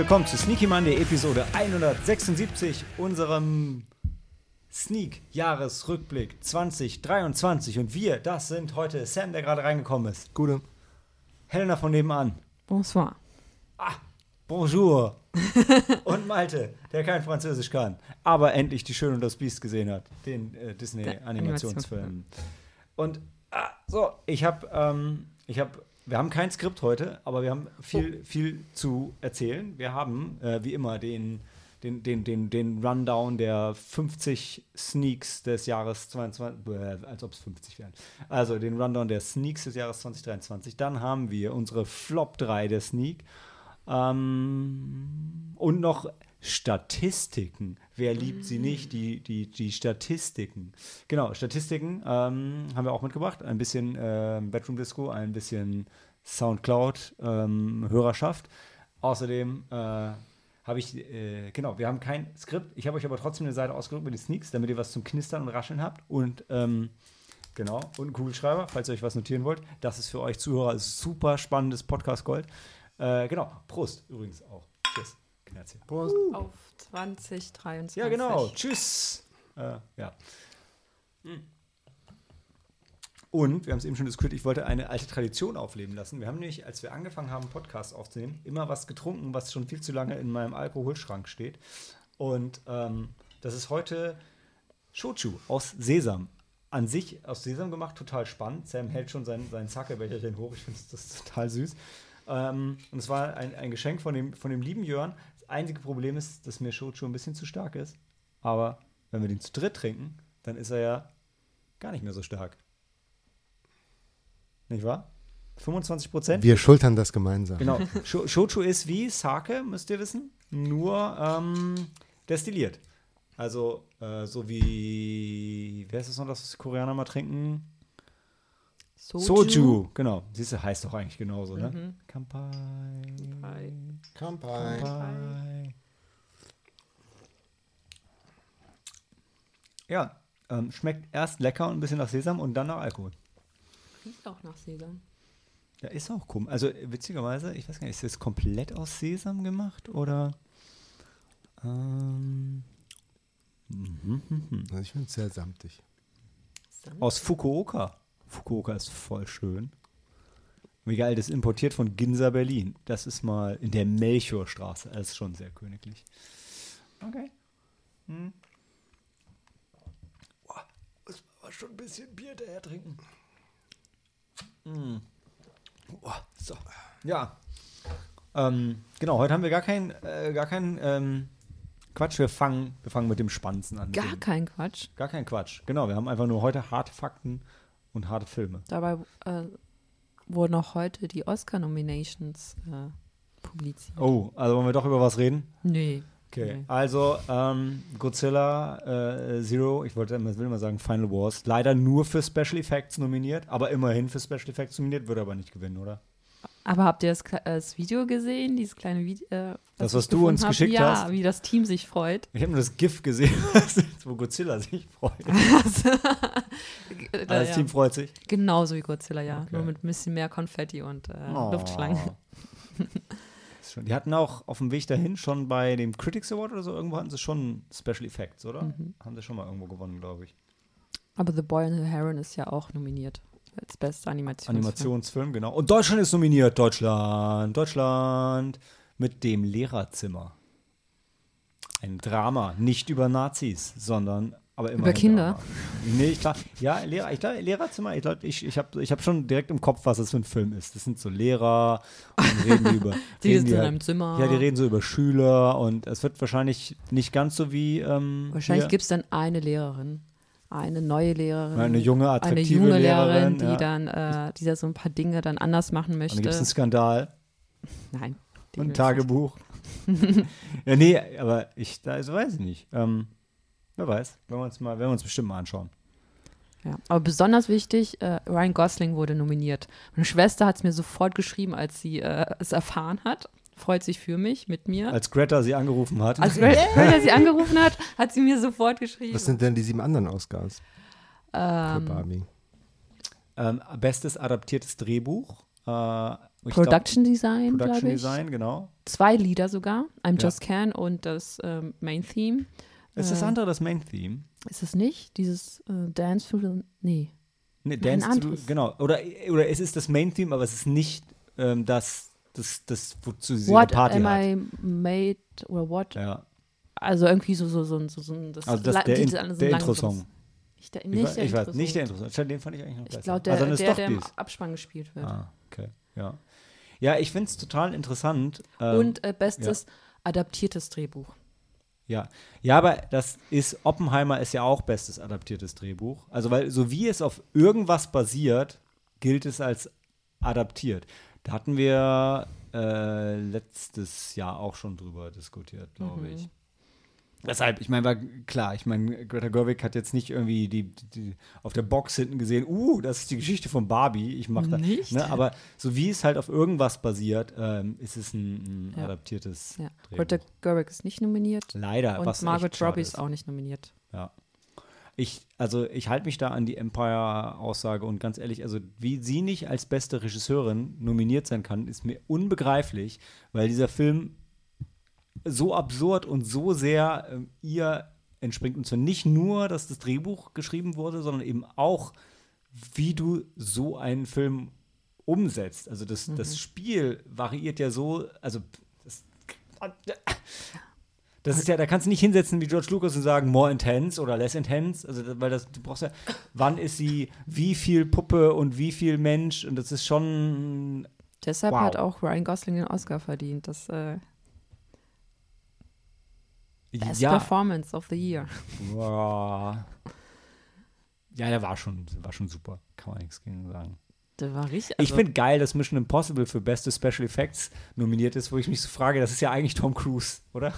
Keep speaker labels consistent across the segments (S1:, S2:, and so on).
S1: Willkommen zu Sneaky Monday Episode 176, unserem Sneak-Jahresrückblick 2023. Und wir, das sind heute Sam, der gerade reingekommen ist.
S2: Gute.
S1: Helena von nebenan.
S3: Bonsoir.
S1: Ah, bonjour. und Malte, der kein Französisch kann, aber endlich die Schön und das Biest gesehen hat, den äh, Disney-Animationsfilm. Und ah, so, ich habe, ähm, ich habe, wir haben kein Skript heute, aber wir haben viel, viel zu erzählen. Wir haben, äh, wie immer, den, den, den, den, den Rundown der 50 Sneaks des Jahres 22, äh, als ob es 50 wären. Also den Rundown der Sneaks des Jahres 2023. Dann haben wir unsere Flop 3 der Sneak. Ähm, und noch Statistiken. Wer liebt sie nicht? Die, die, die Statistiken. Genau, Statistiken ähm, haben wir auch mitgebracht. Ein bisschen äh, Bedroom Disco, ein bisschen Soundcloud-Hörerschaft. Außerdem äh, habe ich, äh, genau, wir haben kein Skript. Ich habe euch aber trotzdem eine Seite ausgedruckt mit den Sneaks, damit ihr was zum Knistern und Rascheln habt. Und ähm, genau, und einen Kugelschreiber, falls ihr euch was notieren wollt. Das ist für euch Zuhörer super spannendes Podcast-Gold. Äh, genau, Prost übrigens auch. Tschüss. Grazie.
S2: Prost.
S3: Auf 2023.
S1: Ja, genau. Tschüss. Äh, ja. Hm. Und wir haben es eben schon diskutiert, ich wollte eine alte Tradition aufleben lassen. Wir haben nämlich, als wir angefangen haben, Podcast aufzunehmen, immer was getrunken, was schon viel zu lange in meinem Alkoholschrank steht. Und ähm, das ist heute Shochu aus Sesam. An sich aus Sesam gemacht, total spannend. Sam hält schon seinen, seinen Sake-Becherchen hoch. Ich finde das total süß. Ähm, und es war ein, ein Geschenk von dem, von dem lieben Jörn. Das einzige Problem ist, dass mir Shochu ein bisschen zu stark ist. Aber wenn wir den zu dritt trinken, dann ist er ja gar nicht mehr so stark. Nicht wahr? 25 Prozent?
S2: Wir schultern das gemeinsam.
S1: Genau. Sho- Shochu ist wie Sake, müsst ihr wissen, nur ähm, destilliert. Also äh, so wie, wer ist das noch, das was die Koreaner mal trinken? Soju. Genau. Siehst du, heißt doch eigentlich genauso, ne?
S3: Mhm.
S1: Kampai.
S3: Hi.
S2: Kampai.
S1: Kampai. Ja, ähm, schmeckt erst lecker und ein bisschen nach Sesam und dann nach Alkohol.
S3: Riecht auch nach Sesam.
S1: Ja, ist auch komisch. Also witzigerweise, ich weiß gar nicht, ist das komplett aus Sesam gemacht oder? Ähm, mhm, mhm, mhm.
S2: Also ich finde es sehr samtig.
S3: Samt.
S1: Aus Fukuoka. Fukuoka ist voll schön. Wie geil, das ist importiert von Ginza Berlin. Das ist mal in der Melchiorstraße. Das ist schon sehr königlich. Okay. Hm. Boah, muss man aber schon ein bisschen Bier daher trinken. Hm. Boah, so. Ja. Ähm, genau, heute haben wir gar keinen äh, gar kein, ähm, Quatsch. Wir fangen, wir fangen mit dem Spannendsten an.
S3: Gar
S1: dem,
S3: kein Quatsch.
S1: Gar kein Quatsch. Genau, wir haben einfach nur heute harte Fakten und harte Filme.
S3: Dabei äh, wurden auch heute die Oscar-Nominations äh, publiziert.
S1: Oh, also wollen wir doch über was reden?
S3: Nee.
S1: Okay,
S3: Nee.
S1: also ähm, Godzilla äh, Zero, ich wollte immer, will immer sagen Final Wars, leider nur für Special Effects nominiert, aber immerhin für Special Effects nominiert, würde aber nicht gewinnen, oder?
S3: Aber habt ihr das, äh, das Video gesehen, dieses kleine Video? Äh,
S1: Das, was du uns
S3: hab?
S1: geschickt
S3: ja,
S1: hast?
S3: wie das Team sich freut.
S1: Ich habe nur das GIF gesehen, wo Godzilla sich freut.
S3: Äh,
S1: Das
S3: ja.
S1: Team freut sich.
S3: Genauso wie Godzilla, ja.
S1: Okay.
S3: Nur mit ein bisschen mehr Konfetti und äh,
S1: Oh.
S3: Luftschlangen.
S1: Die hatten auch auf dem Weg dahin schon bei dem Critics Award oder so, irgendwo hatten sie schon Special Effects, oder?
S3: Mhm.
S1: Haben sie schon mal irgendwo gewonnen, glaube ich.
S3: Aber The Boy and the Heron ist ja auch nominiert als bester Animationsfilm.
S1: Animationsfilm, genau. Und Deutschland ist nominiert. Deutschland, Deutschland mit dem Lehrerzimmer. Ein Drama, nicht über Nazis, sondern aber immer
S3: Über Kinder?
S1: Nee, ich glaub, ja, Lehrer, ich glaub, Lehrerzimmer, ich glaube, ich, ich habe ich hab schon direkt im Kopf, was das für ein Film ist. Das sind so Lehrer und reden die über.
S3: Die
S1: reden
S3: sitzen in
S1: halt-
S3: einem Zimmer.
S1: Ja, die reden so über Schüler und es wird wahrscheinlich nicht ganz so wie. Ähm,
S3: Wahrscheinlich gibt es dann eine Lehrerin. Eine neue Lehrerin.
S1: Eine junge,
S3: eine
S1: attraktive
S3: junge
S1: Lehrerin,
S3: Lehrerin, die
S1: ja.
S3: dann, äh, die da so ein paar Dinge dann anders machen
S1: Und dann
S3: möchte.
S1: gibt es einen Skandal.
S3: Nein. die
S1: Und ein Tagebuch. ja, nee, aber ich, da also weiß ich nicht. Ähm, wer weiß. Wenn wir uns mal, wenn wir uns bestimmt mal anschauen.
S3: Ja. Aber besonders wichtig, äh, Ryan Gosling wurde nominiert. Meine Schwester hat es mir sofort geschrieben, als sie äh, es erfahren hat. Freut sich für mich, mit mir.
S1: Als Greta sie angerufen hat.
S3: Als Ray sie angerufen hat, hat sie mir sofort geschrieben.
S2: Was sind denn die sieben anderen Oscars für
S3: ähm,
S2: Barbie?
S1: ähm, bestes adaptiertes Drehbuch, äh, Ich glaub,
S3: Production Design,
S1: Production
S3: glaube ich.
S1: Design, genau.
S3: Zwei Lieder sogar. I'm
S1: Ja.
S3: Just Can und das ähm, Main Theme.
S1: Ist das
S3: Äh,
S1: andere das Main Theme?
S3: Ist es nicht? Dieses äh, Dance through the. Nee.
S1: Ne,
S3: Nein,
S1: Dance to,
S3: anderes.
S1: genau. Oder, oder es ist das Main Theme, aber es ist nicht ähm, das, das, das, wozu sie
S3: What
S1: Party
S3: am
S1: hat.
S3: I made oder what?
S1: Ja.
S3: Also irgendwie so, so, so, so, so das
S1: Also das, der, In, der Intro-Song.
S3: Nicht der,
S1: Ich,
S3: nicht
S1: weiß-
S3: der
S1: ich weiß, nicht der Intro-Song. Den fand ich eigentlich noch
S3: Ich
S1: besser.
S3: glaube, der,
S1: also
S3: der,
S1: doch
S3: der im. Abspann gespielt wird.
S1: Ah, okay. Ja. Ja, ich finde es total interessant. Ähm,
S3: Und äh, bestes adaptiertes Drehbuch.
S1: Ja. ja, aber das ist, Oppenheimer ist ja auch bestes adaptiertes Drehbuch. Also, weil so wie es auf irgendwas basiert, gilt es als adaptiert. Da hatten wir äh, letztes Jahr auch schon drüber diskutiert, glaube
S3: Mhm.
S1: Deshalb, ich meine, war klar, ich meine, Greta Gerwig hat jetzt nicht irgendwie die, die auf der Box hinten gesehen, uh, das ist die Geschichte von Barbie, ich mache da.
S3: Nicht?
S1: Ne, aber so wie es halt auf irgendwas basiert, ähm, ist es ein, ein
S3: Ja.
S1: adaptiertes
S3: Ja. Greta Gerwig ist nicht nominiert.
S1: Leider,
S3: und
S1: schade
S3: Robbie
S1: ist.
S3: ist auch nicht nominiert.
S1: Ja. Ich, also ich halte mich da an die Empire-Aussage und ganz ehrlich, also wie sie nicht als beste Regisseurin nominiert sein kann, ist mir unbegreiflich, weil dieser Film so absurd und so sehr ähm, ihr entspringt. Und zwar nicht nur, dass das Drehbuch geschrieben wurde, sondern eben auch, wie du so einen Film umsetzt. Also das, das Spiel variiert ja so, also das, das ist ja, da kannst du nicht hinsetzen wie George Lucas und sagen, more intense oder less intense. Also, weil das, du brauchst ja, wann ist sie, wie viel Puppe und wie viel Mensch und das ist schon.
S3: Deshalb
S1: Wow.
S3: hat auch Ryan Gosling den Oscar verdient. Das äh, Best
S1: ja,
S3: Performance of the Year.
S1: Wow. Ja, der war schon, war schon super. Kann man nichts gegen sagen.
S3: Der war richtig.
S1: ich
S3: also-
S1: finde geil, dass Mission Impossible für beste Special Effects nominiert ist, wo ich mich so frage, das ist ja eigentlich Tom Cruise, oder?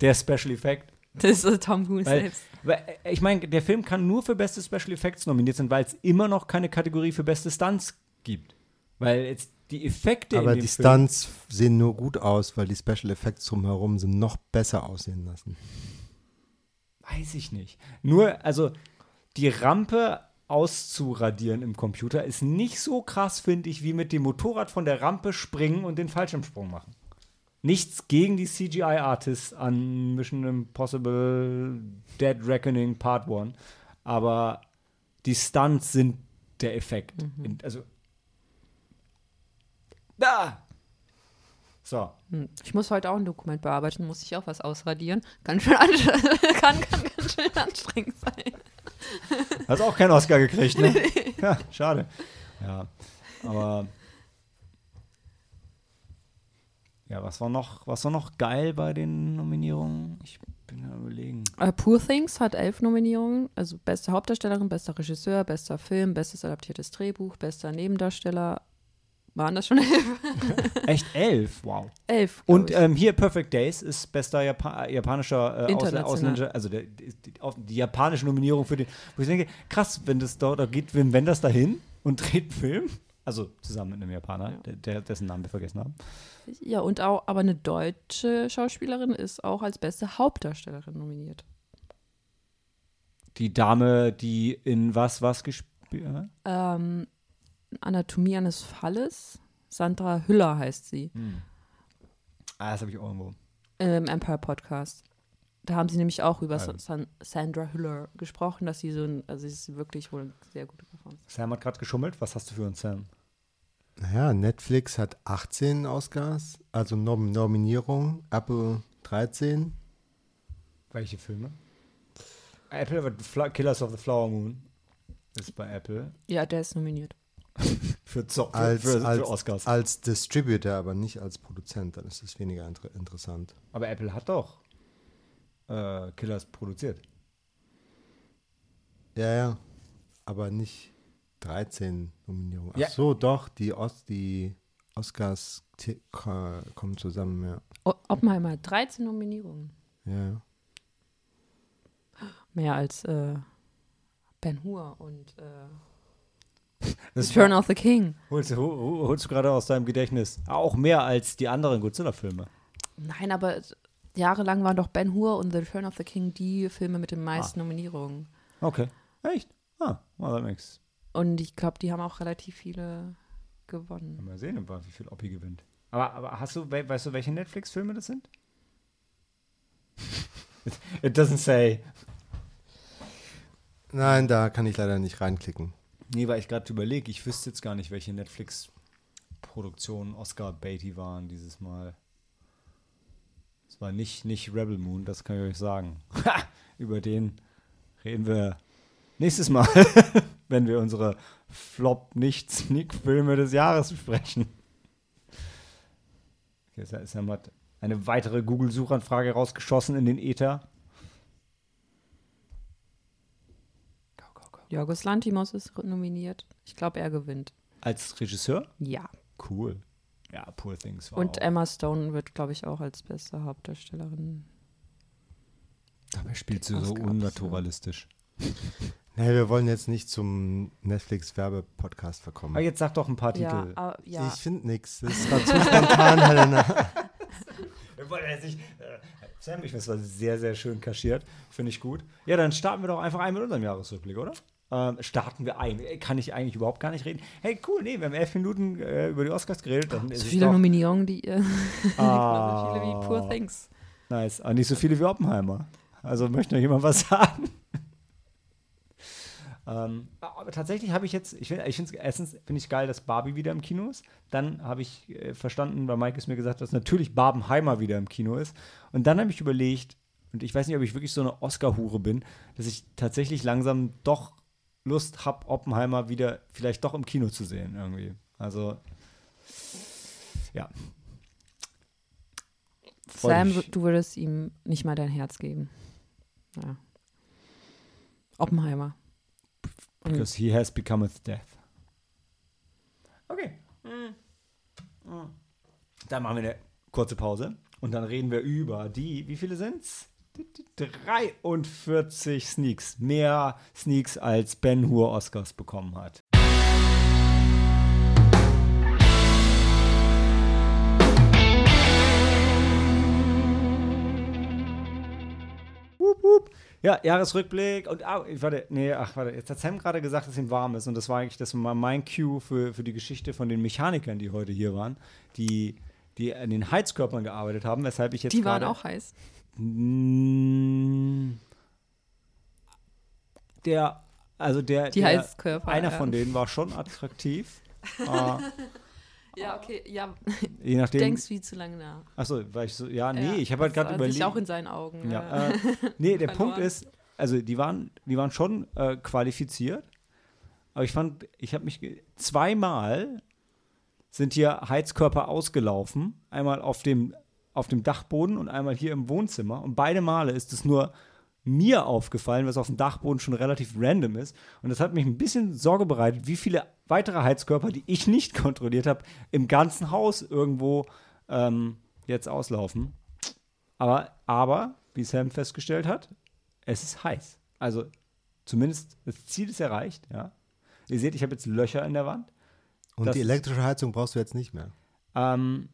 S1: Der Special Effect.
S3: Das ist Tom Cruise
S1: Weil,
S3: selbst.
S1: weil, äh, ich meine, der Film kann nur für beste Special Effects nominiert sein, weil es immer noch keine Kategorie für beste Stunts gibt. Weil jetzt die Effekte
S2: Aber
S1: in dem
S2: die
S1: Film,
S2: Stunts sehen nur gut aus, weil die Special Effects drumherum sind noch besser aussehen lassen.
S1: weiß ich nicht. Nur, also die Rampe auszuradieren im Computer ist nicht so krass, finde ich, wie mit dem Motorrad von der Rampe springen und den Fallschirmsprung machen. Nichts gegen die CGI-Artists an Mission Impossible Dead Reckoning Part 1, aber die Stunts sind der Effekt. In, also da! So.
S3: Hm. Ich muss heute auch ein Dokument bearbeiten, muss ich auch was ausradieren. Kann schon an kann, kann ganz schön anstrengend sein.
S1: Hast auch keinen Oscar gekriegt, ne? Ja, schade. Ja, aber ja, was war noch, was war noch geil bei den Nominierungen? Ich bin am überlegen.
S3: Äh, Poor Things hat elf Nominierungen, also beste Hauptdarstellerin, bester Regisseur, bester Film, bestes adaptiertes Drehbuch, bester Nebendarsteller. Waren das schon elf?
S1: Echt elf, wow.
S3: elf
S1: Und ähm, hier Perfect Days ist bester Japa japanischer äh. Ausländischer, also der, die, die, japanische Nominierung für den, wo ich denke, krass, wenn das dort, da geht Wim Wenders dahin und dreht einen Film, also zusammen mit einem Japaner,
S3: Ja.
S1: der, der, dessen Namen wir vergessen haben.
S3: ja, und auch, aber eine deutsche Schauspielerin ist auch als beste Hauptdarstellerin nominiert.
S1: Die Dame, die in was was gespielt hat?
S3: Ähm, Anatomie eines Falles. Sandra Hüller heißt sie.
S1: Ah, das habe ich auch irgendwo.
S3: im Empire Podcast. Da haben sie nämlich auch über
S1: Ähm.
S3: San Sandra Hüller gesprochen, dass sie so ein, also sie ist wirklich wohl eine sehr gute Performance.
S1: Sam hat gerade geschummelt. Was hast du für uns, Sam?
S2: Naja, Netflix hat 18 Oscars, also Nom Nominierung, Apple 13.
S1: Welche Filme? Apple, Killers of the Flower Moon ist bei Apple.
S3: Ja, der ist nominiert.
S1: Für, Zo für,
S2: Als,
S1: für,
S2: als,
S1: für Oscars.
S2: als Distributor, aber nicht als Produzent, dann ist es weniger inter interessant.
S1: Aber Apple hat doch äh, Killers produziert.
S2: Ja, ja, aber nicht 13 Nominierungen. Ach
S1: Ja.
S2: so, doch, die, Os die Oscars kommen zusammen, ja.
S3: O Oppenheimer hat 13 Nominierungen.
S2: ja. ja.
S3: Mehr als äh, Ben Hur und äh, Return of the King.
S1: holst, du- hol- hol- holst du gerade aus deinem Gedächtnis. Auch mehr als die anderen Godzilla-Filme.
S3: Nein, aber jahrelang waren doch Ben Hur und The Return of the King die Filme mit den meisten
S1: Ah.
S3: Nominierungen.
S1: Okay. Echt? Ah, well, that makes.
S3: Und ich glaube, die haben auch relativ viele gewonnen.
S1: Mal sehen, wie viel Oppi gewinnt. Aber, aber hast du, weißt du, welche Netflix-Filme das sind? It doesn't say.
S2: Nein, da kann ich leider nicht reinklicken.
S1: Nee, weil ich gerade überlege, ich wüsste jetzt gar nicht, welche Netflix-Produktionen Oscar Beatty waren dieses Mal. Es war nicht, nicht Rebel Moon, das kann ich euch sagen. Über den reden wir nächstes Mal, wenn wir unsere Flop-Nicht-Sneak-Filme des Jahres besprechen. Okay, ist ja mal eine weitere Google-Suchanfrage rausgeschossen in den Äther.
S3: Jorgos Lantimos ist nominiert. Ich glaube, er gewinnt.
S1: Als Regisseur?
S3: Ja.
S1: Cool. Ja, Poor Things
S3: war Und auch. Emma Stone wird, glaube ich, auch als beste Hauptdarstellerin.
S1: Dabei spielt sie so unnaturalistisch.
S2: Nee, wir wollen jetzt nicht zum Netflix-Werbe-Podcast verkommen.
S1: Aber jetzt sag doch ein paar Titel.
S3: Ja, uh, ja.
S2: Ich finde nichts. Das gerade zu spontan, Helena.
S1: wir wollen jetzt nicht. Äh, Sam, ich finde, es war sehr, sehr schön kaschiert. Finde ich gut. Ja, dann starten wir doch einfach ein mit unserem Jahresrückblick, oder? Ähm, starten wir ein. Kann ich eigentlich überhaupt gar nicht reden. Hey, cool, nee, wir haben elf Minuten äh, über die Oscars geredet. Dann
S3: so viele Nominierungen, die äh, ah, so viele wie Poor Things.
S1: Nice. Aber nicht so viele wie Oppenheimer. Also möchte noch jemand was sagen? Ähm, aber tatsächlich habe ich jetzt, ich finde ich erstens finde ich geil, dass Barbie wieder im Kino ist. Dann habe ich äh, verstanden, weil Mike es mir gesagt hat, dass natürlich Barbenheimer wieder im Kino ist. Und dann habe ich überlegt, und ich weiß nicht, ob ich wirklich so eine Oscar-Hure bin, dass ich tatsächlich langsam doch Lust habe, Oppenheimer wieder vielleicht doch im Kino zu sehen irgendwie. Also, ja.
S3: Sam, du würdest ihm nicht mal dein Herz geben. Ja. Oppenheimer.
S1: Because he has become death. Okay. Hm. Hm. Dann machen wir eine kurze Pause und dann reden wir über die, wie viele sind's? 43 Sneaks. Mehr Sneaks als Ben Hur Oscars bekommen hat. Wup, wup. Ja, Jahresrückblick und ah, warte, nee, ach, warte, jetzt hat Sam gerade gesagt, dass ihm warm ist und das war eigentlich das war mein Cue für, für die Geschichte von den Mechanikern, die heute hier waren, die, die an den Heizkörpern gearbeitet haben, weshalb ich jetzt
S3: Die waren auch heiß.
S1: Der, also der,
S3: die
S1: der
S3: Heizkörper,
S1: einer ja. von denen war schon attraktiv.
S3: uh, ja, okay, ja.
S1: Je nachdem.
S3: Du denkst wie zu lange nach.
S1: Achso, weil ich so, ja, nee, ja, ich habe halt gerade überlegt.
S3: Sich auch in seinen Augen.
S1: Ja. Äh, nee, der Punkt ist, also die waren, die waren schon äh, qualifiziert, aber ich fand, ich habe mich zweimal sind hier Heizkörper ausgelaufen, einmal auf dem auf dem Dachboden und einmal hier im Wohnzimmer. Und beide Male ist es nur mir aufgefallen, was auf dem Dachboden schon relativ random ist. Und das hat mich ein bisschen Sorge bereitet, wie viele weitere Heizkörper, die ich nicht kontrolliert habe, im ganzen Haus irgendwo ähm, jetzt auslaufen. Aber, aber, wie Sam festgestellt hat, es ist heiß. Also zumindest das Ziel ist erreicht, ja. Ihr seht, ich habe jetzt Löcher in der Wand.
S2: Und das die elektrische Heizung brauchst du jetzt nicht mehr.
S1: Ähm,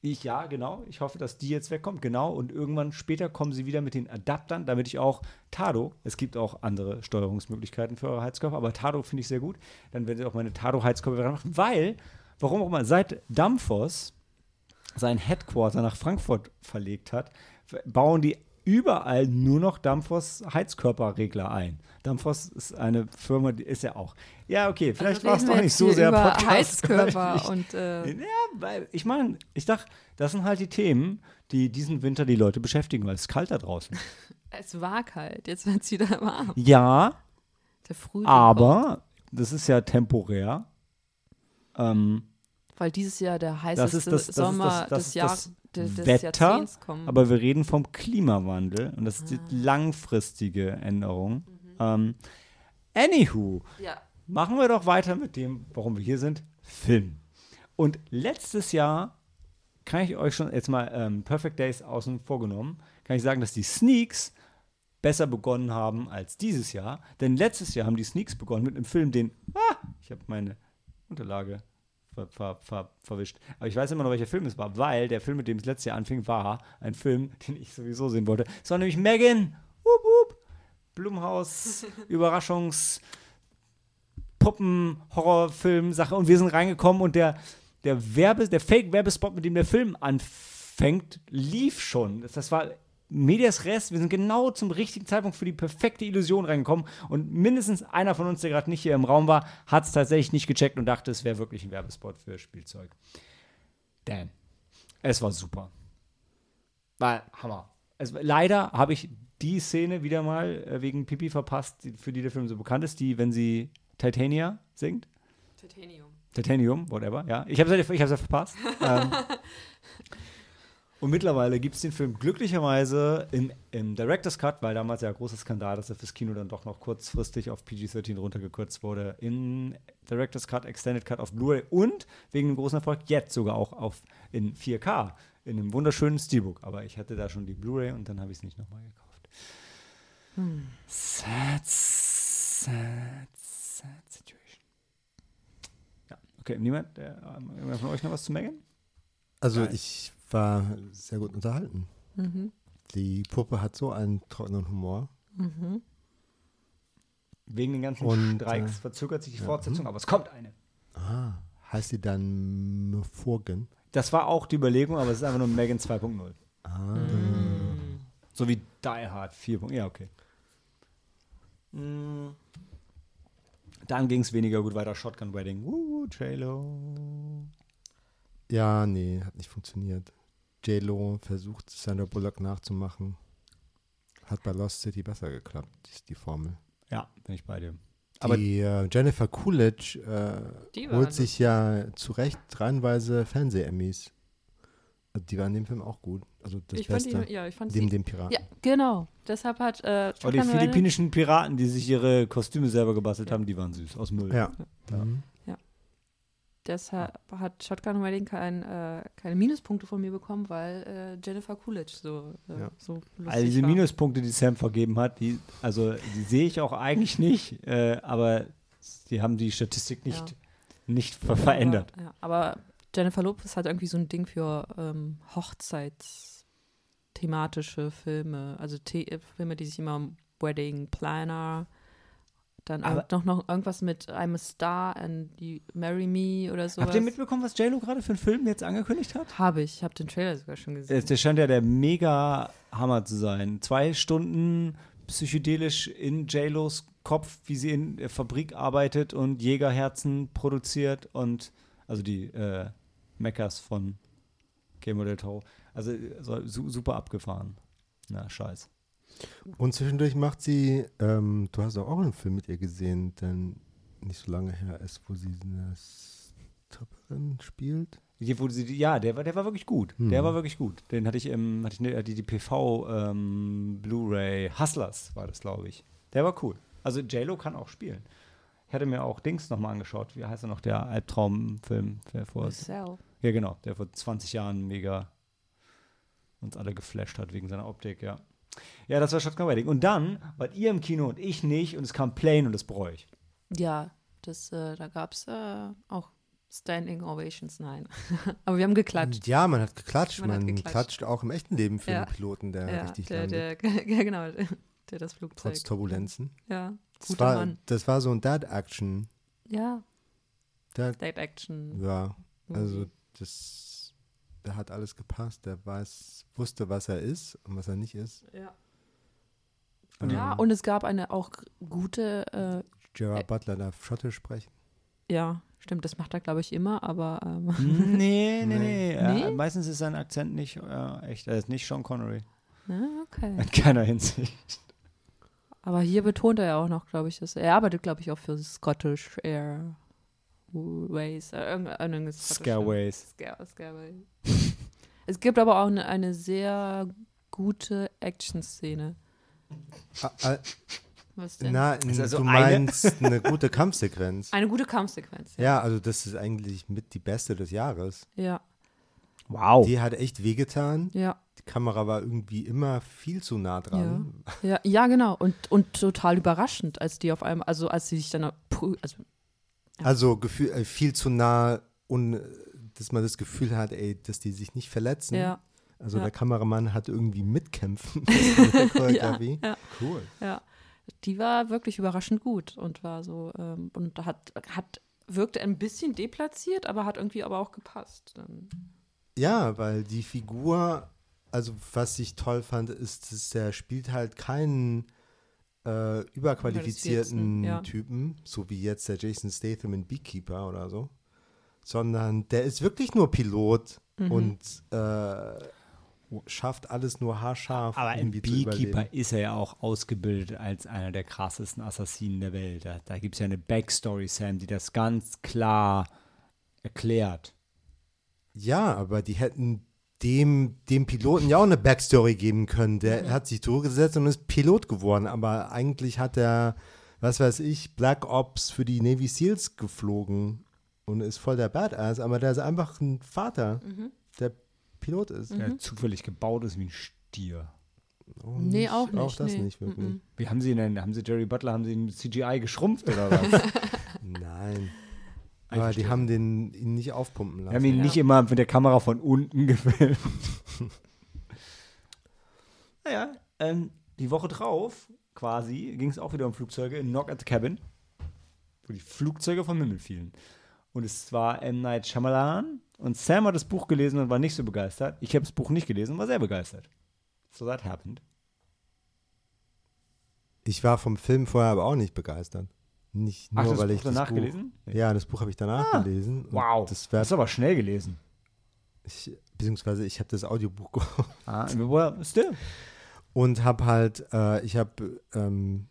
S1: ich, ja, genau. Ich hoffe, dass die jetzt wegkommt. Genau. Und irgendwann später kommen sie wieder mit den Adaptern, damit ich auch Tado, es gibt auch andere Steuerungsmöglichkeiten für eure Heizkörper, aber Tado finde ich sehr gut. Dann werden sie auch meine Tado-Heizkörper machen, weil, warum auch immer, seit Dampfos sein Headquarter nach Frankfurt verlegt hat, bauen die überall nur noch Dampfos Heizkörperregler ein. Dampfos ist eine Firma, die ist ja auch. Ja, okay, vielleicht also war es doch nicht so sehr
S3: über Podcast. Heizkörper und. Äh
S1: ja, weil ich meine, ich dachte, das sind halt die Themen, die diesen Winter die Leute beschäftigen, weil es ist kalt da draußen.
S3: es war kalt, jetzt wird es wieder warm.
S1: Ja, aber kommt. das ist ja temporär. Ähm,
S3: weil dieses Jahr der heißeste das das, das Sommer das, des Jahres
S1: des Wetter, aber wir reden vom Klimawandel und das ist ah. die langfristige Änderung. Mhm. Ähm, anywho,
S3: ja.
S1: Machen wir doch weiter mit dem, warum wir hier sind, Film. Und letztes Jahr kann ich euch schon jetzt mal ähm, Perfect Days außen vorgenommen, kann ich sagen, dass die Sneaks besser begonnen haben als dieses Jahr. Denn letztes Jahr haben die Sneaks begonnen mit einem Film, den, ah, ich habe meine Unterlage ver, ver, ver, verwischt. Aber ich weiß immer noch, welcher Film es war, weil der Film, mit dem es letztes Jahr anfing, war ein Film, den ich sowieso sehen wollte. Es war nämlich Megan. Wup, wup. Blumhaus, Überraschungsputzfilm Puppen-Horrorfilm-Sache und wir sind reingekommen und der, der Werbe, der Fake-Werbespot, mit dem der Film anfängt, lief schon. Das, das war Medias Rest, wir sind genau zum richtigen Zeitpunkt für die perfekte Illusion reingekommen und mindestens einer von uns, der gerade nicht hier im Raum war, hat es tatsächlich nicht gecheckt und dachte, es wäre wirklich ein Werbespot für Spielzeug. Damn. Es war super. War Hammer. Es, leider habe ich die Szene wieder mal äh, wegen Pipi verpasst, für die der Film so bekannt ist, die, wenn sie Titania singt.
S3: Titanium.
S1: Titanium, whatever, ja. Ich habe es ich ja verpasst. ähm, und mittlerweile gibt es den Film glücklicherweise im, im Director's Cut, weil damals ja ein großer Skandal, dass er fürs Kino dann doch noch kurzfristig auf PG-13 runtergekürzt wurde, in Director's Cut, Extended Cut auf Blu-ray und wegen dem großen Erfolg jetzt sogar auch auf in 4K, in einem wunderschönen Steelbook. Aber ich hatte da schon die Blu-ray und dann habe ich es nicht nochmal gekauft. Hm. Sad, sad situation. Ja, okay, niemand, der, äh, von euch noch was zu mengen?
S2: Also Nein. ich war sehr gut unterhalten. Mhm. Die Puppe hat so einen trockenen Humor. Mhm.
S1: Wegen den ganzen Und, Streiks äh, verzögert sich die ja, Fortsetzung, hm. aber es kommt eine.
S2: Ah, heißt sie dann Vorgen?
S1: Das war auch die Überlegung, aber es ist einfach nur Megan 2.0. Ah. Mhm. So wie Die Hard 4. Ja, okay. Mhm. Dann ging es weniger gut weiter. Shotgun Wedding. Uh, J-Lo.
S2: Ja, nee, hat nicht funktioniert. J-Lo versucht, Sandra Bullock nachzumachen. Hat bei Lost City besser geklappt, ist die Formel.
S1: Ja, bin ich bei dir.
S2: Aber die äh, Jennifer Coolidge äh, holt sich ja zu Recht reihenweise Fernseh-Emmys. Also die waren in dem Film auch gut. Also das ich Beste,
S3: fand die, ja, ich fand
S2: neben
S3: sie,
S2: dem Piraten. Ja,
S3: genau. Deshalb hat äh,
S1: oh, die philippinischen Piraten, die sich ihre Kostüme selber gebastelt ja. haben, die waren süß, aus Müll.
S2: Ja. ja. Mhm.
S3: Deshalb hat Shotgun Wedding kein, äh, keine Minuspunkte von mir bekommen, weil äh, Jennifer Coolidge so, äh, ja. so lustig
S1: Also diese war. Minuspunkte, die Sam vergeben hat, die, also die sehe ich auch eigentlich nicht, äh, aber die haben die Statistik nicht, ja. nicht ver verändert.
S3: Aber, ja. aber, Jennifer Lopez hat irgendwie so ein Ding für ähm, Hochzeitsthematische Filme, also The Filme, die sich immer um Wedding Planner dann aber noch, noch irgendwas mit I'm a Star and You Marry Me oder so.
S1: Habt ihr mitbekommen, was JLo gerade für einen Film jetzt angekündigt hat?
S3: Habe ich. Ich habe den Trailer sogar schon gesehen.
S1: Der scheint ja der mega Hammer zu sein. Zwei Stunden psychedelisch in JLos Kopf, wie sie in der Fabrik arbeitet und Jägerherzen produziert und also die äh, Meckers von Game del Toro. Also so, super abgefahren. Na, scheiß.
S2: Und zwischendurch macht sie, ähm, du hast auch einen Film mit ihr gesehen, der nicht so lange her ist, wo sie eine Stripperin spielt.
S1: Sie, ja, der war, der war wirklich gut. Hm. Der war wirklich gut. Den hatte ich im, hatte ich ne, die, die PV ähm, Blu-ray Hustlers war das, glaube ich. Der war cool. Also JLo kann auch spielen. Ich hatte mir auch Dings nochmal angeschaut. Wie heißt er noch? Der Albtraumfilm. Der vor, ja, genau. Der vor 20 Jahren mega uns alle geflasht hat wegen seiner Optik, ja. Ja, das war Shotgun Wedding. Und dann wart ihr im Kino und ich nicht und es kam Plane und das bereue ich.
S3: Ja, das, äh, da gab es äh, auch Standing Ovations, nein. Aber wir haben geklatscht.
S2: Ja, man hat geklatscht. Man, man hat geklatscht. klatscht auch im echten Leben für ja. einen Piloten, der ja, richtig der,
S3: landet. Der, ja, genau, der das Flugzeug.
S2: Trotz Turbulenzen.
S3: Ja,
S2: das war, Mann. Das war so ein Dad-Action.
S3: Ja.
S2: Dad-Action. Ja, also das der hat alles gepasst. Der weiß, wusste, was er ist und was er nicht ist.
S3: Ja. Ähm, ja, und es gab eine auch gute. Äh,
S2: Gerard äh, Butler darf Schottisch sprechen.
S3: Ja, stimmt, das macht er, glaube ich, immer, aber. Ähm.
S1: Nee, nee, nee. nee? Ja, meistens ist sein Akzent nicht äh, echt. Er ist nicht Sean Connery.
S3: Ah, okay.
S1: In keiner Hinsicht.
S3: Aber hier betont er ja auch noch, glaube ich, dass er arbeitet, glaube ich, auch für Scottish Air. Ways, äh, irgendwas.
S1: Scareways.
S3: Scare, Scareways. es gibt aber auch eine, eine sehr gute Action-Szene.
S2: Ah, ah, Was denn? Na, also du meinst eine? eine gute Kampfsequenz.
S3: Eine gute Kampfsequenz.
S2: Ja. ja, also das ist eigentlich mit die beste des Jahres.
S3: Ja.
S1: Wow.
S2: Die hat echt wehgetan.
S3: Ja.
S2: Die Kamera war irgendwie immer viel zu nah dran.
S3: Ja, ja, ja genau. Und, und total überraschend, als die auf einmal, also als sie sich dann, also
S2: also Gefühl, äh, viel zu nah und dass man das Gefühl hat, ey, dass die sich nicht verletzen.
S3: Ja.
S2: Also ja. der Kameramann hat irgendwie mitkämpfen mit.
S3: Ja, ja.
S2: Cool.
S3: Ja. die war wirklich überraschend gut und war so, ähm, und hat, hat, wirkte ein bisschen deplatziert, aber hat irgendwie aber auch gepasst. Dann.
S2: Ja, weil die Figur, also was ich toll fand, ist, dass der spielt halt keinen äh, überqualifizierten ja. Typen, so wie jetzt der Jason Statham in Beekeeper oder so, sondern der ist wirklich nur Pilot mhm. und äh, schafft alles nur haarscharf.
S1: Aber ein Beekeeper ist er ja auch ausgebildet als einer der krassesten Assassinen der Welt. Da, da gibt es ja eine Backstory, Sam, die das ganz klar erklärt.
S2: Ja, aber die hätten dem, dem Piloten ja auch eine Backstory geben können. Der mhm. hat sich durchgesetzt und ist Pilot geworden, aber eigentlich hat er, was weiß ich, Black Ops für die Navy SEALs geflogen und ist voll der Badass, aber der ist einfach ein Vater, mhm. der Pilot ist.
S1: Der mhm. zufällig gebaut ist wie ein Stier.
S3: Oh, nee, nicht, auch nicht.
S2: Auch das nee. nicht wirklich.
S1: Wie haben sie ihn denn? Haben sie Jerry Butler, haben sie ihn CGI geschrumpft oder was?
S2: Nein. Aber die haben den ihn nicht aufpumpen lassen.
S1: Wir haben ihn ja. nicht immer mit der Kamera von unten gefilmt. naja, ähm, die Woche drauf quasi ging es auch wieder um Flugzeuge in Knock at the Cabin, wo die Flugzeuge vom Himmel fielen. Und es war M. Night Shyamalan und Sam hat das Buch gelesen und war nicht so begeistert. Ich habe das Buch nicht gelesen und war sehr begeistert. So that happened.
S2: Ich war vom Film vorher aber auch nicht begeistert. Nicht nur,
S1: Ach, das
S2: weil
S1: Buch
S2: ich
S1: danach
S2: das Buch,
S1: gelesen?
S2: Ja, das Buch habe ich danach ah, gelesen.
S1: Wow, das hast du aber schnell gelesen.
S2: Ich, beziehungsweise ich habe das Audiobuch gehört.
S1: Ah, well, still.
S2: Und habe halt, äh, ich habe, ähm,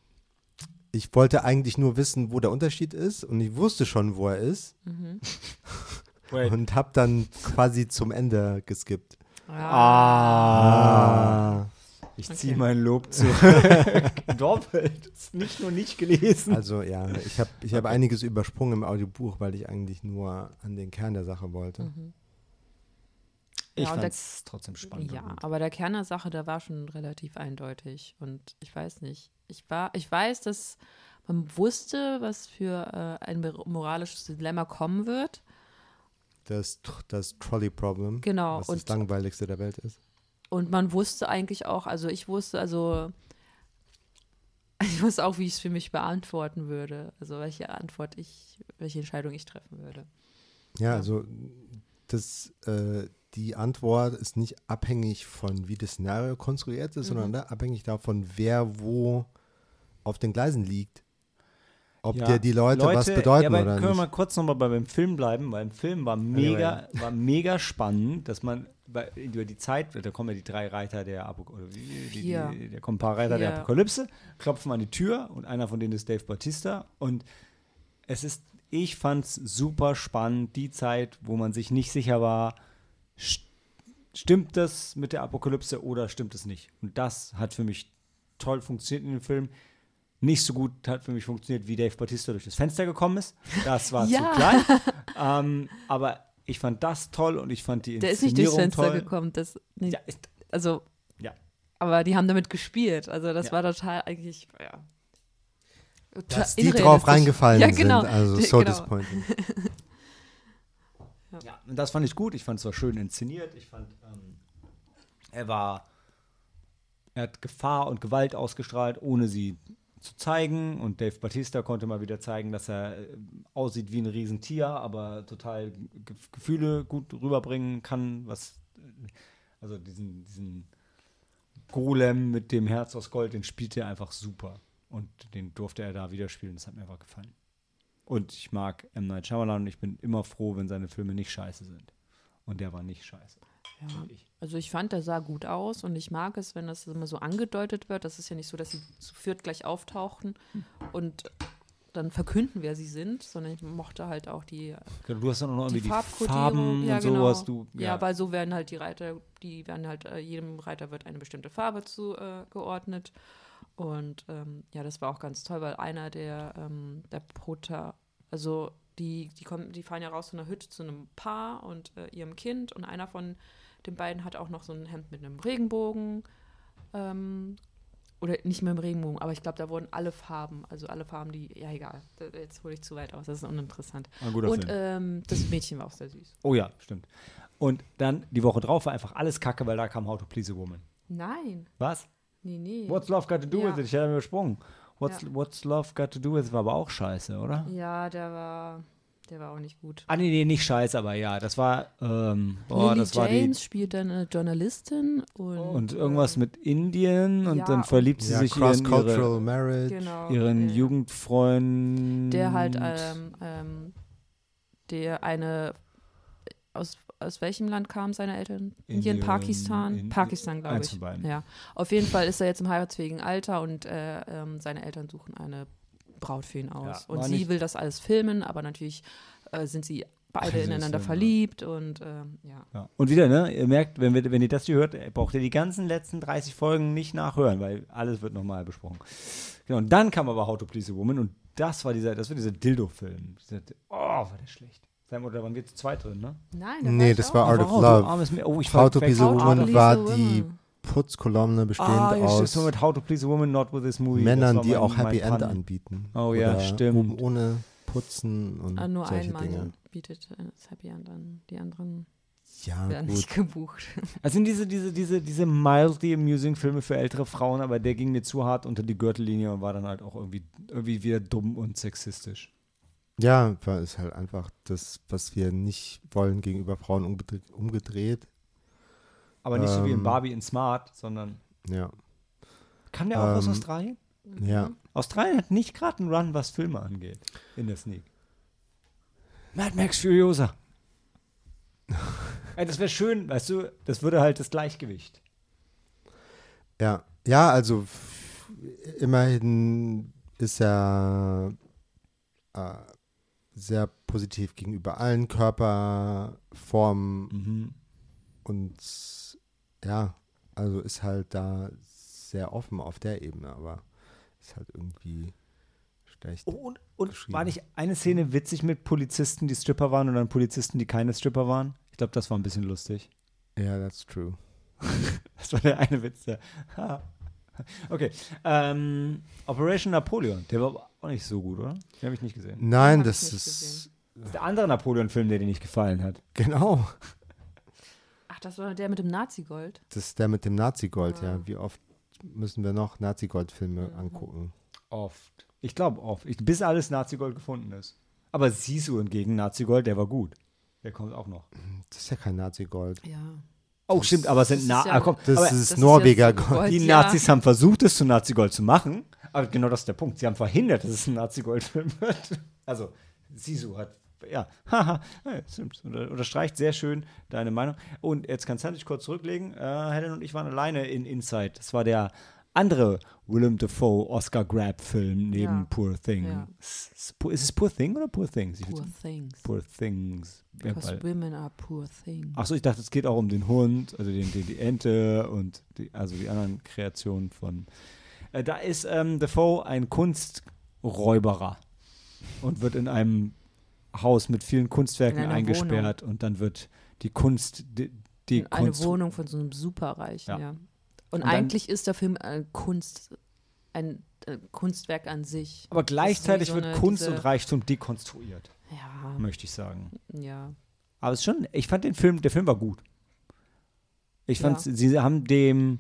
S2: ich wollte eigentlich nur wissen, wo der Unterschied ist und ich wusste schon, wo er ist. Mhm. und habe dann quasi zum Ende geskippt.
S1: Ah. ah. Ich ziehe okay. mein Lob zurück. Doppelt. Nicht nur nicht gelesen.
S2: Also ja, ich habe ich hab okay. einiges übersprungen im Audiobuch, weil ich eigentlich nur an den Kern der Sache wollte. Mhm.
S1: Ich ja, fand es trotzdem spannend.
S3: Ja, aber der Kern der Sache, der war schon relativ eindeutig. Und ich weiß nicht. Ich, war, ich weiß, dass man wusste, was für äh, ein moralisches Dilemma kommen wird.
S2: Das, das Trolley-Problem.
S3: Genau.
S2: Was das langweiligste der Welt ist.
S3: Und man wusste eigentlich auch, also ich wusste, also ich wusste auch, wie ich es für mich beantworten würde. Also welche Antwort ich, welche Entscheidung ich treffen würde.
S2: Ja, also das, äh, die Antwort ist nicht abhängig von, wie das Szenario konstruiert ist, mhm. sondern ne, abhängig davon, wer wo auf den Gleisen liegt. Ob ja. dir die Leute, Leute, was bedeuten ja, oder
S1: können nicht. Können wir mal kurz nochmal beim Film bleiben, weil im Film war mega, war mega spannend, dass man bei, über die Zeit, da kommen ja die drei Reiter der Apokalypse, da kommen ein paar Reiter Vier. der Apokalypse, klopfen an die Tür und einer von denen ist Dave Bautista und es ist, ich fand es super spannend, die Zeit, wo man sich nicht sicher war, stimmt das mit der Apokalypse oder stimmt es nicht? Und das hat für mich toll funktioniert in dem Film nicht so gut hat für mich funktioniert, wie Dave Bautista durch das Fenster gekommen ist. Das war zu klein. ähm, aber ich fand das toll und ich fand die
S3: Der ist nicht durchs Fenster toll. gekommen. Das, nee, ja, ist, also, ja. Aber die haben damit gespielt. Also das ja. war total eigentlich, ja.
S2: Dass die drauf reingefallen ja, genau. sind, also so genau. disappointing.
S1: ja. ja, und das fand ich gut. Ich fand es war schön inszeniert. Ich fand, ähm, er war, er hat Gefahr und Gewalt ausgestrahlt, ohne sie zu zeigen. Und Dave Batista konnte mal wieder zeigen, dass er äh, aussieht wie ein Riesentier, aber total Ge Gefühle gut rüberbringen kann. Was, äh, also diesen, diesen Golem mit dem Herz aus Gold, den spielte er einfach super. Und den durfte er da wieder spielen. Das hat mir einfach gefallen. Und ich mag M. Night Shyamalan und ich bin immer froh, wenn seine Filme nicht scheiße sind. Und der war nicht scheiße.
S3: Ja. Also ich fand, der sah gut aus und ich mag es, wenn das immer so angedeutet wird. Das ist ja nicht so, dass sie zu viert gleich auftauchen und dann verkünden, wer sie sind, sondern ich mochte halt auch die
S1: genau, Du hast dann noch irgendwie die, Farben ja, und genau. sowas. Du,
S3: ja. ja, weil so werden halt die Reiter, die werden halt, äh, jedem Reiter wird eine bestimmte Farbe zugeordnet. Äh, und ähm, ja, das war auch ganz toll, weil einer der, ähm, der Prota, also die, die, kommen, die fahren ja raus von der Hütte zu einem Paar und äh, ihrem Kind und einer von den beiden hat auch noch so ein Hemd mit einem Regenbogen. Ähm, oder nicht mehr im Regenbogen, aber ich glaube, da wurden alle Farben, also alle Farben, die, ja egal, jetzt hole ich zu weit aus, das ist uninteressant. Und ähm, das Mädchen war auch sehr süß.
S1: Oh ja, stimmt. Und dann die Woche drauf war einfach alles kacke, weil da kam How to Please a Woman.
S3: Nein.
S1: Was?
S3: Nee, nee.
S1: What's Love Got to Do ja. with it? Ich hätte übersprungen. What's, ja. What's Love Got to Do With war aber auch scheiße, oder?
S3: Ja, der war, der war auch nicht gut.
S1: Ah, nee, nee, nicht scheiße, aber ja, das war, ähm, boah,
S3: Lily
S1: das war
S3: James
S1: die,
S3: spielt dann eine Journalistin und,
S1: und irgendwas mit Indien und
S3: ja,
S1: dann verliebt sie
S2: Ja,
S1: sich in
S2: Cross-Cultural
S1: ihre,
S2: Marriage.
S3: genau,
S1: ihren
S3: ja.
S1: Jugendfreund.
S3: der halt ähm, ähm, der eine aus, aus welchem Land kamen seine Eltern? Indien,
S1: Indien,
S3: Pakistan?
S1: in-
S3: Pakistan, glaube
S1: eins
S3: ich.
S1: von beiden.
S3: Ja. Auf jeden Fall ist er jetzt im heiratsfähigen Alter und äh, ähm, seine Eltern suchen eine Braut für ihn aus.
S1: Ja,
S3: und sie will das alles filmen, aber natürlich äh, sind sie beide
S1: Also
S3: ineinander
S1: äh,
S3: verliebt und ähm, ja.
S1: Ja. Und wieder, ne, ihr merkt, wenn, wir, wenn ihr das hier hört, äh, braucht ihr die ganzen letzten 30 Folgen nicht nachhören, weil alles wird nochmal besprochen. Genau, und dann kam aber How to Please a Woman und das war dieser, das war dieser Dildo-Film. Oh, war der schlecht. Sam, Oder waren wir zu zweit drin, ne?
S3: Nein,
S2: Nee, das war Art of
S1: Oh,
S2: Love.
S1: Mä- Oh, ich
S2: How to Please a Woman war die
S3: Woman.
S2: Putzkolumne bestehend
S1: Ah, ja,
S2: aus
S1: so mit How to Please a Woman, not with this movie.
S2: Männern,
S1: war
S2: die
S1: mein-
S2: auch Happy End
S1: Pun.
S2: anbieten.
S1: Oh ja,
S2: Oder
S1: stimmt.
S2: um- Ohne Putzen und
S3: Ah, nur
S2: solche
S3: ein Mann
S2: Dinge.
S3: bietet äh, das Happy End an. Die anderen
S2: Ja,
S3: werden
S2: gut.
S3: nicht gebucht.
S1: Also sind diese, diese, diese, diese mildly amusing Filme für ältere Frauen, aber der ging mir zu hart unter die Gürtellinie und war dann halt auch irgendwie, irgendwie wieder dumm und sexistisch.
S2: Ja, weil es halt einfach das, was wir nicht wollen gegenüber Frauen umgedreht. umgedreht.
S1: Aber nicht so wie in
S2: Ähm.
S1: Barbie in Smart, sondern
S2: Ja.
S1: kann der auch aus
S2: Ähm,
S1: Australien?
S2: Ja.
S1: Australien hat nicht gerade einen Run, was Filme angeht, in der Sneak. Mad Max Furiosa. Ey, das wäre schön, weißt du, das würde halt das Gleichgewicht.
S2: Ja, ja, also immerhin ist er äh, sehr positiv gegenüber allen Körperformen
S1: Mhm.
S2: und ja, also ist halt da sehr offen auf der Ebene, aber ist halt irgendwie schlecht.
S1: Oh, und und
S2: geschrieben.
S1: war nicht eine Szene witzig mit Polizisten, die Stripper waren und dann Polizisten, die keine Stripper waren? Ich glaube, das war ein bisschen lustig.
S2: Ja, that's true.
S1: Das war der eine Witz. Der, okay. Ähm, Operation Napoleon, der war auch nicht so gut, oder? Den habe ich nicht gesehen.
S2: Nein, das ist
S1: Das ist der andere Napoleon-Film, der dir nicht gefallen hat.
S2: genau.
S3: Das war der mit dem Nazi-Gold.
S2: Das ist der mit dem Nazi-Gold,
S3: Ah.
S2: ja. Wie oft müssen wir noch Nazi-Gold-Filme
S3: Mhm.
S2: angucken?
S1: Oft. Ich glaube oft. Ich, bis alles Nazi-Gold gefunden ist. Aber Sisu entgegen Nazi-Gold, der war gut. Der kommt auch noch.
S2: Das ist ja kein Nazi-Gold.
S3: Ja.
S1: Oh, stimmt, aber es sind
S3: Das
S1: Na
S3: ist ja-
S1: ah, komm,
S2: Das
S1: aber
S2: ist
S3: das
S2: Norweger
S3: jetzt
S2: Gold.
S1: Die
S3: ja.
S1: Nazis haben versucht, es zu Nazi-Gold zu machen, aber genau das ist der Punkt. Sie haben verhindert, dass es ein Nazi-Gold-Film wird. Also, Sisu hat, ja, haha, ja, stimmt. Unter, unterstreicht sehr schön deine Meinung. Und jetzt kannst du dich kurz zurücklegen. Äh, Helen und ich waren alleine in Inside. Das war der andere Willem Dafoe Oscar-Grab-Film neben
S3: Ja.
S1: Poor Thing.
S3: Ja.
S1: Ist es Poor Thing oder Poor Things?
S3: Poor things.
S1: Poor Things. Ja,
S3: Because
S1: weil-
S3: women are poor things.
S1: Achso, ich dachte, es geht auch um den Hund, also den, den, die Ente und die, also die anderen Kreationen von. Äh, da ist ähm, Defoe ein Kunsträuberer und wird in einem Haus mit vielen Kunstwerken eingesperrt und dann wird die Kunst, die, die
S3: In eine
S1: Kunst.
S3: Wohnung von so einem Superreichen,
S1: Ja.
S3: ja. Und,
S1: Und
S3: eigentlich ist der Film äh, Kunst, ein äh, Kunstwerk an sich.
S1: Aber gleichzeitig
S3: so
S1: wird
S3: eine-
S1: Kunst und Reichtum dekonstruiert,
S3: Ja,
S1: möchte ich sagen.
S3: ja.
S1: Aber es ist schon, ich fand den Film, der Film war gut. Ich fand,
S3: Ja.
S1: sie haben dem,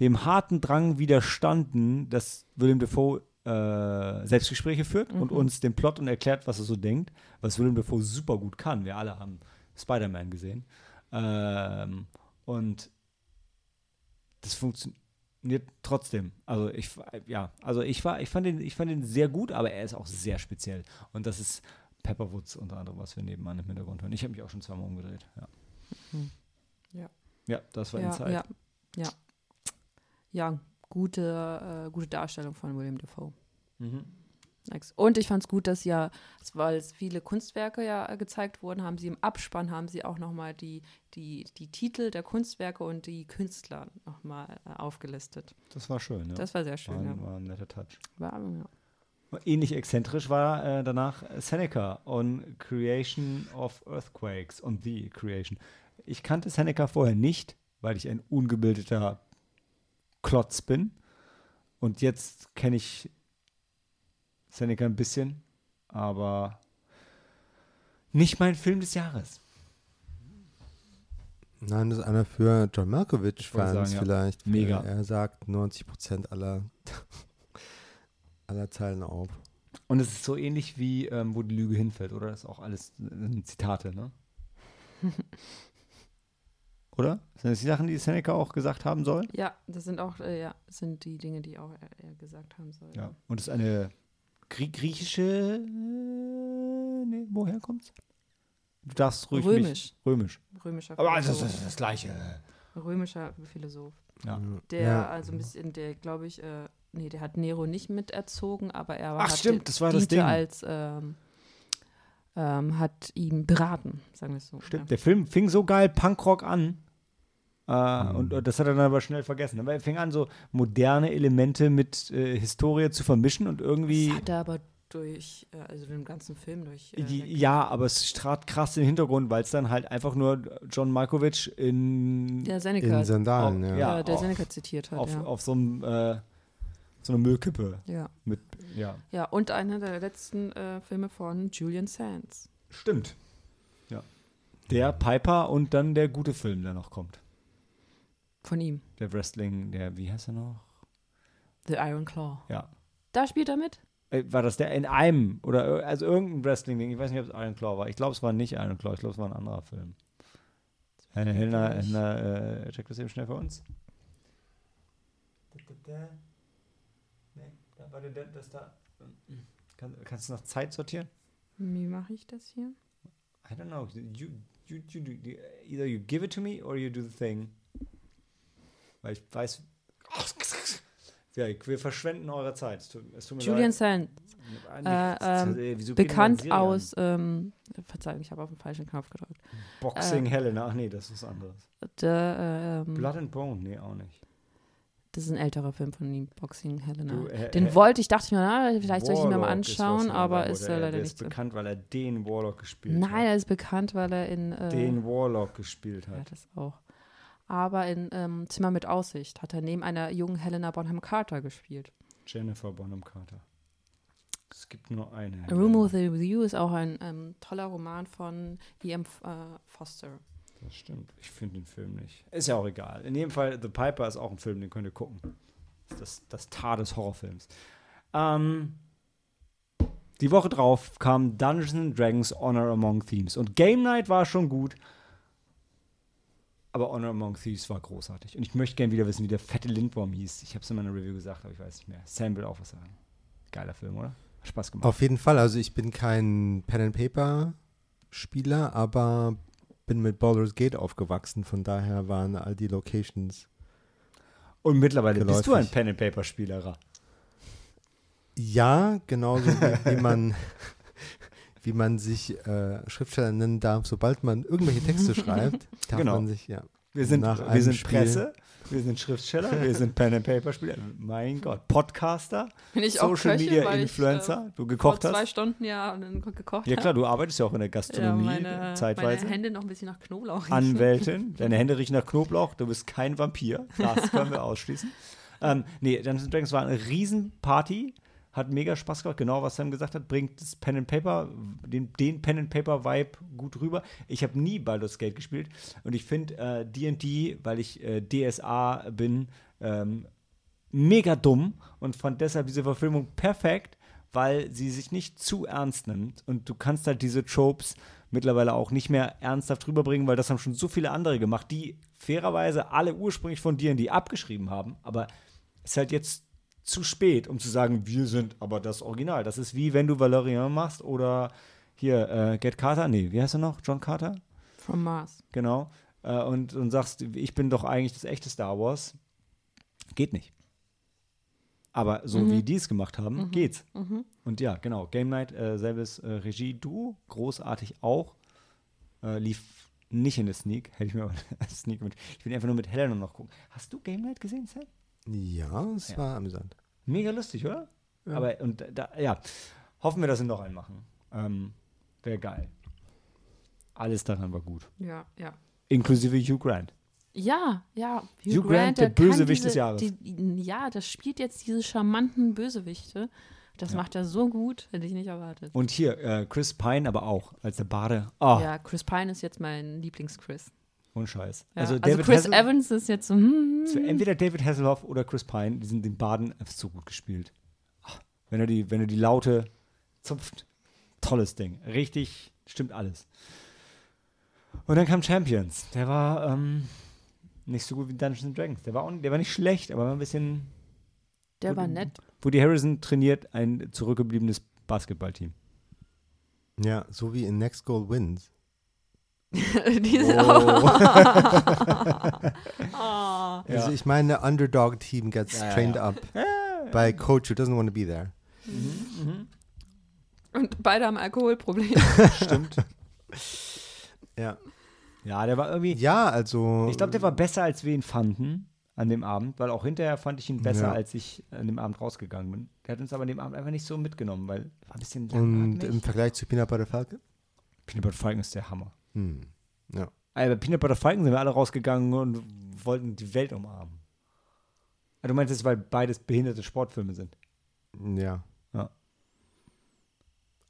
S1: dem harten Drang widerstanden, dass Willem Dafoe äh, Selbstgespräche führt und
S3: Mhm.
S1: uns den Plot und erklärt, was er so denkt, was Willem Dafoe super gut kann. Wir alle haben Spider-Man gesehen. Ähm, und das funktioniert trotzdem. Also ich, ja, also ich war, ich fand ihn, ich fand ihn sehr gut, aber er ist auch sehr speziell. Und das ist Pepperwoods unter anderem, was wir nebenan im Hintergrund hören. Ich habe mich auch schon zweimal umgedreht. Ja,
S3: Mhm. Ja.
S1: ja das war
S3: ja,
S1: Inside.
S3: ja, ja. Ja, gute, äh, gute Darstellung von William Dafoe.
S1: Mhm.
S3: Nice. Und ich fand es gut, dass ja, weil es viele Kunstwerke ja gezeigt wurden, haben sie im Abspann haben sie auch nochmal die, die, die Titel der Kunstwerke und die Künstler nochmal äh, aufgelistet.
S1: Das war schön. Ja.
S3: Das war sehr
S1: war,
S3: schön, ja.
S1: ein, war ein netter Touch.
S3: War, ja.
S1: Ähnlich exzentrisch war äh, danach Seneca on Creation of Earthquakes, on the Creation. Ich kannte Seneca vorher nicht, weil ich ein ungebildeter Klotz bin. Und jetzt kenne ich Seneca ein bisschen, aber nicht mein Film des Jahres.
S2: Nein, das ist einer für John Malkovich-Fans
S1: ja.
S2: vielleicht.
S1: Mega.
S2: Er sagt, 90 Prozent aller aller Zeilen auf.
S1: Und es ist so ähnlich wie, ähm, wo die Lüge hinfällt, oder? Das ist auch alles äh, Zitate, ne? oder? Sind das die Sachen, die Seneca auch gesagt haben soll?
S3: Ja, das sind auch, äh, ja, sind die Dinge, die auch er, er gesagt haben soll.
S1: Ja. Und es ist eine Grie griechische, äh, nee, woher kommt's? Du darfst ruhig
S3: Römisch.
S1: Mich, römisch.
S3: Römischer
S1: Aber das
S3: Philosoph.
S1: ist das Gleiche.
S3: Römischer Philosoph.
S1: Ja.
S3: Der,
S2: Ja.
S3: also ein bisschen, der, glaube ich, äh, nee, der hat Nero nicht miterzogen, aber er war,
S1: Ach,
S3: hat,
S1: stimmt, das war das Ding.
S3: als, ähm, ähm, hat ihm beraten, sagen wir es so.
S1: Stimmt, der Film fing so geil Punkrock an. Äh,
S2: Mhm.
S1: und, und das hat er dann aber schnell vergessen. Aber er fing an, so moderne Elemente mit äh, Historie zu vermischen und
S3: Ja.
S1: irgendwie.
S3: Das hat er aber durch, äh, also den ganzen Film durch. Äh,
S1: Die- Ja, aber es trat krass in den Hintergrund, weil es dann halt einfach nur John Malkovich in,
S3: der Seneca,
S2: In Sandalen,
S1: Oh,
S2: ja.
S1: ja.
S3: der
S1: auf-
S3: Seneca zitiert hat,
S1: auf,
S3: ja.
S1: auf so einem äh, so einer Müllkippe
S3: ja.
S1: mit, ja.
S3: Ja, und einer der letzten äh, Filme von Julian Sands.
S1: Stimmt. Ja. Der Piper und dann der gute Film, der noch kommt.
S3: Von ihm.
S1: Der Wrestling, der, wie heißt er noch?
S3: The Iron Claw.
S1: Ja.
S3: Da spielt er mit?
S1: Äh, War das der in einem oder also irgendein Wrestling-Ding? Ich weiß nicht, ob es Iron Claw war. Ich glaube, es war nicht Iron Claw. Ich glaube, es war ein anderer Film. Helena, Helena,
S3: nicht.
S1: Helena äh, check das eben schnell für uns. Nee, da war der, das da. Kann, kannst du noch Zeit sortieren?
S3: Wie mache ich das hier?
S1: I don't know. You, you, you, do, either you give it to me or you do the thing. Weil ich weiß. Ja, wir verschwenden eure Zeit. Es tut, es tut mir
S3: Julian
S1: leid.
S3: Sands,
S1: Eigentlich-
S3: äh, ähm,
S1: äh, an
S3: bekannt aus, ähm, Verzeihung, ich habe auf den falschen Knopf gedrückt.
S1: Boxing
S3: äh,
S1: Helena. Ach nee, das ist was anderes.
S3: Der, ähm,
S1: Blood and Bone, nee, auch nicht.
S3: das ist ein älterer Film von ihm, Boxing Helena.
S1: Du, äh,
S3: Den
S1: äh,
S3: wollte ich, dachte ich mir, na, vielleicht soll ich ihn mir mal
S1: Warlock ist
S3: anschauen,
S1: was,
S3: aber ist äh, leider
S1: der
S3: nicht
S1: ist
S3: so.
S1: bekannt, weil er den Warlock gespielt
S3: Nein,
S1: hat.
S3: er ist bekannt, weil er in.
S1: Den Warlock gespielt
S3: ja,
S1: hat.
S3: das auch. Aber in ähm, Zimmer mit Aussicht hat er neben einer jungen Helena Bonham Carter gespielt.
S1: Jennifer Bonham Carter. Es gibt nur eine.
S3: A Room with a View ist auch ein ähm, toller Roman von E.M. Äh, Foster.
S1: Das stimmt. Ich finde den Film nicht. Ist ja auch egal. In jedem Fall, The Piper ist auch ein Film, den könnt ihr gucken. Das ist das, Tar des Horrorfilms. Ähm, die Woche drauf kam Dungeons and Dragons Honor Among Thieves. Und Game Night war schon gut. Aber Honor Among Thieves war großartig. Und ich möchte gerne wieder wissen, wie der fette Lindworm hieß. Ich habe es in meiner Review gesagt, aber ich weiß nicht mehr. Sam will auch was sagen. Geiler Film, oder? Hat Spaß gemacht.
S2: Auf jeden Fall. Also ich bin kein Pen and Paper Spieler, aber bin mit Baldur's Gate aufgewachsen. Von daher waren all die Locations.
S1: Und mittlerweile bist du ein
S2: Geläufig.
S1: Pen and Paper Spielerer.
S2: Ja, genauso wie man wie man sich äh, Schriftsteller nennen darf, sobald man irgendwelche Texte schreibt, darf
S1: Genau.
S2: man sich ja.
S1: Wir sind,
S2: Nach
S1: wir sind
S2: Spiel.
S1: Presse, wir sind Schriftsteller, wir sind Pen and Paper Spieler. Mein Gott, Podcaster,
S3: Bin ich
S1: Social
S3: auch Köchin,
S1: Media
S3: weil
S1: Influencer,
S3: ich,
S1: du
S3: äh,
S1: gekocht
S3: vor zwei
S1: hast.
S3: Stunden ja dann gekocht
S1: Ja klar, du arbeitest ja auch in der
S3: Ja,
S1: Gastronomie
S3: meine,
S1: zeitweise.
S3: meine Hände noch ein bisschen nach Knoblauch riechen.
S1: Anwältin, deine Hände riechen nach Knoblauch, du bist kein Vampir. Das können wir ausschließen. Ähm, nee, Dungeons Dragons war eine Riesenparty, hat mega Spaß gemacht. Genau, was Sam gesagt hat, bringt das Pen and Paper, den, den Pen and Paper Vibe gut rüber. Ich habe nie Baldur's Gate gespielt und ich finde äh, D&D, weil ich äh, DSA bin, ähm, mega dumm und fand deshalb diese Verfilmung perfekt, weil sie sich nicht zu ernst nimmt und du kannst halt diese Tropes mittlerweile auch nicht mehr ernsthaft rüberbringen, weil das haben schon so viele andere gemacht, die fairerweise alle ursprünglich von D&D abgeschrieben haben, aber es ist halt jetzt zu spät, um zu sagen, wir sind aber das Original. Das ist wie wenn du Valerian machst oder hier äh, Get Carter, nee, wie heißt er noch? John Carter?
S3: From Mars.
S1: Genau. Äh, und, und sagst, ich bin doch eigentlich das echte Star Wars. Geht nicht. Aber so
S3: Mhm.
S1: wie die es gemacht haben, geht's. Und ja, genau. Game Night, äh, selbes äh, Regie-Duo, großartig auch. Äh, lief nicht in der Sneak. Hätte ich mir aber Sneak mit. Ich will einfach nur mit Helena noch gucken. Hast du Game Night gesehen, Sam?
S2: Ja, es
S1: Ja.
S2: war amüsant.
S1: Mega lustig, oder? Aber und da, ja, hoffen wir, dass sie noch einen machen. Ähm, Wäre geil. Alles daran war gut.
S3: Ja, ja.
S1: Inklusive Hugh Grant.
S3: Ja, ja.
S1: Hugh Grant, der
S3: kann
S1: Bösewicht des Jahres.
S3: Die, ja, das spielt jetzt diese charmanten Bösewichte. Das
S1: Ja.
S3: macht er so gut, hätte ich nicht erwartet.
S1: Und hier, äh, Chris Pine aber auch, als der Bade. Oh,
S3: Ja, Chris Pine ist jetzt mein Lieblings-Chris.
S1: Ohne Scheiß.
S3: Ja.
S1: Also,
S3: Also,
S1: David
S3: Chris
S1: Hassel-
S3: Evans ist jetzt so, hm,
S1: es wär entweder David Hasselhoff oder Chris Pine, die sind den Baden einfach so gut gespielt. Ah, Wenn er die, wenn er die Laute zupft, tolles Ding. Richtig, stimmt alles. Und dann kam Champions. Der war ähm, nicht so gut wie Dungeons Dragons. Der war, auch, der war nicht schlecht, aber war ein bisschen.
S3: Der war nett.
S1: Woody Harrison trainiert ein zurückgebliebenes Basketballteam.
S2: Ja, so wie in Next Goal Wins.
S3: Diese
S2: oh. oh. Also ich meine, Underdog-Team gets ja, trained ja. up by a coach who doesn't want to be there.
S3: Mhm, mhm. Und beide haben Alkoholprobleme.
S1: Stimmt.
S2: ja.
S1: Ja, der war irgendwie.
S2: Ja, also.
S1: Ich glaube, der war besser, als wir ihn fanden an dem Abend, weil auch hinterher fand ich ihn besser, ja. als ich an dem Abend rausgegangen bin. Der hat uns aber an dem Abend einfach nicht so mitgenommen, weil war ein bisschen
S2: Und im Vergleich zu Peanut Butter Falcon?
S1: Peanut Butter Falcon ist der Hammer.
S2: Hm. Ja.
S1: Aber bei Peanut Butter Falcon sind wir alle rausgegangen und wollten die Welt umarmen. Ah, du meinst es, weil beides behinderte Sportfilme sind?
S2: Ja.
S1: Ja.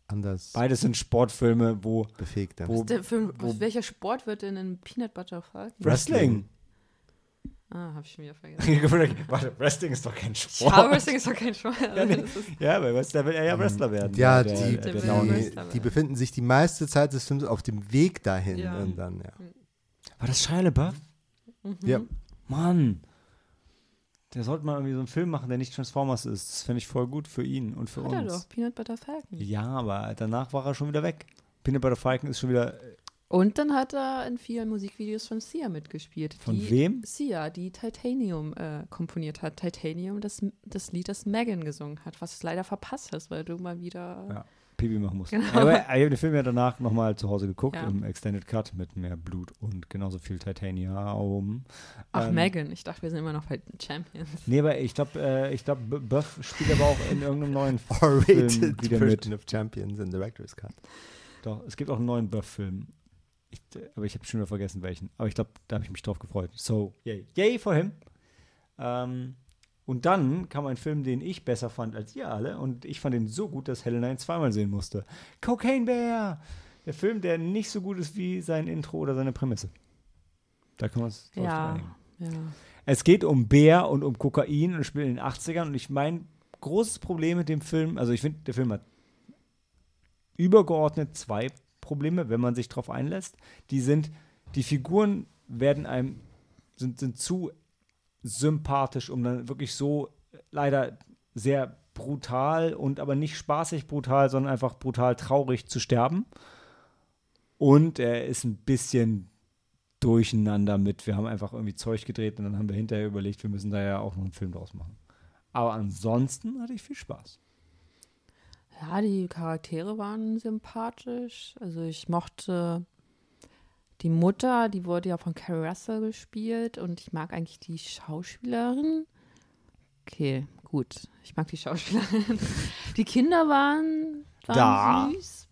S2: Anders.
S1: Beides sind Sportfilme, wo.
S2: Befähigter.
S3: Wo, Film, wo, welcher Sport wird denn in Peanut Butter Falcon?
S1: Wrestling.
S3: Ah, hab ich schon wieder vergessen.
S1: Warte, Wrestling ist doch kein Sport.
S3: Ja, Wrestling ist doch kein Sport. ja,
S1: nee. ja, bei Wrestler will er ja Wrestler werden.
S2: Ja, der, die, der, der, die, befinden sich die meiste Zeit des Films auf dem Weg dahin. Ja. Und dann, ja.
S1: War das Shia LaBeouf?
S2: Mhm. Ja.
S1: Mann. Der sollte mal irgendwie so einen Film machen, der nicht Transformers ist. Das fände ich voll gut für ihn und für
S3: Hat
S1: uns.
S3: Er doch, Peanut Butter Falcon.
S1: Ja, aber danach war er schon wieder weg. Peanut Butter Falcon ist schon wieder
S3: und dann hat er in vielen Musikvideos von Sia mitgespielt.
S1: Von wem?
S3: Sia, die Titanium äh, komponiert hat. Titanium, das, das Lied, das Megan gesungen hat, was du leider verpasst hast, weil du mal wieder.
S1: Ja, Pipi machen musst. Genau. Aber ich habe den Film ja danach nochmal zu Hause geguckt, ja. im Extended Cut mit mehr Blut und genauso viel Titanium.
S3: Ach, ähm, Megan, ich dachte, wir sind immer noch bei Champions.
S1: Nee, aber ich glaube, äh, ich Buff spielt aber auch in irgendeinem neuen Film wieder mit.
S2: of Champions in Director's Cut.
S1: Doch, es gibt auch einen neuen Buff-Film. Ich, aber ich habe schon wieder vergessen, welchen. Aber ich glaube, da habe ich mich drauf gefreut. So, yay. Yay for him. Ähm, und dann kam ein Film, den ich besser fand als ihr alle. Und ich fand ihn so gut, dass Helena ihn zweimal sehen musste. Cocaine Bear! Der Film, der nicht so gut ist wie sein Intro oder seine Prämisse. Da kann man es
S3: ja, ja.
S1: Es geht um Bär und um Kokain und spielt in den 80ern. Und ich meine, großes Problem mit dem Film, also ich finde, der Film hat übergeordnet zwei Probleme, wenn man sich darauf einlässt. Die sind, die Figuren werden einem, sind, sind zu sympathisch, um dann wirklich so leider sehr brutal und aber nicht spaßig brutal, sondern einfach brutal traurig zu sterben. Und er ist ein bisschen durcheinander mit. Wir haben einfach irgendwie Zeug gedreht und dann haben wir hinterher überlegt, wir müssen da ja auch noch einen Film draus machen. Aber ansonsten hatte ich viel Spaß.
S3: Ja, die Charaktere waren sympathisch. Also ich mochte die Mutter, die wurde ja von Carrie Russell gespielt und ich mag eigentlich die Schauspielerin. Okay, gut. Ich mag die Schauspielerin. Die Kinder waren, waren da. süß.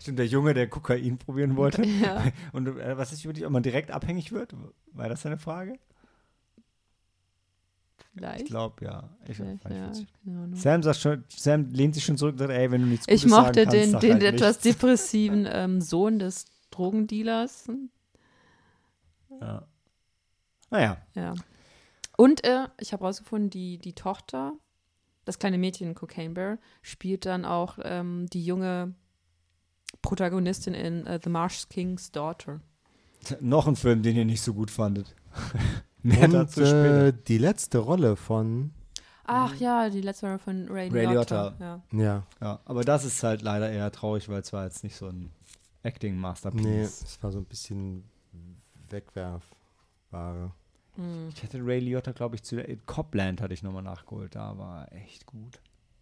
S1: Stimmt, der Junge, der Kokain probieren wollte.
S3: Ja.
S1: Und äh, was ist wirklich, ob man direkt abhängig wird? War das eine Frage?
S3: Vielleicht.
S1: Ich glaube, ja. Ich, ja Sam, sagt schon, Sam lehnt sich schon zurück und sagt, ey, wenn du nichts
S3: Gutes Ich mochte den, kannst, den halt etwas nichts. depressiven ähm, Sohn des Drogendealers.
S1: Ja. Naja.
S3: Ja. Und äh, ich habe rausgefunden, die, die Tochter, das kleine Mädchen Cocaine Bear, spielt dann auch ähm, die junge Protagonistin in uh, The Marsh King's Daughter.
S1: Noch ein Film, den ihr nicht so gut fandet.
S2: Mehr Und, dazu später. Äh, die letzte Rolle von.
S3: Ach ja, die letzte Rolle von Ray, Ray Liotta. Ja.
S2: ja.
S1: ja. Aber das ist halt leider eher traurig, weil es war jetzt nicht so ein Acting-Masterpiece. Nee,
S2: es war so ein bisschen Wegwerfware.
S1: Mhm. Ich hätte Ray Liotta, glaube ich, zu Copland hatte ich nochmal nachgeholt. Da war er echt gut.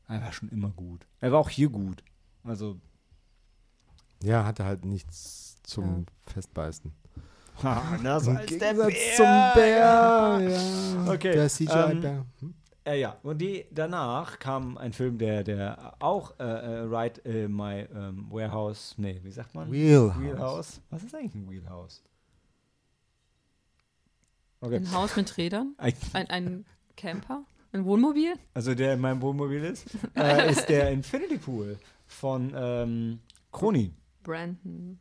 S1: Er war schon immer gut. Er war auch hier gut. Also.
S2: Ja, hatte halt nichts zum ja. Festbeißen.
S1: Na, so als der
S2: Bär. zum Bär. Ja.
S1: Okay.
S2: Der CGI-Bär.
S1: Ähm, hm? äh, ja, und die, danach kam ein Film, der, der auch äh, äh, Right äh, My ähm, Warehouse, nee, wie sagt man?
S2: Wheelhouse.
S1: Wheelhouse. Was ist eigentlich ein Wheelhouse?
S3: Okay. Ein Haus mit Rädern? Ein, ein Camper? Ein Wohnmobil?
S1: Also der in meinem Wohnmobil ist, äh, ist der Infinity Pool von ähm, Kroni.
S3: Brandon.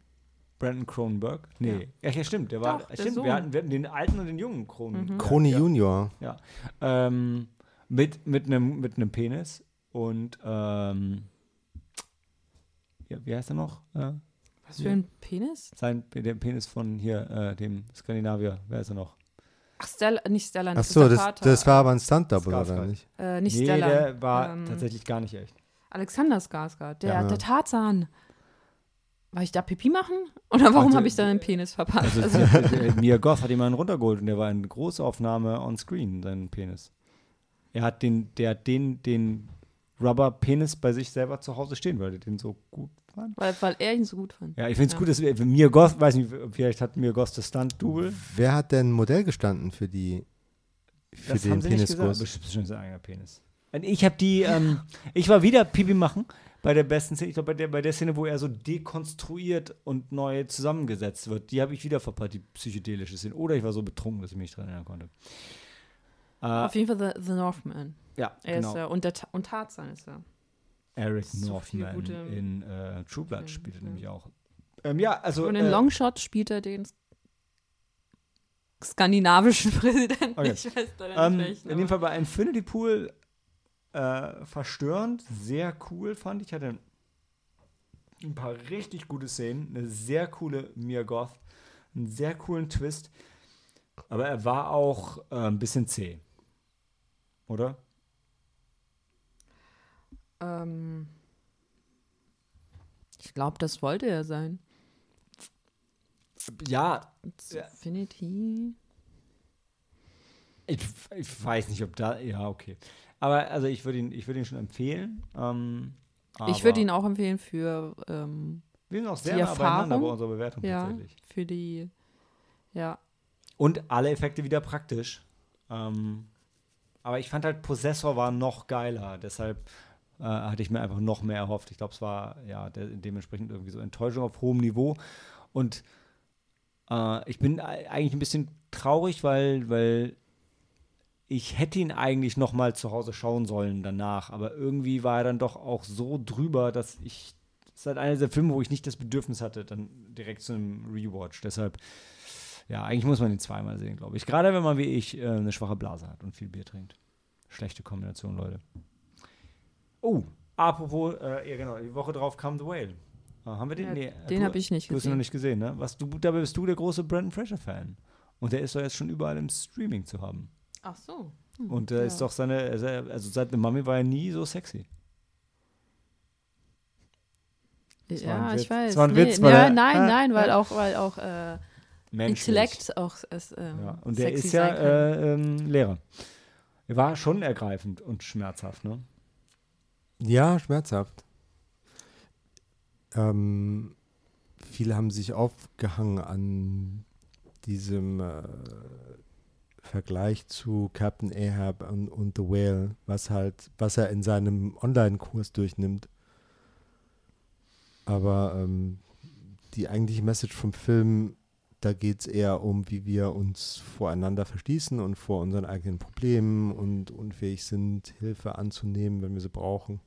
S1: Brandon Cronenberg? Nee. Ja, ja stimmt. Der war. Doch, stimmt, wir hatten, wir hatten den alten und den jungen Kronen.
S2: Mhm. Krone
S1: ja,
S2: Junior.
S1: Ja. Ähm, mit, mit einem mit Penis. und ähm, ja, wie heißt er noch? Äh,
S3: Was für ein Penis?
S1: Sein, der Penis von hier, äh, dem Skandinavier, wer ist er noch?
S3: Ach, Stella, nicht Stella,
S2: Ach so, das, das, war aber ein Stunt-Double, oder nicht?
S3: Äh, nicht
S1: nee,
S3: Stella.
S1: der war ähm, tatsächlich gar nicht echt.
S3: Alexander Skarsgård, der, ja. der Tarzan. War ich da Pipi machen? Oder warum habe ich da einen Penis verpasst?
S1: Also, also Mia Goth hat einen runtergeholt und der war in Großaufnahme on screen, sein Penis. Er hat den, der hat den, den Rubber-Penis bei sich selber zu Hause stehen, weil er den so gut fand.
S3: Weil, weil er ihn so gut fand.
S1: Ja, ich finde es ja. gut, dass wir, Mia Goth, weiß nicht, vielleicht hat Mia Goth das Stunt-Double.
S2: Wer hat denn Modell gestanden für die für
S1: das
S2: den
S1: haben sie
S2: Penis
S1: nicht gesagt, bestimmt sein eigener Penis. Und ich habe die, ähm, ich war wieder Pipi machen bei der besten Szene, ich glaube bei der, bei der Szene, wo er so dekonstruiert und neu zusammengesetzt wird, die habe ich wieder verpasst, die psychedelische Szene. Oder ich war so betrunken, dass ich mich dran erinnern konnte.
S3: Äh, Auf jeden Fall The, the Northman.
S1: Ja,
S3: er
S1: genau.
S3: Ist, äh, und, der, und Tarzan ist er.
S1: Eric
S3: So
S1: Northman in äh, True Blood spielt er
S3: ja.
S1: nämlich auch. Ähm, ja, also
S3: und in
S1: äh,
S3: Longshot spielt er den skandinavischen Präsidenten.
S1: Okay.
S3: Ich weiß
S1: Ähm,
S3: nicht welchen.
S1: in dem Fall bei Infinity Pool äh, verstörend, sehr cool fand ich. Hatte ein paar richtig gute Szenen, eine sehr coole Mia Goth, einen sehr coolen Twist. Aber er war auch äh, ein bisschen zäh. Oder?
S3: Ähm, ich glaube, das wollte er sein.
S1: Ja,
S3: Infinity.
S1: ich, ich weiß nicht, ob da. Ja, okay. Aber also ich würde ihn, ich würde ihn schon empfehlen. Ähm,
S3: Ich würde ihn auch empfehlen für, ähm,
S1: Wir sind auch sehr nah beieinander bei unserer Bewertung
S3: ja,
S1: tatsächlich.
S3: für die, ja.
S1: Und alle Effekte wieder praktisch. Ähm, aber ich fand halt, Possessor war noch geiler. Deshalb äh, hatte ich mir einfach noch mehr erhofft. Ich glaube, es war ja de dementsprechend irgendwie so Enttäuschung auf hohem Niveau. Und äh, ich bin ei- eigentlich ein bisschen traurig, weil, weil ich hätte ihn eigentlich noch mal zu Hause schauen sollen danach. Aber irgendwie war er dann doch auch so drüber, dass ich. Das ist halt einer der Filme, wo ich nicht das Bedürfnis hatte, dann direkt zu einem Rewatch. Deshalb ja, eigentlich muss man ihn zweimal sehen, glaube ich. Gerade wenn man wie ich äh, eine schwache Blase hat und viel Bier trinkt. Schlechte Kombination, Leute. Oh, apropos, äh, ja genau, die Woche drauf kam The Whale. Äh, haben wir den?
S3: Ja,
S1: nee,
S3: den habe ich nicht
S1: Du hast ihn noch
S3: gesehen.
S1: nicht gesehen, ne? Was, du, dabei bist du der große Brandon Fraser-Fan. Und der ist doch jetzt schon überall im Streaming zu haben.
S3: Ach so. Hm,
S1: Und äh, ist doch seine, also also seit The Mummy war er nie so sexy.
S3: Ja, ich weiß.
S1: Das war ein
S3: nee,
S1: Witz, weil
S3: ja,
S1: er-
S3: nein,
S1: Ah,
S3: nein, weil auch, weil auch äh. Intellekt auch es, ähm,
S1: Ja, und der
S3: sexy
S1: ist ja äh, ähm, Lehrer. Er war schon ergreifend und schmerzhaft, ne?
S2: Ja, schmerzhaft. Ähm, viele haben sich aufgehangen an diesem äh, Vergleich zu Captain Ahab und, und The Whale, was halt, was er in seinem Online-Kurs durchnimmt. Aber ähm, die eigentliche Message vom Film, da geht es eher um, wie wir uns voreinander verschließen und vor unseren eigenen Problemen und unfähig sind, Hilfe anzunehmen, wenn wir sie brauchen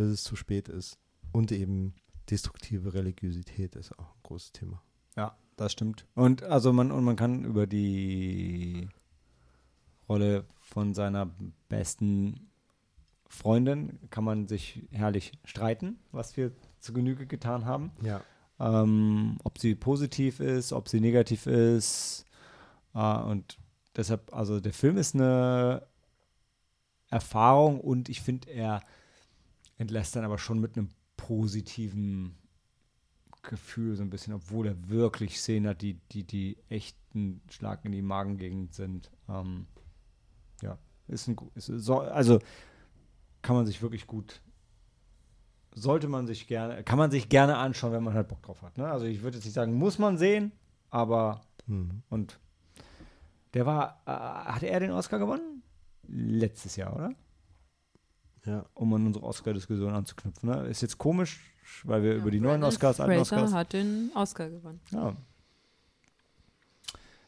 S2: bis es zu spät ist. Und eben destruktive Religiosität ist auch ein großes Thema.
S1: Ja, das stimmt. Und also man und man kann über die Rolle von seiner besten Freundin kann man sich herrlich streiten, was wir zu Genüge getan haben.
S2: Ja.
S1: Ähm, ob sie positiv ist, ob sie negativ ist. Äh, und deshalb, also der Film ist eine Erfahrung und ich finde, er entlässt dann aber schon mit einem positiven Gefühl so ein bisschen, obwohl er wirklich Szenen hat, die, die, die echten Schlag in die Magengegend sind. Ähm, ja, ist ein, ist, so, also kann man sich wirklich gut, sollte man sich gerne, kann man sich gerne anschauen, wenn man halt Bock drauf hat. Ne? Also ich würde jetzt nicht sagen, muss man sehen, aber
S2: Mhm.
S1: und der war, äh, hatte er den Oscar gewonnen? Letztes Jahr, oder?
S2: Ja.
S1: Um an unsere Oscar-Diskussion anzuknüpfen. Ne? Ist jetzt komisch, weil wir
S3: Ja,
S1: über die neuen Oscars, alten
S3: Fraser
S1: Oscars.
S3: hat den Oscar gewonnen.
S1: Ja.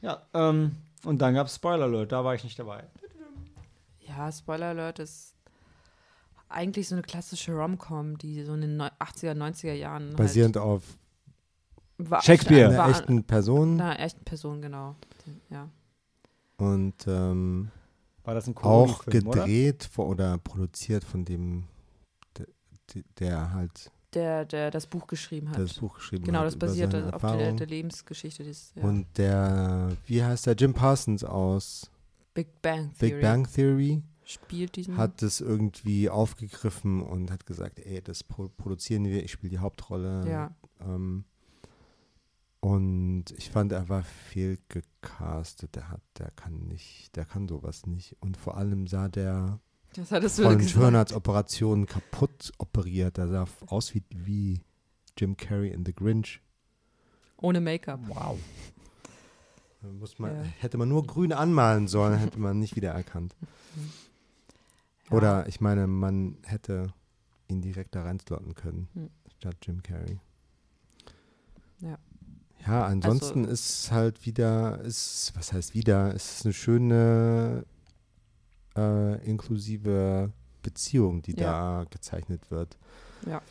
S1: Ja, ähm, und dann gab es Spoiler Alert, da war ich nicht dabei.
S3: Ja, Spoiler Alert ist eigentlich so eine klassische Rom-Com, die so in den neu- 80er, 90er Jahren
S2: Basierend auf
S3: halt war,
S1: Shakespeare.
S2: einer echten Person.
S3: einer echten Person, genau. Ja.
S2: Und ähm,
S1: War das ein
S2: Auch gedreht oder? oder produziert von dem, der, der halt
S3: der, der das Buch geschrieben hat.
S2: Das Buch geschrieben
S3: genau,
S2: hat.
S3: Genau, das basiert auf der, der, Lebensgeschichte. Des,
S2: ja. Und der, wie heißt der, Jim Parsons aus
S3: Big Bang Theory.
S2: Big Bang Theory
S3: spielt diesen.
S2: Hat das irgendwie aufgegriffen und hat gesagt, ey, das produzieren wir, ich spiele die Hauptrolle.
S3: Ja.
S2: Ähm, und ich fand, er war fehlgecastet. Der hat, der kann nicht, der kann sowas nicht. Und vor allem sah der
S3: das hattest du
S2: Colin Schönhards Operation kaputt operiert. Der sah aus wie, wie Jim Carrey in The Grinch.
S3: Ohne Make-up.
S2: Wow. Muss man, ja. Hätte man nur grün anmalen sollen, hätte man nicht wiedererkannt. Ja. Oder ich meine, man hätte ihn direkt da reinslotten können, hm. statt Jim Carrey.
S3: Ja.
S2: Ja, ansonsten also, ist halt wieder, ist, was heißt wieder, es ist eine schöne äh, inklusive Beziehung, die ja. da gezeichnet wird.
S3: Ja.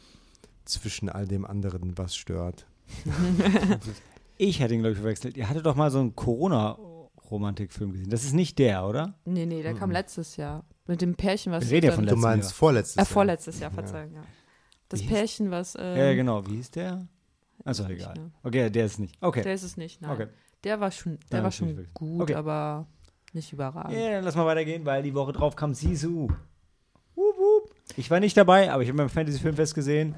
S2: Zwischen all dem anderen, was stört.
S1: ich hätte ihn, glaube ich, verwechselt. Ihr hattet doch mal so einen Corona-Romantikfilm gesehen. Das ist nicht der, oder?
S3: Nee, nee, der mhm. kam letztes Jahr. Mit dem Pärchen, was.
S1: Wir reden ja von letztem
S2: Du meinst Jahr. vorletztes Jahr.
S3: Äh, vorletztes Jahr, Verzeihung, ja. ja. Das Pärchen, was. Ähm,
S1: ja, genau. Wie hieß der? Achso, egal. Ne? Okay, der ist nicht. Okay.
S3: Der ist es nicht, nein. Okay. Der war schon, der ja, war schon gut, okay. aber nicht überragend.
S1: Ja, dann lass mal weitergehen, weil die Woche drauf kam Sisu. Wup, wup. Ich war nicht dabei, aber ich habe beim Fantasy Filmfest gesehen.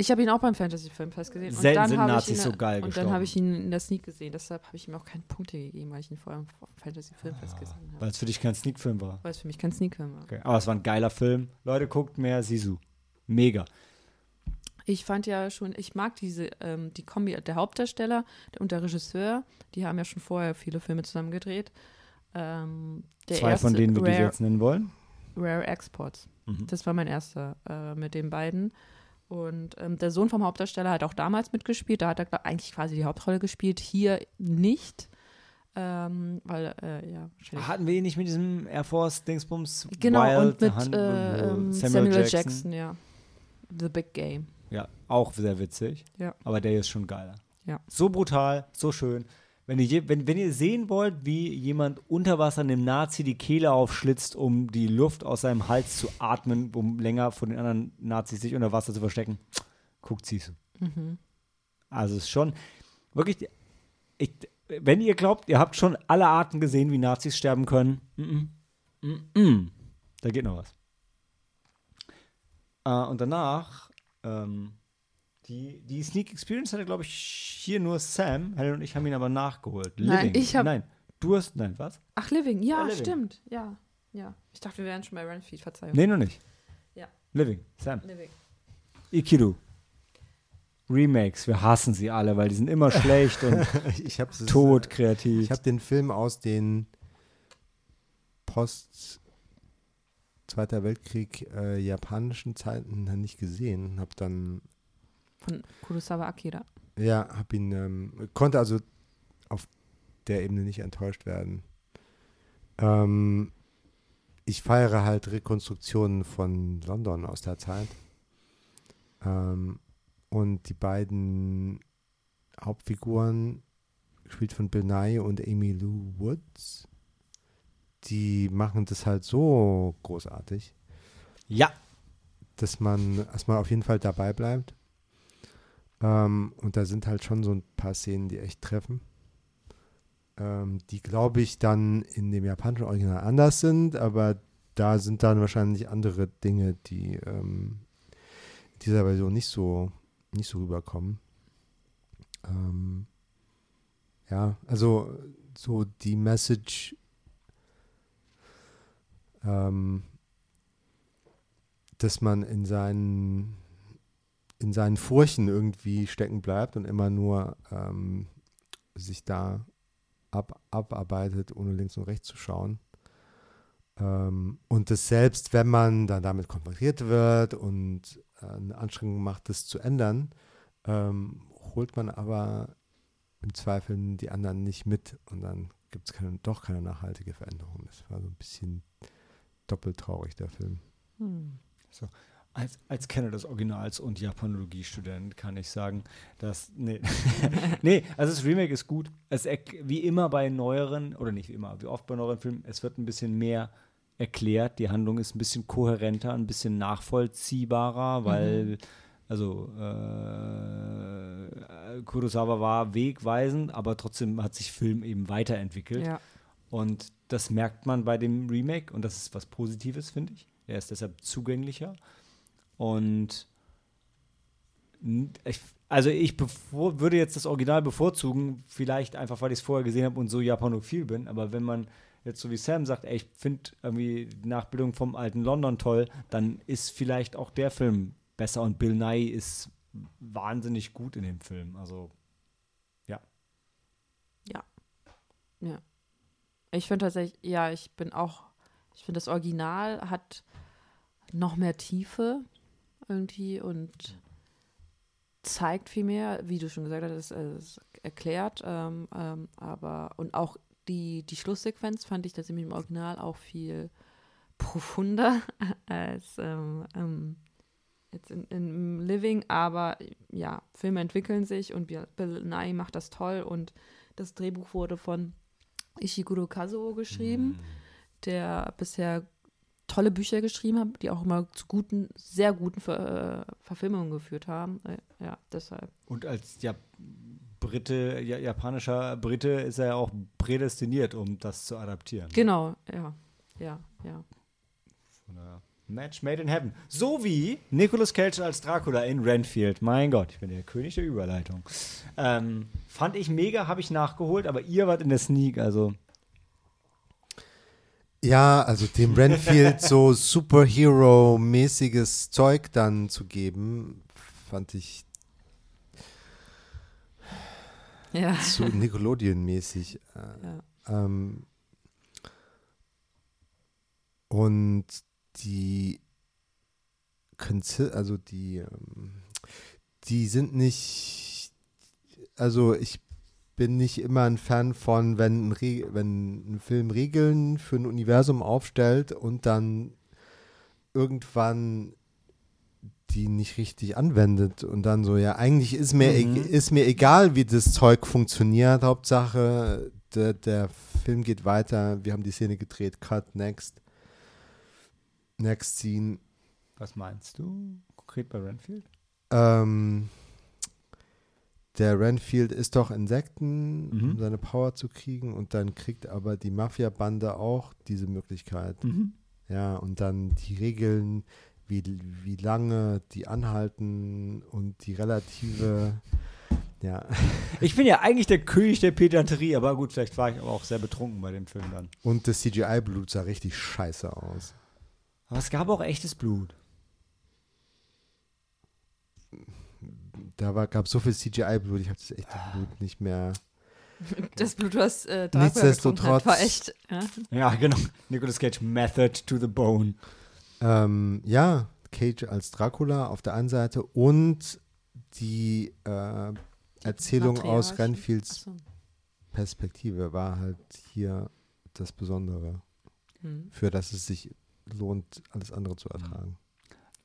S3: Ich habe ihn auch beim Fantasy Filmfest gesehen.
S1: Und Selten sind Nazis so geil
S3: Und dann habe ich ihn in der Sneak gesehen. Deshalb habe ich ihm auch keine Punkte gegeben, weil ich ihn vorher im Fantasy Filmfest ah, gesehen habe.
S1: Weil es für dich kein Sneak-Film war.
S3: Weil es für mich kein Sneak-Film war.
S1: Okay. Aber es war ein geiler Film. Leute, guckt mehr Sisu. Mega.
S3: Ich fand ja schon, ich mag diese, ähm, die Kombi, der Hauptdarsteller und der Regisseur, die haben ja schon vorher viele Filme zusammen gedreht. Ähm,
S1: Zwei erste, von denen wir Rare, die jetzt nennen wollen?
S3: Rare Exports. Mhm. Das war mein erster äh, mit den beiden. Und ähm, der Sohn vom Hauptdarsteller hat auch damals mitgespielt. Da hat er eigentlich quasi die Hauptrolle gespielt. Hier nicht. Ähm, weil, äh, ja.
S1: Hatten wir ihn nicht mit diesem Air Force Dingsbums?
S3: Genau, Wild, und mit Han, äh, ähm, Samuel, Samuel Jackson. Jackson. ja. The Big Game.
S1: Ja, auch sehr witzig.
S3: Ja.
S1: Aber der ist schon geiler.
S3: Ja.
S1: So brutal, so schön. Wenn ihr, wenn, wenn ihr sehen wollt, wie jemand unter Wasser einem Nazi die Kehle aufschlitzt, um die Luft aus seinem Hals zu atmen, um länger von den anderen Nazis sich unter Wasser zu verstecken, guckt sie es. Mhm. Also es ist schon wirklich, ich, wenn ihr glaubt, ihr habt schon alle Arten gesehen, wie Nazis sterben können, mm -mm, mm da geht noch was. Äh, und danach ähm, die, die Sneak Experience hatte, glaube ich, hier nur Sam. Helen und ich haben ihn aber nachgeholt.
S3: Living. Nein, ich habe.
S1: Nein, du hast. Nein, was?
S3: Ach, Living. Ja, ja Living. stimmt. Ja, ja. Ich dachte, wir wären schon bei Renfeed. Verzeihung.
S1: Nee, noch nicht.
S3: Ja.
S1: Living. Sam.
S3: Living.
S1: Ikiru. Remakes, wir hassen sie alle, weil die sind immer schlecht und
S2: ich hab's,
S1: tot äh, kreativ.
S2: Ich habe den Film aus den Post Zweiter Weltkrieg äh, japanischen Zeiten nicht gesehen, habe dann
S3: von Kurosawa Akira.
S2: Ja, hab ihn, ähm, konnte also auf der Ebene nicht enttäuscht werden. Ähm, ich feiere halt Rekonstruktionen von London aus der Zeit. Ähm, und die beiden Hauptfiguren, gespielt von Bill Nye und Amy Lou Woods, die machen das halt so großartig.
S1: Ja.
S2: Dass man erstmal auf jeden Fall dabei bleibt. Ähm, und da sind halt schon so ein paar Szenen, die echt treffen. Ähm, die, glaube ich, dann in dem japanischen Original anders sind, aber da sind dann wahrscheinlich andere Dinge, die ähm, in dieser Version nicht so, nicht so rüberkommen. Ähm, ja, also so die Message ähm, dass man in seinen in seinen Furchen irgendwie stecken bleibt und immer nur ähm, sich da ab, abarbeitet, ohne links und rechts zu schauen. Ähm, und das selbst, wenn man dann damit konfrontiert wird und äh, eine Anstrengung macht, das zu ändern, ähm, holt man aber im Zweifel die anderen nicht mit und dann gibt es keine, doch keine nachhaltige Veränderung. Das war so ein bisschen doppelt traurig, der Film.
S1: Hm. So als, als Kenner des Originals und Japanologie-Student kann ich sagen, dass, nee, nee, also das Remake ist gut. Es, wie immer bei neueren, oder nicht wie immer, wie oft bei neueren Filmen, es wird ein bisschen mehr erklärt. Die Handlung ist ein bisschen kohärenter, ein bisschen nachvollziehbarer, weil mhm. also äh, Kurosawa war wegweisend, aber trotzdem hat sich Film eben weiterentwickelt. Ja. Und das merkt man bei dem Remake und das ist was Positives, finde ich. Er ist deshalb zugänglicher. Und ich, also ich bevor, würde jetzt das Original bevorzugen, vielleicht einfach, weil ich es vorher gesehen habe und so japanophil bin, aber wenn man jetzt so wie Sam sagt, ey, ich finde irgendwie die Nachbildung vom alten London toll, dann ist vielleicht auch der Film besser und Bill Nye ist wahnsinnig gut in dem Film. Also, ja.
S3: Ja. Ja. Ich finde tatsächlich, ja, ich bin auch, ich finde das Original hat noch mehr Tiefe irgendwie und zeigt viel mehr, wie du schon gesagt hast, es erklärt, ähm, ähm, aber und auch die, die Schlusssequenz fand ich tatsächlich im Original auch viel profunder als ähm, ähm, jetzt in, im Living, aber ja, Filme entwickeln sich und Bill Nye macht das toll und das Drehbuch wurde von Ishiguro Kazuo geschrieben, mhm. der bisher tolle Bücher geschrieben hat, die auch immer zu guten, sehr guten Ver äh, Verfilmungen geführt haben. Äh, ja, deshalb.
S1: Und als ja, Brite, ja, japanischer Brite ist er ja auch prädestiniert, um das zu adaptieren.
S3: Genau, ja, ja, ja.
S1: Match made in heaven. So wie Nicolas Cage als Dracula in Renfield. Mein Gott, ich bin der König der Überleitung. Ähm, fand ich mega, habe ich nachgeholt, aber ihr wart in der Sneak, also.
S2: Ja, also dem Renfield so Superhero-mäßiges Zeug dann zu geben, fand ich ja. zu Nickelodeon-mäßig. Ja. Ähm, und die also die, ähm, die sind nicht, also ich bin nicht immer ein Fan von, wenn ein, Re wenn ein Film Regeln für ein Universum aufstellt und dann irgendwann die nicht richtig anwendet und dann so, ja, eigentlich ist mir, mhm. e ist mir egal, wie das Zeug funktioniert. Hauptsache, der, der Film geht weiter, wir haben die Szene gedreht, cut, next. Next Scene.
S1: Was meinst du konkret bei Renfield?
S2: Ähm, der Renfield ist doch Insekten, mhm. um seine Power zu kriegen und dann kriegt aber die Mafia-Bande auch diese Möglichkeit. Mhm. Ja, und dann die Regeln, wie, wie lange die anhalten und die relative. Ja.
S1: Ich bin ja eigentlich der König der Pedanterie, aber gut, vielleicht war ich aber auch sehr betrunken bei dem Film dann.
S2: Und das CGI-Blut sah richtig scheiße aus.
S1: Aber es gab auch echtes Blut.
S2: Da gab es so viel CGI-Blut, ich habe das echte Blut nicht mehr.
S3: Das Blut, was äh,
S2: Nichtsdestotrotz, hat,
S3: war echt.
S1: Ja? ja, genau. Nicolas Cage, Method to the Bone.
S2: Ähm, ja, Cage als Dracula auf der einen Seite und die äh, Erzählung aus Renfields so. Perspektive war halt hier das Besondere, hm. für das es sich lohnt, alles andere zu ertragen.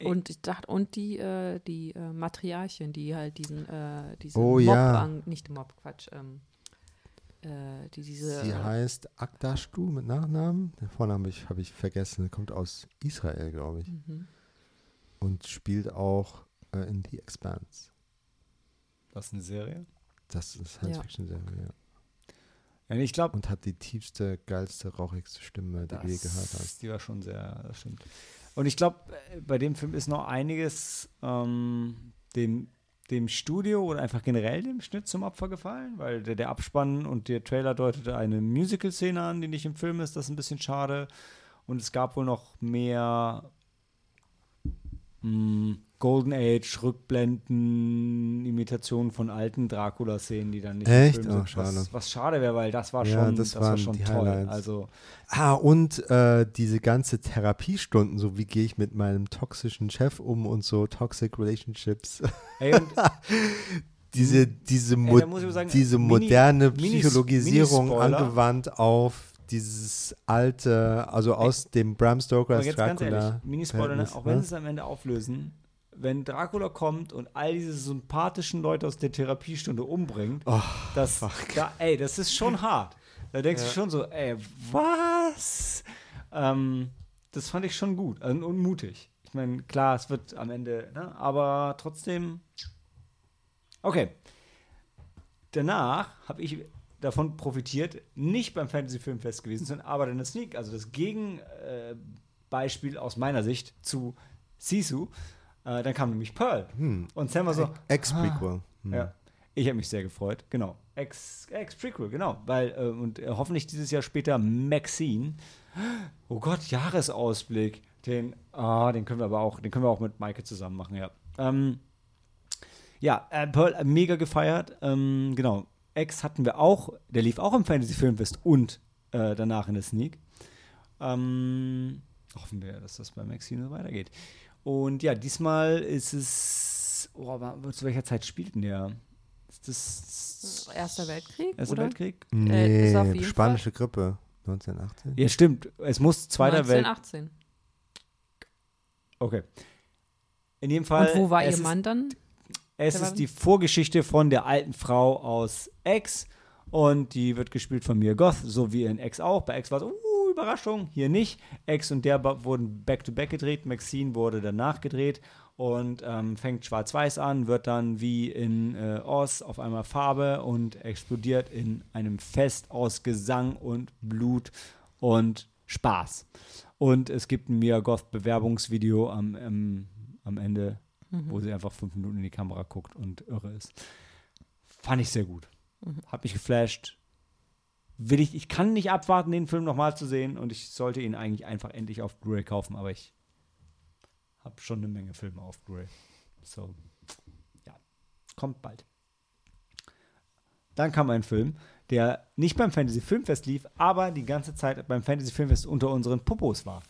S3: Und ich dachte, und die, äh, die äh, Matriarchin, die halt diesen, äh, diesen
S2: oh,
S3: Mob,
S2: ja.
S3: an, nicht Mob, Quatsch, ähm, äh, die diese.
S2: Sie heißt Akdashtu mit Nachnamen. Den Vornamen habe ich, hab ich vergessen. Kommt aus Israel, glaube ich. Mhm. Und spielt auch äh, in The Expanse.
S1: Das ist eine Serie?
S2: Das ist eine Science-Fiction-Serie, ja.
S1: Ja, ich glaube.
S2: Und hat die tiefste, geilste, rauchigste Stimme, die du je gehört hast.
S1: Die war schon sehr, das stimmt. Und ich glaube, bei dem Film ist noch einiges ähm, dem, dem Studio oder einfach generell dem Schnitt zum Opfer gefallen, weil der, der Abspann und der Trailer deutete eine Musical-Szene an, die nicht im Film ist. Das ist ein bisschen schade. Und es gab wohl noch mehr mh, hm, Golden Age, Rückblenden, Imitationen von alten Dracula-Szenen, die dann nicht
S2: Echt? im
S1: Film
S2: sind. Oh, schade.
S1: Was, was, schade wäre, weil das war schon, ja, das, das war schon toll. Highlights. Also
S2: ah, und äh, diese ganze Therapiestunden, so wie gehe ich mit meinem toxischen Chef um und so Toxic Relationships. Hey, diese diese, mo sagen, diese moderne Mini, Psychologisierung Mini angewandt auf dieses alte, also aus dem Bram Stoker's Dracula.
S1: Mini-Spoiler, ne? auch wenn sie es am Ende auflösen, wenn Dracula kommt und all diese sympathischen Leute aus der Therapiestunde umbringt, oh, das, da, ey, das ist schon hart. Da denkst ja. du schon so, ey, was? Ähm, das fand ich schon gut also, und mutig. Ich meine, klar, es wird am Ende, ne, aber trotzdem. Okay. Danach habe ich davon profitiert, nicht beim Fantasy Filmfest gewesen zu sein, aber in der Sneak, also das Gegenbeispiel äh, aus meiner Sicht zu Sisu. Äh, dann kam nämlich Pearl. Hm. Und Sam war so.
S2: Ex-Prequel.
S1: Ah, hm. Ja. Ich habe mich sehr gefreut, genau. Ex-Prequel, genau. Weil, äh, und äh, hoffentlich dieses Jahr später Maxine. Oh Gott, Jahresausblick. Den, ah, den können wir aber auch, den können wir auch mit Maike zusammen machen, ja. Ähm, ja, äh, Pearl äh, mega gefeiert. Ähm, genau. Ex hatten wir auch, der lief auch im Fantasy Filmfest und äh, danach in der Sneak. Ähm, hoffen wir, dass das bei Maxine so weitergeht. Und ja, diesmal ist es, oh, zu welcher Zeit spielt denn der? Ist
S3: das Erster Weltkrieg?
S1: Erster oder? Weltkrieg?
S2: Nee, äh, spanische Fall. Grippe. 1918?
S1: Ja, stimmt. Es muss Zweiter Weltkrieg.
S3: 1918.
S1: Okay. In jedem Fall.
S3: Und wo war ihr Mann dann?
S1: Es ist die Vorgeschichte von der alten Frau aus X und die wird gespielt von Mia Goth, so wie in X auch. Bei X war es, uh, Überraschung, hier nicht. X und der wurden back-to-back -back gedreht, Maxine wurde danach gedreht und ähm, fängt schwarz-weiß an, wird dann wie in äh, Oz auf einmal Farbe und explodiert in einem Fest aus Gesang und Blut und Spaß. Und es gibt ein Mia Goth Bewerbungsvideo am, am, am Ende mhm. wo sie einfach fünf Minuten in die Kamera guckt und irre ist. Fand ich sehr gut. Mhm. Hat mich geflasht. Will ich, ich kann nicht abwarten, den Film nochmal zu sehen und ich sollte ihn eigentlich einfach endlich auf Blu-ray kaufen, aber ich habe schon eine Menge Filme auf Blu-ray. So, ja, kommt bald. Dann kam ein Film, der nicht beim Fantasy Filmfest lief, aber die ganze Zeit beim Fantasy Filmfest unter unseren Popos war.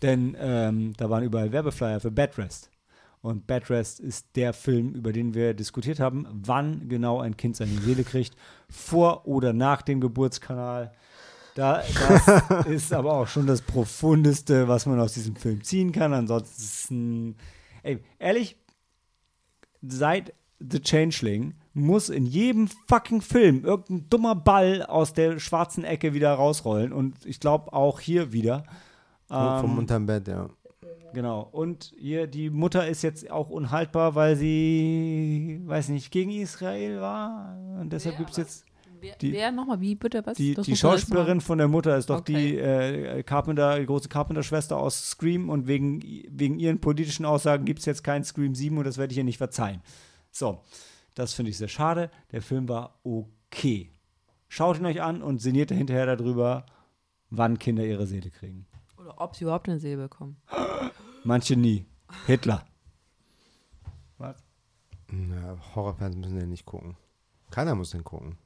S1: Denn ähm, da waren überall Werbeflyer für Bad Rest. Und Bad Rest ist der Film, über den wir diskutiert haben, wann genau ein Kind seine Seele kriegt, vor oder nach dem Geburtskanal. Da, das ist aber auch schon das Profundeste, was man aus diesem Film ziehen kann. Ansonsten, ey, ehrlich, seit The Changeling muss in jedem fucking Film irgendein dummer Ball aus der schwarzen Ecke wieder rausrollen. Und ich glaube auch hier wieder.
S2: Ähm, vom unterm Bett, ja.
S1: Genau. Und hier, die Mutter ist jetzt auch unhaltbar, weil sie, weiß nicht, gegen Israel war. Und deshalb gibt es jetzt.
S3: Wer, die, wer nochmal? Wie bitte was?
S1: Die, die Schauspielerin von der Mutter ist doch okay. die äh, Carpenter, die große Carpenter-Schwester aus Scream und wegen, wegen ihren politischen Aussagen gibt es jetzt kein Scream 7 und das werde ich ihr nicht verzeihen. So, das finde ich sehr schade. Der Film war okay. Schaut ihn euch an und sinniert hinterher darüber, wann Kinder ihre Seele kriegen.
S3: Oder ob sie überhaupt eine Seele bekommen.
S1: Manche nie. Hitler.
S2: Was? Na, Horrorfans müssen den nicht gucken. Keiner muss den gucken.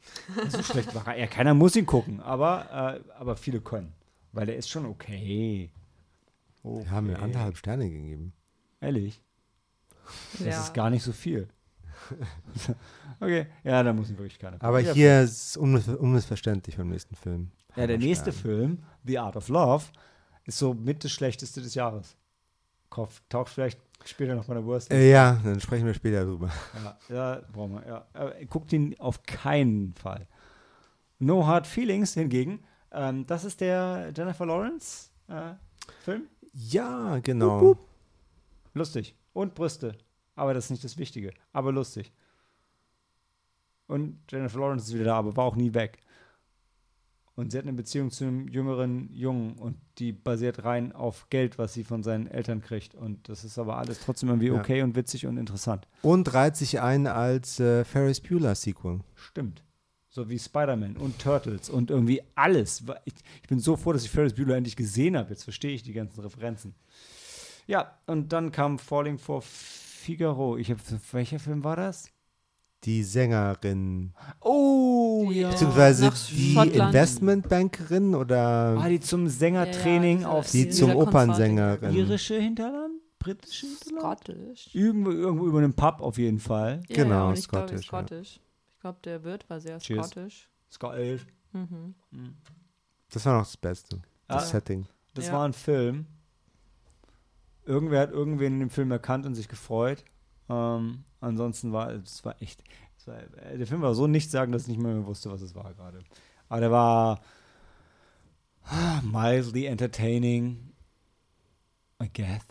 S1: So schlecht war er. Ja, keiner muss ihn gucken, aber, äh, aber viele können. Weil der ist schon okay.
S2: okay. Die haben mir anderthalb Sterne gegeben.
S1: Ehrlich? Das ja. ist gar nicht so viel. okay, ja, da muss ich wirklich keiner
S2: gucken. Aber hier ist es unmissverständlich beim nächsten Film.
S1: Ja, der nächste Film, The Art of Love, ist so mit das Schlechteste des Jahres. Kopf. Taucht vielleicht später noch mal der Wurst.
S2: Äh, ja, dann sprechen wir später drüber.
S1: Ja, ja brauchen wir. Ja. Aber guckt ihn auf keinen Fall. No Hard Feelings hingegen, ähm, das ist der Jennifer Lawrence äh, Film.
S2: Ja, genau. Wupp, wupp.
S1: Lustig. Und Brüste. Aber das ist nicht das Wichtige. Aber lustig. Und Jennifer Lawrence ist wieder da, aber war auch nie weg. Und sie hat eine Beziehung zu einem jüngeren Jungen und die basiert rein auf Geld, was sie von seinen Eltern kriegt. Und das ist aber alles trotzdem irgendwie ja. okay und witzig und interessant.
S2: Und reiht sich ein als äh, Ferris Bueller Sequel.
S1: Stimmt. So wie Spider-Man und Turtles und irgendwie alles. Ich, ich, bin so froh, dass ich Ferris Bueller endlich gesehen habe. Jetzt verstehe ich die ganzen Referenzen. Ja, und dann kam Falling for Figaro. Ich hab, welcher Film war das?
S2: Die Sängerin.
S1: Oh, ja.
S2: Beziehungsweise die Schottland. Investmentbankerin oder.
S1: Ah, die zum Sängertraining ja, ja, auf.
S2: Die zum Opernsängerin.
S1: Irische Hinterland? Britische
S3: Hinterland? Scottish.
S1: Irgendwo, irgendwo über einem Pub auf jeden Fall.
S2: Ja, genau,
S3: Scottish. Glaub, Scottish. Ich glaube, der Wirt war sehr Cheers. Scottish.
S1: Scottish. Mhm.
S2: Mhm. Das war noch das Beste. Das ah, Setting.
S1: Das war ein Film. Irgendwer hat irgendwen in dem Film erkannt und sich gefreut. Ähm, ansonsten war es war echt, es war, äh, der Film war so nichts sagen, dass ich nicht mehr, mehr wusste, was es war gerade. Aber der war ah, mildly entertaining. I guess.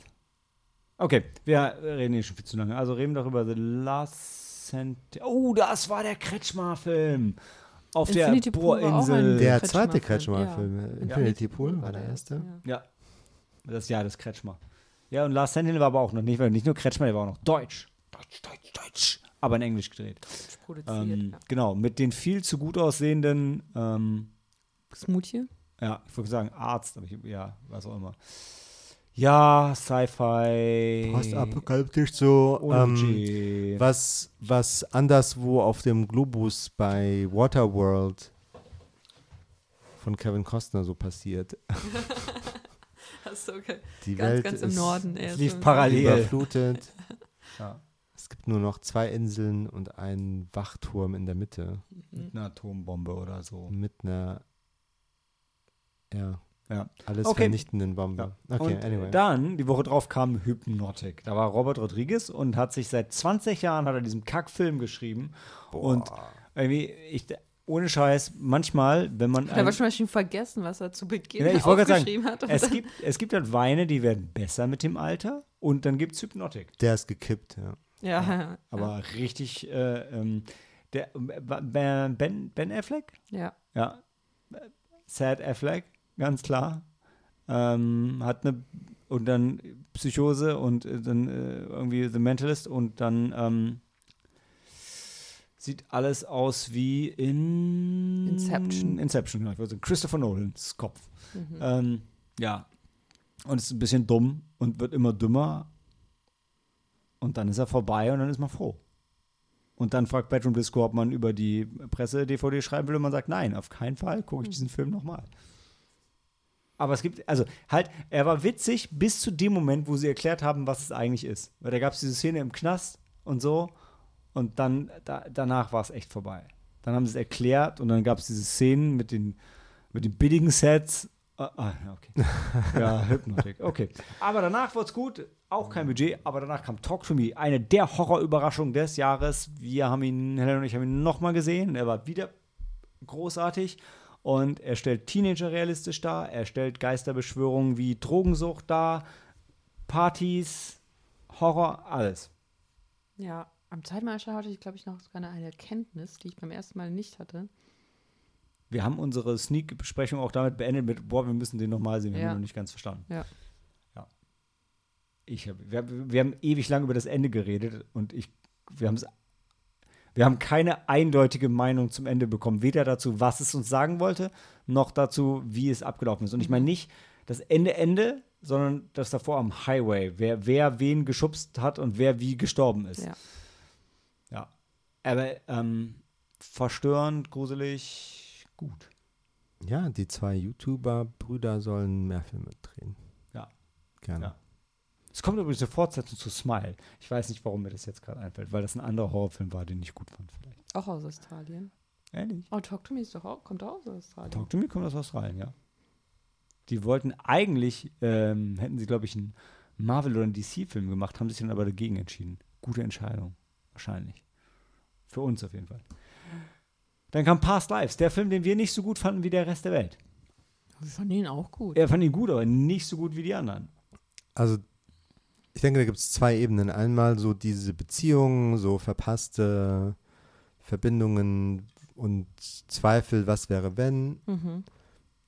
S1: Okay, wir reden hier schon viel zu lange. Also reden wir doch über The Last Cent. Oh, das war der Kretschmar-Film. Auf Infinity der Bohrinsel.
S2: Der zweite Kretschmar-Film. Ja. Infinity Pool war der erste.
S1: Ja. Das Jahr des Kretschmar. Ja, und Last Sentinel war aber auch noch nicht, weil nicht nur Kretschmar, der war auch noch Deutsch. Deutsch, Deutsch, Deutsch. Aber in Englisch gedreht. Deutsch produziert, ähm, ja. Genau, mit den viel zu gut aussehenden ähm,
S3: Smoothie?
S1: Ja, ich würde sagen Arzt, aber ich, ja, was auch immer. Ja, Sci-Fi.
S2: Postapokalyptisch so. Ähm, was, was anderswo auf dem Globus bei Waterworld von Kevin Costner so passiert.
S3: Achso, okay.
S2: Die ganz, Welt ganz
S3: im Norden.
S1: Es lief parallel.
S2: Überflutet. ja. Es gibt nur noch zwei Inseln und einen Wachturm in der Mitte.
S1: Mit einer Atombombe oder so.
S2: Mit einer ja.
S1: Ja.
S2: Alles okay. vernichtenden Bombe.
S1: Ja. Okay, und anyway. Dann, die Woche drauf kam Hypnotic. Da war Robert Rodriguez und hat sich seit 20 Jahren hat er diesen Kackfilm geschrieben. Boah. Und irgendwie, ich, ohne Scheiß, manchmal, wenn man.
S3: Hat er wahrscheinlich schon vergessen, was er zu Beginn
S1: ja, ich aufgeschrieben sagen, hat. Es gibt, es gibt halt Weine, die werden besser mit dem Alter und dann gibt es Hypnotic.
S2: Der ist gekippt, ja.
S3: Ja. ja.
S1: Aber richtig, äh, ähm, der, äh, ben, ben Affleck?
S3: Ja.
S1: Ja. Sad Affleck ganz klar. Ähm, hat eine und dann Psychose und äh, dann äh, irgendwie The Mentalist und dann ähm, sieht alles aus wie in
S3: Inception.
S1: Inception, genau. Also Christopher Nolans Kopf. Mhm. Ähm, ja. Und ist ein bisschen dumm und wird immer dümmer. Und dann ist er vorbei und dann ist man froh. Und dann fragt Bedroom Disco, ob man über die Presse-DVD schreiben will und man sagt, nein, auf keinen Fall gucke ich mhm. diesen Film nochmal. Aber es gibt, also halt, er war witzig bis zu dem Moment, wo sie erklärt haben, was es eigentlich ist. Weil da gab es diese Szene im Knast und so. Und dann, da, danach war es echt vorbei. Dann haben sie es erklärt und dann gab es diese Szenen mit den, mit den billigen Sets. Ah, ah okay. ja, Hypnotic. Okay. Aber danach wurde es gut. Auch kein Budget. Aber danach kam Talk to Me. Eine der Horrorüberraschungen des Jahres. Wir haben ihn, Helen und ich haben ihn nochmal gesehen. Er war wieder großartig. Und er stellt Teenager realistisch dar, er stellt Geisterbeschwörungen wie Drogensucht dar, Partys, Horror, alles.
S3: Ja, am Zeitmarschall hatte ich, glaube ich, noch sogar eine Erkenntnis, die ich beim ersten Mal nicht hatte.
S1: Wir haben unsere Sneak-Besprechung auch damit beendet mit, boah, wir müssen den nochmal sehen, wir ja. haben ihn noch nicht ganz verstanden.
S3: Ja.
S1: ja. Ich hab, wir, wir haben ewig lang über das Ende geredet und ich, wir haben es wir haben keine eindeutige Meinung zum Ende bekommen. Weder dazu, was es uns sagen wollte, noch dazu, wie es abgelaufen ist. Und ich meine nicht das Ende, Ende, sondern das davor am Highway. Wer, wer wen geschubst hat und wer wie gestorben ist.
S3: Ja.
S1: Aber ähm, verstörend, gruselig, gut.
S2: Ja, die zwei YouTuber-Brüder sollen mehr Filme drehen.
S1: Ja.
S2: Gerne. Ja.
S1: Es kommt übrigens eine Fortsetzung zu Smile. Ich weiß nicht, warum mir das jetzt gerade einfällt, weil das ein anderer Horrorfilm war, den ich gut fand vielleicht.
S3: Auch aus Australien.
S1: Ehrlich?
S3: Oh, Talk to Me ist doch auch, kommt auch aus Australien.
S1: Talk to Me kommt aus Australien, ja. Die wollten eigentlich, ähm, hätten sie, glaube ich, einen Marvel- oder einen DC-Film gemacht, haben sich dann aber dagegen entschieden. Gute Entscheidung, wahrscheinlich. Für uns auf jeden Fall. Dann kam Past Lives, der Film, den wir nicht so gut fanden wie der Rest der Welt.
S3: Wir fanden ihn auch gut.
S1: Er fand ihn gut, aber nicht so gut wie die anderen.
S2: Also ich denke, da gibt es zwei Ebenen. Einmal so diese Beziehungen, so verpasste Verbindungen und Zweifel, was wäre, wenn. Mhm.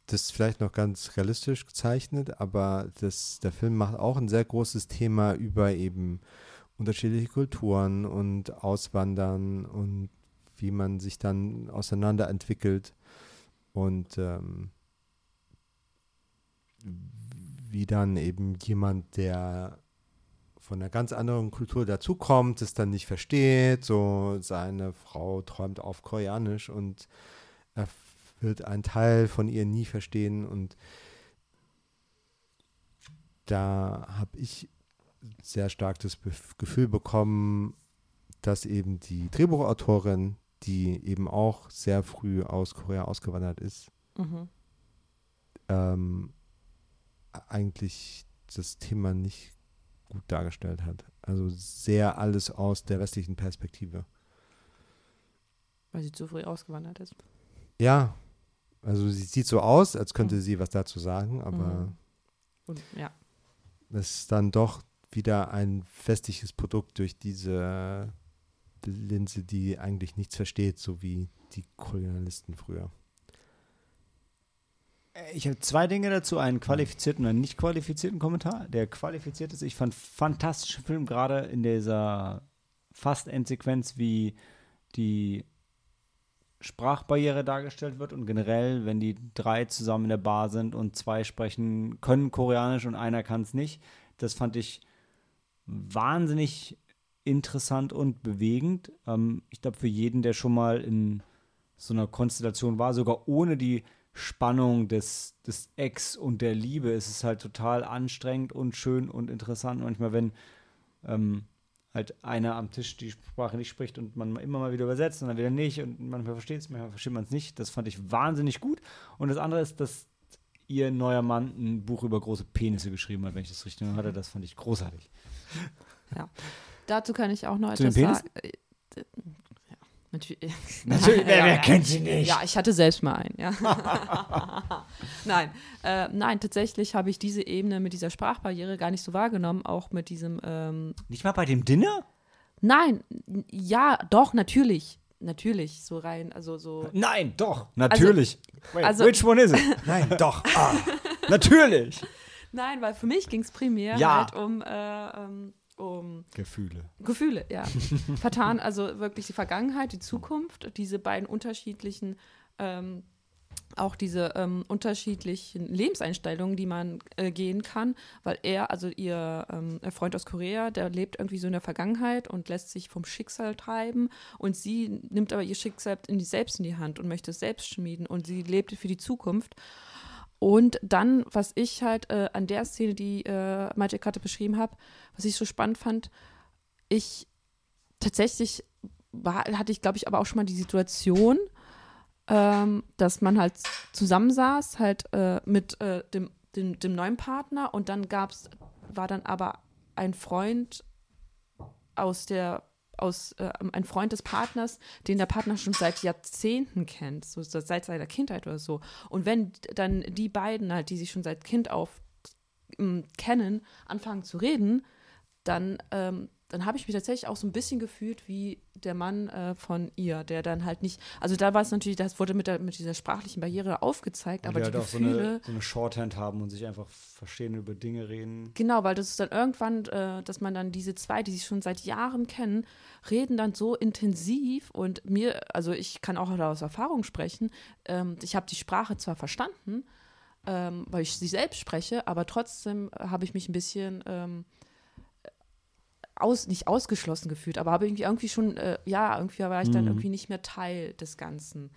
S2: Das ist vielleicht noch ganz realistisch gezeichnet, aber das, der Film macht auch ein sehr großes Thema über eben unterschiedliche Kulturen und Auswandern und wie man sich dann auseinanderentwickelt und ähm, wie dann eben jemand, der von einer ganz anderen Kultur dazukommt, es dann nicht versteht. So seine Frau träumt auf Koreanisch und er wird einen Teil von ihr nie verstehen. Und da habe ich sehr stark das Gefühl bekommen, dass eben die Drehbuchautorin, die eben auch sehr früh aus Korea ausgewandert ist, mhm. ähm, eigentlich das Thema nicht gut dargestellt hat. Also sehr alles aus der westlichen Perspektive.
S3: Weil sie zu früh ausgewandert ist.
S2: Ja, also sie sieht so aus, als könnte mhm. sie was dazu sagen, aber.
S3: Mhm. Und, ja.
S2: es ist dann doch wieder ein festliches Produkt durch diese Linse, die eigentlich nichts versteht, so wie die Kolonialisten früher.
S1: Ich habe zwei Dinge dazu, einen qualifizierten und einen nicht qualifizierten Kommentar. Der qualifizierte ist, ich fand fantastischen Film, gerade in dieser fast Endsequenz, wie die Sprachbarriere dargestellt wird und generell, wenn die drei zusammen in der Bar sind und zwei sprechen, können Koreanisch und einer kann es nicht. Das fand ich wahnsinnig interessant und bewegend. Ähm, ich glaube, für jeden, der schon mal in so einer Konstellation war, sogar ohne die Spannung des, des Ex und der Liebe, ist es halt total anstrengend und schön und interessant. Manchmal, wenn ähm, halt einer am Tisch die Sprache nicht spricht und man immer mal wieder übersetzt und dann wieder nicht und manchmal versteht es, manchmal versteht man es nicht. Das fand ich wahnsinnig gut. Und das andere ist, dass ihr neuer Mann ein Buch über große Penisse geschrieben hat, wenn ich das richtig hatte. Das fand ich großartig.
S3: Ja. Dazu kann ich auch noch etwas sagen. Äh,
S1: Natürlich, Natürlich wer, wer kennt sie nicht?
S3: Ja, ich hatte selbst mal einen. Ja. nein, äh, nein, tatsächlich habe ich diese Ebene mit dieser Sprachbarriere gar nicht so wahrgenommen, auch mit diesem. Ähm
S1: nicht mal bei dem Dinner?
S3: Nein, ja, doch, natürlich. Natürlich, so rein, also so.
S1: Nein, doch, natürlich.
S3: Also, Wait, also,
S1: which one is it? Nein, doch. Ah, natürlich.
S3: Nein, weil für mich ging es primär ja. halt um äh, ähm, um
S1: Gefühle.
S3: Gefühle, ja. Vertan, also wirklich die Vergangenheit, die Zukunft, diese beiden unterschiedlichen, ähm, auch diese ähm, unterschiedlichen Lebenseinstellungen, die man äh, gehen kann, weil er, also ihr ähm, Freund aus Korea, der lebt irgendwie so in der Vergangenheit und lässt sich vom Schicksal treiben und sie nimmt aber ihr Schicksal in die, selbst in die Hand und möchte es selbst schmieden und sie lebt für die Zukunft. Und dann, was ich halt äh, an der Szene, die äh, Malte gerade beschrieben habe, was ich so spannend fand, ich tatsächlich war, hatte ich, glaube ich, aber auch schon mal die Situation, ähm, dass man halt zusammensaß, halt äh, mit äh, dem, dem, dem neuen Partner. Und dann gab's, war dann aber ein Freund aus der aus äh, ein Freund des Partners, den der Partner schon seit Jahrzehnten kennt, so seit seiner Kindheit oder so. Und wenn dann die beiden halt, die sich schon seit Kind auf ähm, kennen, anfangen zu reden, dann ähm, dann habe ich mich tatsächlich auch so ein bisschen gefühlt wie der Mann äh, von ihr, der dann halt nicht, also da war es natürlich, das wurde mit, der, mit dieser sprachlichen Barriere aufgezeigt, aber die, die Gefühle,
S1: so eine, so eine Shorthand haben und sich einfach verstehen über Dinge reden.
S3: Genau, weil das ist dann irgendwann, äh, dass man dann diese zwei, die sich schon seit Jahren kennen, reden dann so intensiv und mir, also ich kann auch aus Erfahrung sprechen, ähm, ich habe die Sprache zwar verstanden, ähm, weil ich sie selbst spreche, aber trotzdem habe ich mich ein bisschen ähm, aus, nicht ausgeschlossen gefühlt, aber habe irgendwie, irgendwie schon, äh, ja, irgendwie war ich dann mhm. irgendwie nicht mehr Teil des Ganzen.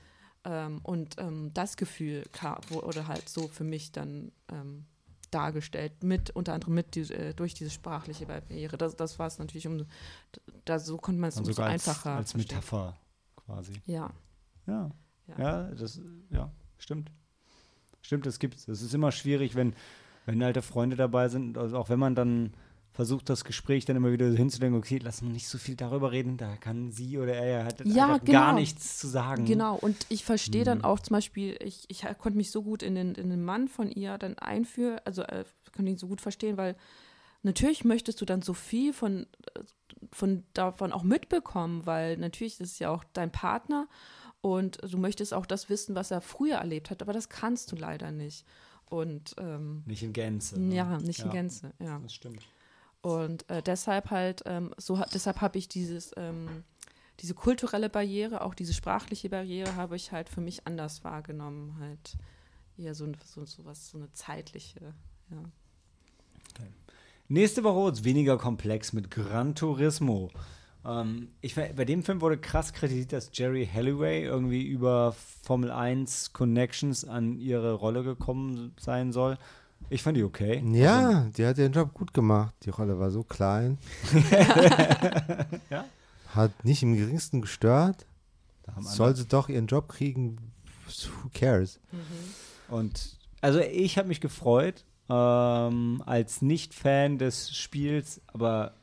S3: Ähm, und ähm, das Gefühl kam, wurde halt so für mich dann ähm, dargestellt, mit, unter anderem mit die, äh, durch diese sprachliche Barriere. Das, das war es natürlich um, da so konnte man es umso als, einfacher.
S1: Als Metapher quasi.
S3: Ja.
S1: ja. Ja. Ja, das, ja, stimmt. Stimmt, das gibt es. Es ist immer schwierig, wenn, wenn alte Freunde dabei sind, also auch wenn man dann versucht das Gespräch dann immer wieder hinzudenken, okay, lass uns nicht so viel darüber reden, da kann sie oder er ja, hat ja genau. gar nichts zu sagen.
S3: Genau, und ich verstehe mhm. dann auch zum Beispiel, ich, ich konnte mich so gut in den, in den Mann von ihr dann einführen, also äh, konnte ihn so gut verstehen, weil natürlich möchtest du dann so viel von, von davon auch mitbekommen, weil natürlich ist es ja auch dein Partner und du möchtest auch das wissen, was er früher erlebt hat, aber das kannst du leider nicht. Und ähm,
S1: nicht in Gänze. Ne?
S3: Ja, nicht ja. in Gänze, ja.
S1: Das stimmt.
S3: Und äh, deshalb halt, ähm, so deshalb habe ich dieses, ähm, diese kulturelle Barriere, auch diese sprachliche Barriere, habe ich halt für mich anders wahrgenommen. Halt eher so, so, so was, so eine zeitliche, ja.
S1: Okay. Nächste Woche ist weniger komplex mit Gran Turismo. Ähm, ich, bei dem Film wurde krass kritisiert, dass Jerry Halliway irgendwie über Formel 1 Connections an ihre Rolle gekommen sein soll. Ich fand die okay.
S2: Ja, also, die hat ihren Job gut gemacht. Die Rolle war so klein. ja? Hat nicht im geringsten gestört. Soll sie doch ihren Job kriegen. Who cares?
S1: Mhm. Und also ich habe mich gefreut, ähm, als Nicht-Fan des Spiels, aber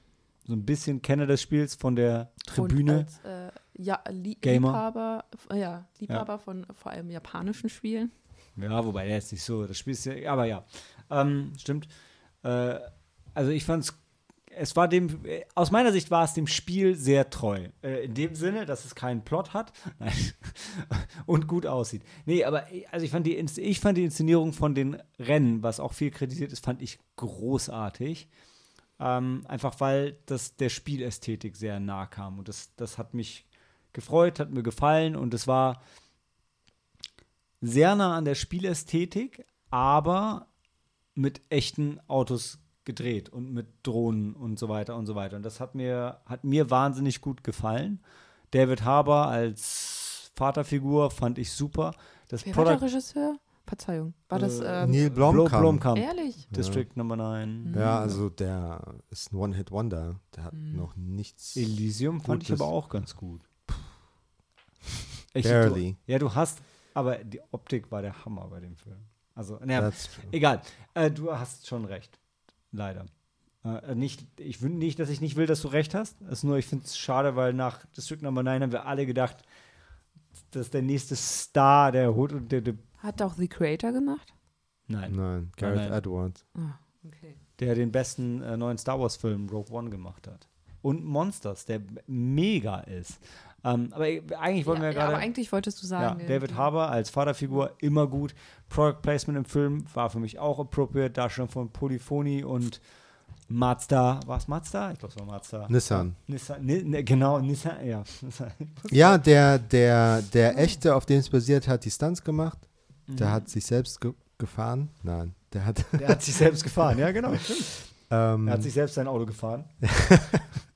S1: so ein bisschen Kenner des Spiels von der Tribüne. Und als,
S3: äh, ja, Lie Gamer. Liebhaber, ja, Liebhaber ja. von vor allem japanischen Spielen.
S1: Ja, wobei der ist nicht so, das Spiel ist ja, aber ja, ähm, stimmt. Äh, also ich fand es es war dem, aus meiner Sicht war es dem Spiel sehr treu. Äh, in dem Sinne, dass es keinen Plot hat und gut aussieht. Nee, aber also ich fand, die, ich fand die Inszenierung von den Rennen, was auch viel kritisiert ist, fand ich großartig. Ähm, einfach weil das der Spielästhetik sehr nah kam. Und das, das hat mich gefreut, hat mir gefallen und es war sehr nah an der Spielästhetik, aber mit echten Autos gedreht und mit Drohnen und so weiter und so weiter. Und das hat mir, hat mir wahnsinnig gut gefallen. David Harbour als Vaterfigur fand ich super. Das
S3: Wer war der Regisseur? Verzeihung. War das
S2: äh, ähm, Neil Blomkamp?
S1: Blomkamp.
S3: Ehrlich?
S1: District ja. Number 9.
S2: Ja, also der ist ein One-Hit-Wonder. Der hat mhm. noch nichts.
S1: Elysium fand ich aber auch ganz gut.
S2: Ich, Barely.
S1: Du, ja, du hast, aber die Optik war der Hammer bei dem Film. Also, naja, egal. Äh, du hast schon recht. Leider. Äh, nicht, ich will nicht, dass ich nicht will, dass du recht hast. Es ist nur, ich finde es schade, weil nach District Number 9 haben wir alle gedacht, dass der nächste Star der Hood und der, der
S3: Hat auch The Creator gemacht?
S1: Nein.
S2: Nein, Gareth nein. Edwards.
S3: Ah, okay.
S1: Der den besten äh, neuen Star Wars-Film Rogue One gemacht hat. Und Monsters, der mega ist. Ähm, aber eigentlich wollen ja, wir ja gerade.
S3: aber eigentlich wolltest du sagen.
S1: Ja, David Harbour als Vaterfigur immer gut. Product Placement im Film war für mich auch appropriate. Darstellung von Polyphony und Mazda. War es Mazda? Ich glaube, es war Mazda.
S2: Nissan.
S1: Nissan ni, genau, Nissan, ja.
S2: ja, der, der, der echte, auf dem es basiert, hat die Stunts gemacht. Der mhm. hat sich selbst ge gefahren. Nein, der hat.
S1: Der hat sich selbst gefahren, ja, genau. Ähm, er hat sich selbst sein Auto gefahren.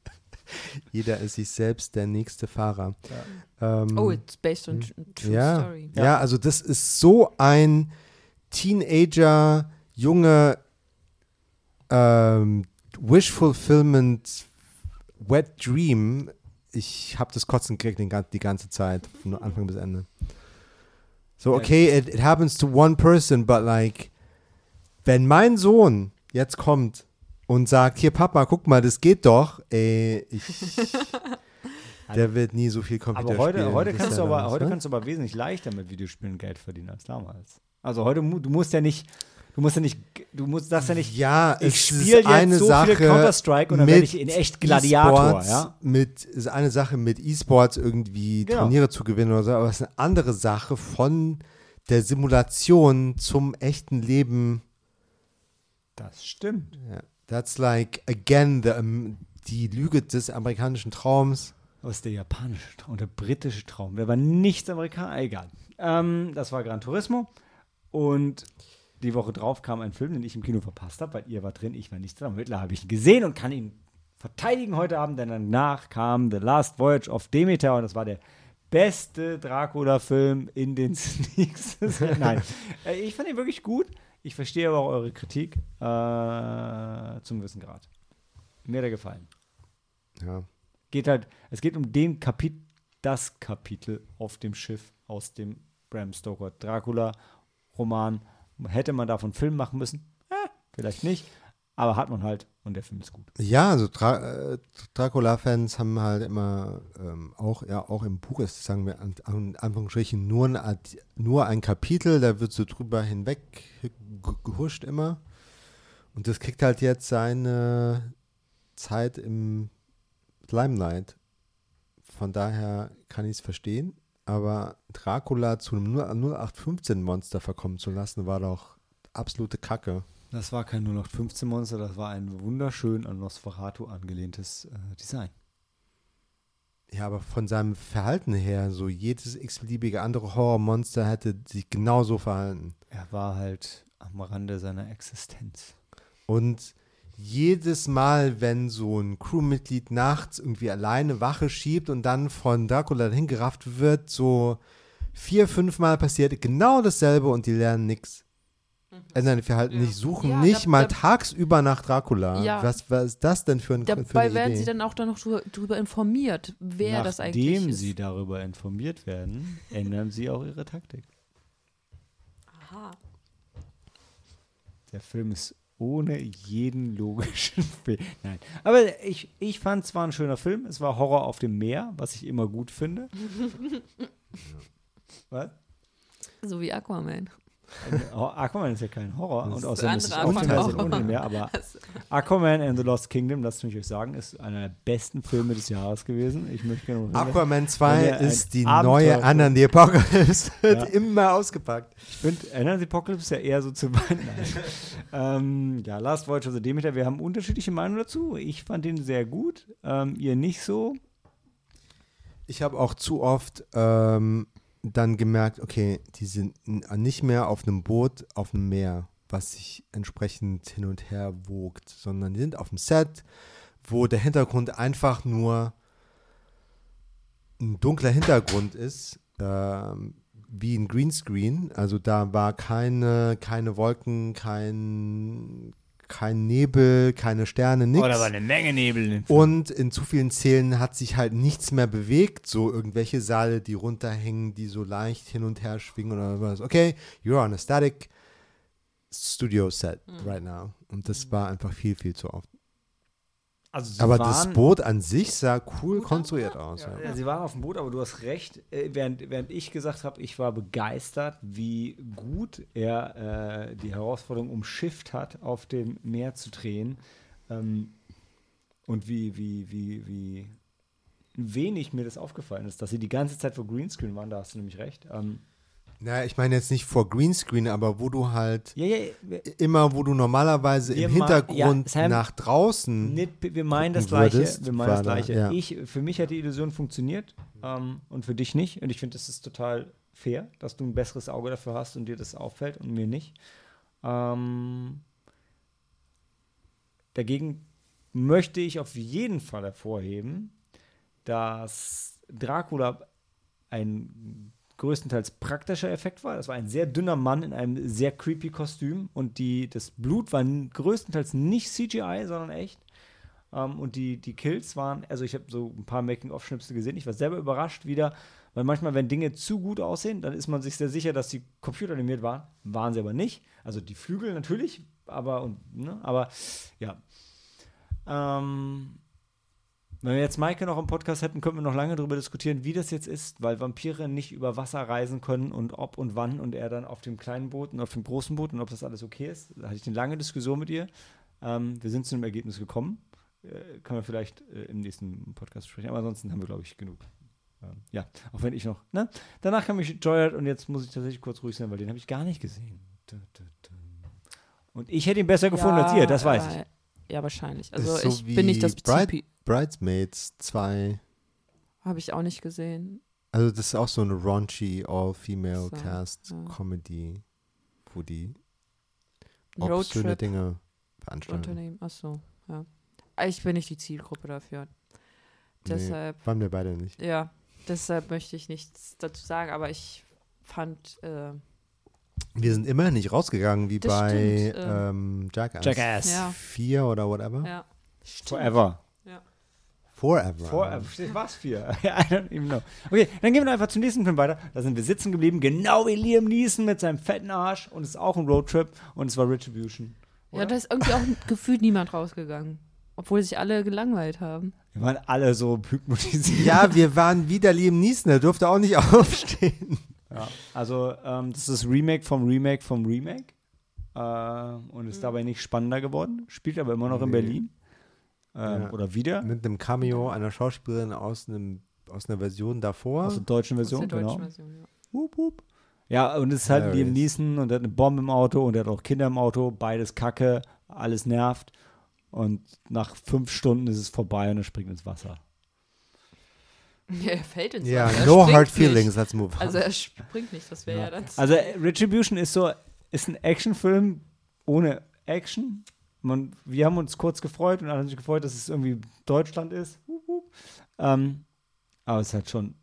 S2: Jeder ist sich selbst der nächste Fahrer.
S3: Ja. Ähm, oh, it's based on true
S2: ja, story. Ja. ja, also das ist so ein Teenager, junge ähm, Wish Fulfillment Wet Dream. Ich habe das Kotzen gekriegt die ganze Zeit, von Anfang bis Ende. So, okay, it, it happens to one person, but like, wenn mein Sohn jetzt kommt und sagt, hier Papa, guck mal, das geht doch, ey, ich, der wird nie so viel Computer
S1: aber heute,
S2: spielen.
S1: Heute, kannst du, aber, heute ne? kannst du aber wesentlich leichter mit Videospielen Geld verdienen als damals. Also heute, du musst ja nicht, du musst ja nicht, du musst, sagst ja nicht,
S2: ja,
S1: ich spiele jetzt so Sache viel Counter-Strike und dann werde ich in echt Gladiator, ja?
S2: Mit, ist eine Sache mit E-Sports irgendwie genau. Turniere zu gewinnen oder so, aber es ist eine andere Sache von der Simulation zum echten Leben.
S1: Das stimmt.
S2: Ja. That's like, again, the, um, die Lüge des amerikanischen Traums.
S1: Was der japanische Traum, der britische Traum. Der war nichts Amerikaner, egal. Ähm, das war Gran Turismo. Und die Woche drauf kam ein Film, den ich im Kino verpasst habe, weil ihr war drin, ich war nicht drin. Mittlerweile habe ich ihn gesehen und kann ihn verteidigen heute Abend, denn danach kam The Last Voyage of Demeter und das war der beste Dracula-Film in den Sneaks. Nein, äh, ich fand ihn wirklich gut. Ich verstehe aber auch eure Kritik äh, zum gewissen Grad. Mir hat er gefallen.
S2: Ja.
S1: Geht halt, es geht um den Kapitel, das Kapitel auf dem Schiff aus dem Bram Stoker Dracula Roman. Hätte man davon Film machen müssen? Eh, vielleicht nicht. Aber hat man halt und der Film ist gut.
S2: Ja, also Dra äh, Dracula-Fans haben halt immer ähm, auch, ja, auch im Buch ist, sagen wir an, an Anführungsstrichen, nur ein, nur ein Kapitel, da wird so drüber hinweg gehuscht immer. Und das kriegt halt jetzt seine Zeit im Limelight. Von daher kann ich es verstehen. Aber Dracula zu einem 0815-Monster verkommen zu lassen, war doch absolute Kacke.
S1: Das war kein 0815-Monster, das war ein wunderschön an Nosferatu angelehntes äh, Design.
S2: Ja, aber von seinem Verhalten her, so jedes x-beliebige andere Horrormonster hätte sich genauso verhalten.
S1: Er war halt am Rande seiner Existenz.
S2: Und jedes Mal, wenn so ein Crewmitglied nachts irgendwie alleine Wache schiebt und dann von Dracula dahin gerafft wird, so vier, fünf Mal passiert genau dasselbe und die lernen nichts. Ändern ihr Verhalten ja. nicht, suchen ja, nicht da, mal da, tagsüber nach Dracula. Ja. Was, was ist das denn für ein
S3: Dabei
S2: für eine
S3: werden sie dann auch dann noch darüber informiert, wer Nachdem das eigentlich ist.
S1: Nachdem sie darüber informiert werden, ändern sie auch ihre Taktik.
S3: Aha.
S1: Der Film ist ohne jeden logischen Film. Nein. Aber ich, ich fand es war ein schöner Film. Es war Horror auf dem Meer, was ich immer gut finde.
S3: was? So wie Aquaman.
S1: Aquaman ist ja kein Horror und außerdem ist es auch ohne mehr, aber Aquaman and the Lost Kingdom, das muss ich euch sagen, ist einer der besten Filme des Jahres gewesen. Ich möchte
S2: nur Aquaman 2 ist die neue Anna the Apocalypse, wird ja. immer ausgepackt.
S1: Ich finde, Anna the Apocalypse ist ja eher so zu Weihnachten. ähm, ja, Last Voyage of the Demeter, wir haben unterschiedliche Meinungen dazu. Ich fand ihn sehr gut, ähm, ihr nicht so.
S2: Ich habe auch zu oft ähm, dann gemerkt, okay, die sind nicht mehr auf einem Boot auf dem Meer, was sich entsprechend hin und her wogt, sondern die sind auf dem Set, wo der Hintergrund einfach nur ein dunkler Hintergrund ist, äh, wie ein Greenscreen. Also da war keine, keine Wolken, kein, kein Nebel, keine Sterne, nichts.
S1: Oh, da war eine Menge Nebel.
S2: Und in zu vielen Szenen hat sich halt nichts mehr bewegt. So irgendwelche Saale, die runterhängen, die so leicht hin und her schwingen oder was. Okay, you're on a static studio set mhm. right now. Und das war einfach viel, viel zu oft. Also aber das Boot an sich sah cool konstruiert aus.
S1: Ja, ja. Sie waren auf dem Boot, aber du hast recht. Äh, während, während ich gesagt habe, ich war begeistert, wie gut er äh, die Herausforderung umschifft hat, auf dem Meer zu drehen. Ähm, und wie, wie, wie, wie wenig mir das aufgefallen ist, dass sie die ganze Zeit vor Greenscreen waren, da hast du nämlich recht. Ähm,
S2: naja, ich meine jetzt nicht vor Greenscreen, aber wo du halt ja, ja, immer, wo du normalerweise im Hintergrund ja, nach draußen.
S1: Nicht, wir meinen das Gleiche. Würdest, wir meinen das Gleiche. Ich, für mich hat die Illusion funktioniert ähm, und für dich nicht. Und ich finde, das ist total fair, dass du ein besseres Auge dafür hast und dir das auffällt und mir nicht. Ähm, dagegen möchte ich auf jeden Fall hervorheben, dass Dracula ein größtenteils praktischer Effekt war. Das war ein sehr dünner Mann in einem sehr creepy Kostüm und die, das Blut war größtenteils nicht CGI, sondern echt. Um, ähm, und die, die Kills waren, also ich habe so ein paar Making-of-Schnipsel gesehen. Ich war selber überrascht wieder, weil manchmal, wenn Dinge zu gut aussehen, dann ist man sich sehr sicher, dass die computeranimiert waren. Waren sie aber nicht. Also die Flügel natürlich, aber, und, ne, aber ja. Ähm, wenn wir jetzt Maike noch im Podcast hätten, könnten wir noch lange darüber diskutieren, wie das jetzt ist, weil Vampire nicht über Wasser reisen können und ob und wann und er dann auf dem kleinen Boot und auf dem großen Boot und ob das alles okay ist. Da hatte ich eine lange Diskussion mit ihr. Ähm, wir sind zu einem Ergebnis gekommen. Äh, können wir vielleicht äh, im nächsten Podcast sprechen. Aber ansonsten haben wir, glaube ich, genug. Ähm, ja, auch wenn ich noch. Ne? Danach kam ich Joyride und jetzt muss ich tatsächlich kurz ruhig sein, weil den habe ich gar nicht gesehen. Und ich hätte ihn besser gefunden ja, als ihr, das weiß ich.
S3: Ja, wahrscheinlich. Also so ich bin nicht das
S2: Bright, Bridesmaids 2.
S3: Habe ich auch nicht gesehen.
S2: Also das ist auch so eine raunchy all-female so, Cast ja. Comedy, wo die auch schöne Dinge veranstalten. Unternehmen,
S3: ach so, ja. Ich bin nicht die Zielgruppe dafür. Deshalb.
S2: Nee, waren wir beide nicht.
S3: Ja, deshalb möchte ich nichts dazu sagen, aber ich fand äh,
S2: wir sind immer nicht rausgegangen wie das bei ähm, Jackass.
S1: Jackass.
S2: Ja. 4 oder whatever. Ja.
S1: Forever.
S2: Forever.
S1: Forever. Was vier? I don't even know. Okay, dann gehen wir einfach zum nächsten Film weiter. Da sind wir sitzen geblieben, genau wie Liam Neeson mit seinem fetten Arsch. Und es ist auch ein Roadtrip. Und es war Retribution.
S3: Oder? Ja, da ist irgendwie auch gefühlt niemand rausgegangen. Obwohl sich alle gelangweilt haben.
S1: Wir waren alle so hypnotisiert.
S2: Ja, wir waren wieder Liam Neeson. Der durfte auch nicht aufstehen.
S1: Ja, also ähm, das ist Remake vom Remake vom Remake äh, und ist mhm. dabei nicht spannender geworden. Spielt aber immer noch nee. in Berlin. Ähm, ja. Oder wieder.
S2: Mit einem Cameo einer Schauspielerin aus, einem, aus einer Version davor.
S1: Aus der deutschen Version, der genau. Version, ja. Hup, hup. Ja, und es ist halt Liam Neeson und er hat eine Bombe im Auto und er hat auch Kinder im Auto, beides Kacke, alles nervt. Und nach fünf Stunden ist es vorbei und er springt ins Wasser.
S3: Ja, er fällt ins
S2: Ja, Wasser. no hard feelings, let's move
S3: on. Also er springt nicht, das wäre ja. ja dann.
S1: Also Retribution ist so, ist ein Actionfilm ohne Action. Man, wir haben uns kurz gefreut und alle haben sich gefreut, dass es irgendwie Deutschland ist. Ähm, aber es ist halt schon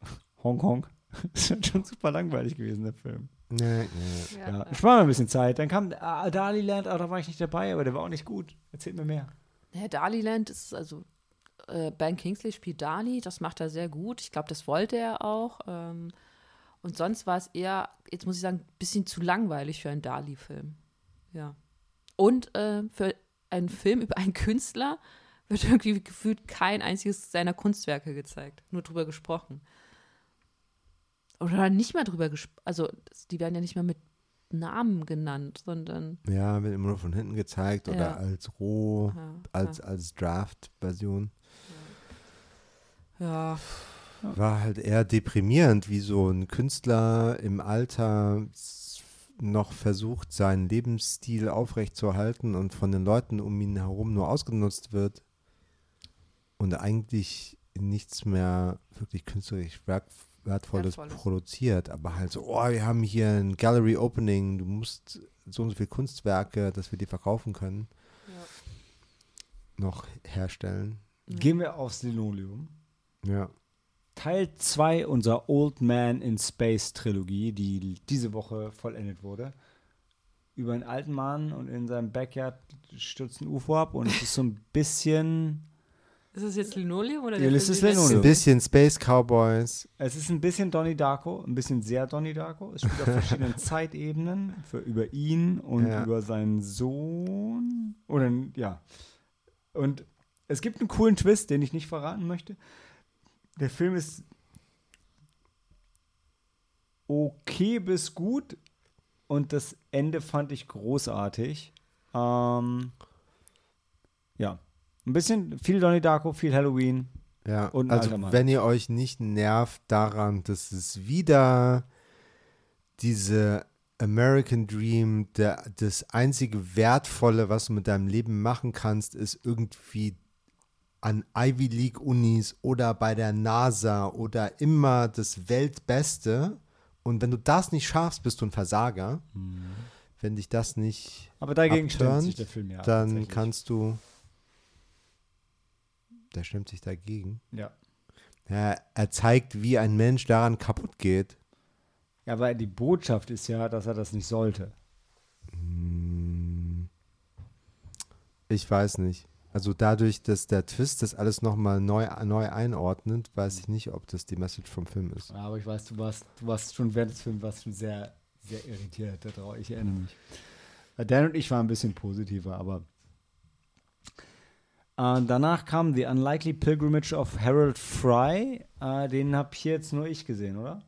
S1: Hongkong. Es ist halt schon super langweilig gewesen, der Film.
S2: Nee,
S1: nee. Ja, ja. Ich war mal ein bisschen Zeit. Dann kam ah, Daliland, aber da war ich nicht dabei, aber der war auch nicht gut. Erzählt mir mehr.
S3: Ja, Daliland ist also äh, Ben Kingsley spielt Dali, das macht er sehr gut. Ich glaube, das wollte er auch. Ähm, und sonst war es eher, jetzt muss ich sagen, ein bisschen zu langweilig für einen Dali-Film. Ja. Und äh, für einen Film über einen Künstler wird irgendwie gefühlt kein einziges seiner Kunstwerke gezeigt, nur drüber gesprochen. Oder nicht mal drüber gesprochen, also die werden ja nicht mal mit Namen genannt, sondern.
S2: Ja, wird immer nur von hinten gezeigt ja. oder als roh, ja, als, ja. als Draft-Version.
S3: Ja.
S2: War halt eher deprimierend, wie so ein Künstler im Alter noch versucht, seinen Lebensstil aufrechtzuerhalten und von den Leuten um ihn herum nur ausgenutzt wird und eigentlich nichts mehr wirklich künstlerisch Wertvolles, Wertvolles, produziert, aber halt so, oh, wir haben hier ein Gallery Opening, du musst so und so viele Kunstwerke, dass wir die verkaufen können, ja. noch herstellen.
S1: Gehen wir aufs Linoleum.
S2: Ja.
S1: Teil 2 unserer Old Man in Space Trilogie, die diese Woche vollendet wurde. Über einen alten Mann und in seinem Backyard stürzt ein UFO ab und es ist so ein bisschen.
S3: Ist es jetzt Linoleum oder
S1: ja,
S3: ist
S1: es Linoleum?
S2: Ein bisschen Space Cowboys.
S1: Es ist ein bisschen Donnie Darko, ein bisschen sehr Donnie Darko. Es spielt auf verschiedenen Zeitebenen für, über ihn und ja. über seinen Sohn. Oder ja. Und es gibt einen coolen Twist, den ich nicht verraten möchte der Film ist okay bis gut und das Ende fand ich großartig. Ähm, ja, ein bisschen viel Donnie Darko, viel Halloween.
S2: Ja, und also wenn ihr euch nicht nervt daran, dass es wieder diese American Dream, der, das einzige Wertvolle, was du mit deinem Leben machen kannst, ist irgendwie an Ivy League Unis oder bei der NASA oder immer das Weltbeste. Und wenn du das nicht schaffst, bist du ein Versager. Mhm. Wenn dich das nicht
S1: Aber dagegen abturnt, sich der Film ja.
S2: Dann kannst du. Der stimmt sich dagegen.
S1: Ja.
S2: ja. Er zeigt, wie ein Mensch daran kaputt geht.
S1: Ja, weil die Botschaft ist ja, dass er das nicht sollte.
S2: Hm. Ich weiß nicht. Also dadurch, dass der Twist das alles nochmal neu, neu einordnet, weiß ich nicht, ob das die Message vom Film ist.
S1: Aber ich weiß, du warst, du warst schon während des Films warst schon sehr, sehr irritiert. Ich erinnere mich. Äh, Dan und ich waren ein bisschen positiver, aber äh, danach kam The Unlikely Pilgrimage of Harold Fry. Äh, den habe hier jetzt nur ich gesehen, oder?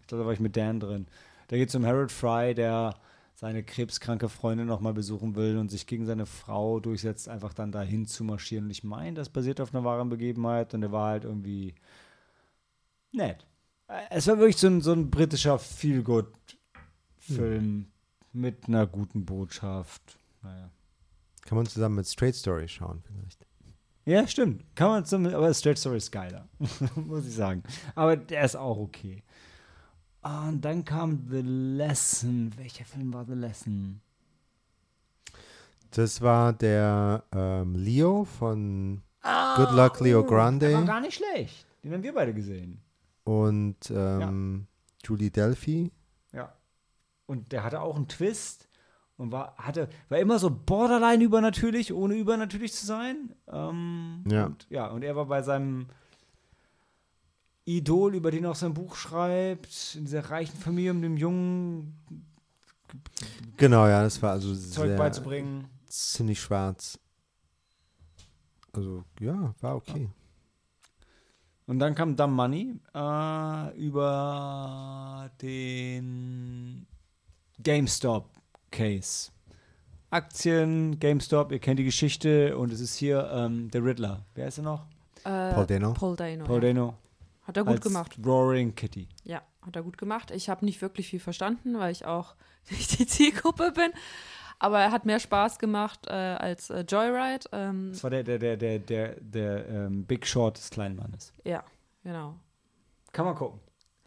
S1: Ich glaube, da war ich mit Dan drin. Da geht es um Harold Fry, der seine krebskranke Freundin nochmal besuchen will und sich gegen seine Frau durchsetzt, einfach dann dahin zu marschieren. Und ich meine, das basiert auf einer wahren Begebenheit und er war halt irgendwie nett. Es war wirklich so ein, so ein britischer Feel-Good-Film hm. mit einer guten Botschaft. Naja.
S2: Kann man zusammen mit Straight Story schauen, vielleicht.
S1: Ja, stimmt. Kann man zusammen, aber Straight Story ist geiler, muss ich sagen. Aber der ist auch okay. Und dann kam The Lesson. Welcher Film war The Lesson?
S2: Das war der ähm, Leo von ah, Good Luck Leo Grande. Der
S1: war gar nicht schlecht. Den haben wir beide gesehen.
S2: Und ähm, ja. Julie Delphi.
S1: Ja. Und der hatte auch einen Twist und war, hatte, war immer so borderline übernatürlich, ohne übernatürlich zu sein. Ähm,
S2: ja.
S1: Und, ja, und er war bei seinem Idol, über den er auch sein Buch schreibt, in dieser reichen Familie, um dem Jungen
S2: genau, ja, das war also
S1: Zeug sehr, beizubringen.
S2: Ziemlich schwarz. Also, ja, war okay. Ja.
S1: Und dann kam Dumb Money äh, über den GameStop-Case. Aktien, GameStop, ihr kennt die Geschichte und es ist hier ähm, der Riddler. Wer ist er noch?
S3: Äh,
S2: Paul Dano.
S3: Paul Dano.
S1: Paul Dano.
S3: Hat er gut Als gemacht.
S1: Roaring Kitty.
S3: Ja, hat er gut gemacht. Ich habe nicht wirklich viel verstanden, weil ich auch nicht die Zielgruppe bin. Aber er hat mehr Spaß gemacht äh, als äh, Joyride. Ähm,
S1: das war der, der, der, der, der, der ähm, Big Short des kleinen Mannes.
S3: Ja, genau.
S1: Kann man gucken.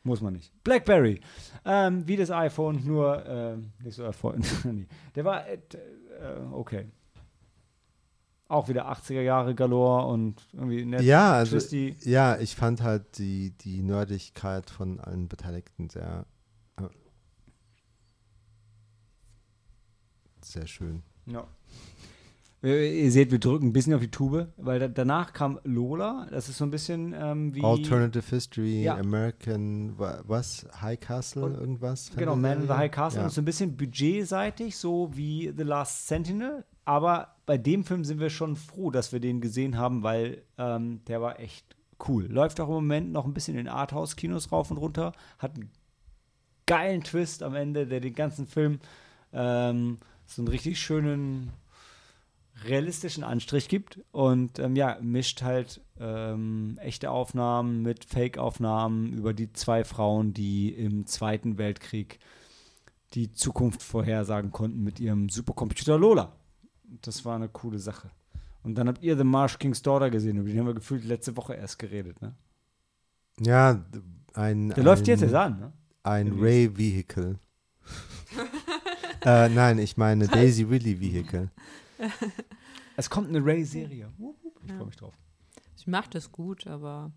S1: Muss man nicht. Blackberry. Ähm, wie das iPhone, nur ähm, nicht so erfolgreich. der war äh, okay auch wieder 80er Jahre Galore und irgendwie
S2: nett. Ja, also, twisty. ja, ich fand halt die, die Nerdigkeit von allen Beteiligten sehr, äh, sehr schön.
S1: Ja. Ihr seht, wir drücken ein bisschen auf die Tube, weil da, danach kam Lola. Das ist so ein bisschen ähm, wie.
S2: Alternative History, ja. American, was? High Castle, und, irgendwas?
S1: Genau, Man in the High Castle. Ja. Und so ein bisschen budgetseitig, so wie The Last Sentinel. Aber bei dem Film sind wir schon froh, dass wir den gesehen haben, weil ähm, der war echt cool. Läuft auch im Moment noch ein bisschen in Arthouse-Kinos rauf und runter. Hat geilen Twist am Ende, der den ganzen Film ähm, so einen richtig schönen realistischen Anstrich gibt und ähm, ja, mischt halt ähm, echte Aufnahmen mit Fake-Aufnahmen über die zwei Frauen, die im Zweiten Weltkrieg die Zukunft vorhersagen konnten mit ihrem Supercomputer Lola. Das war eine coole Sache. Und dann habt ihr The Marsh King's Daughter gesehen, über den haben wir gefühlt letzte Woche erst geredet, ne?
S2: Ja, ein.
S1: Der ein, läuft jetzt erst an, ne?
S2: Ein Ray Vehicle. äh, nein, ich meine Daisy Ridley Vehicle.
S1: Es kommt eine Ray-Serie. Ich freue mich drauf.
S3: Sie macht es gut, aber.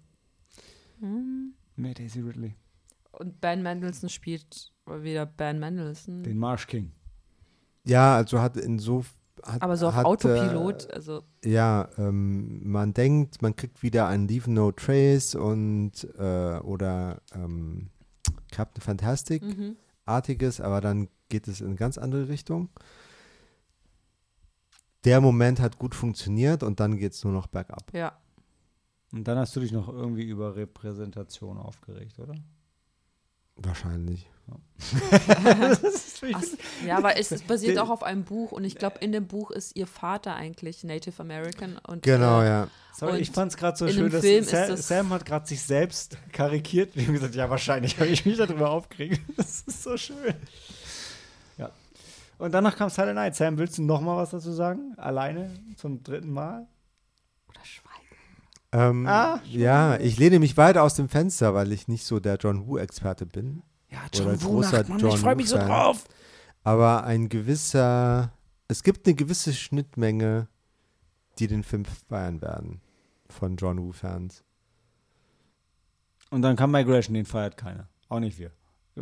S1: Hm. Mehr Daisy Ridley.
S3: Und Ben Mendelssohn spielt wieder Ben Mendelssohn.
S1: Den Marsh King.
S2: Ja, also hat in so. Hat,
S3: aber so auf
S2: hat,
S3: Autopilot, also.
S2: Ja, ähm, man denkt, man kriegt wieder ein Leave No Trace und äh, oder ähm, Captain Fantastic mhm. artiges, aber dann geht es in eine ganz andere Richtung der Moment hat gut funktioniert und dann geht es nur noch bergab.
S3: Ja.
S1: Und dann hast du dich noch irgendwie über Repräsentation aufgeregt, oder?
S2: Wahrscheinlich.
S3: Ach, ja, aber es, es basiert auch auf einem Buch und ich glaube, in dem Buch ist ihr Vater eigentlich Native American. Und,
S2: genau, äh, ja.
S1: Sorry, ich fand es gerade so schön, dass Sam, das Sam, hat gerade sich selbst karikiert und gesagt, ja, wahrscheinlich habe ich mich darüber aufgeregt. Das ist so schön. Und danach kam Silent Night. Sam, willst du noch mal was dazu sagen? Alleine zum dritten Mal?
S3: Oder schweigen?
S2: Ähm, ah, ja, ich lehne mich weiter aus dem Fenster, weil ich nicht so der John Woo-Experte bin.
S1: Ja, John Oder Woo großer Mann, John ich freue mich so drauf.
S2: Aber ein gewisser, es gibt eine gewisse Schnittmenge, die den Film feiern werden von John Woo-Fans.
S1: Und dann kam Migration, den feiert keiner. Auch nicht wir.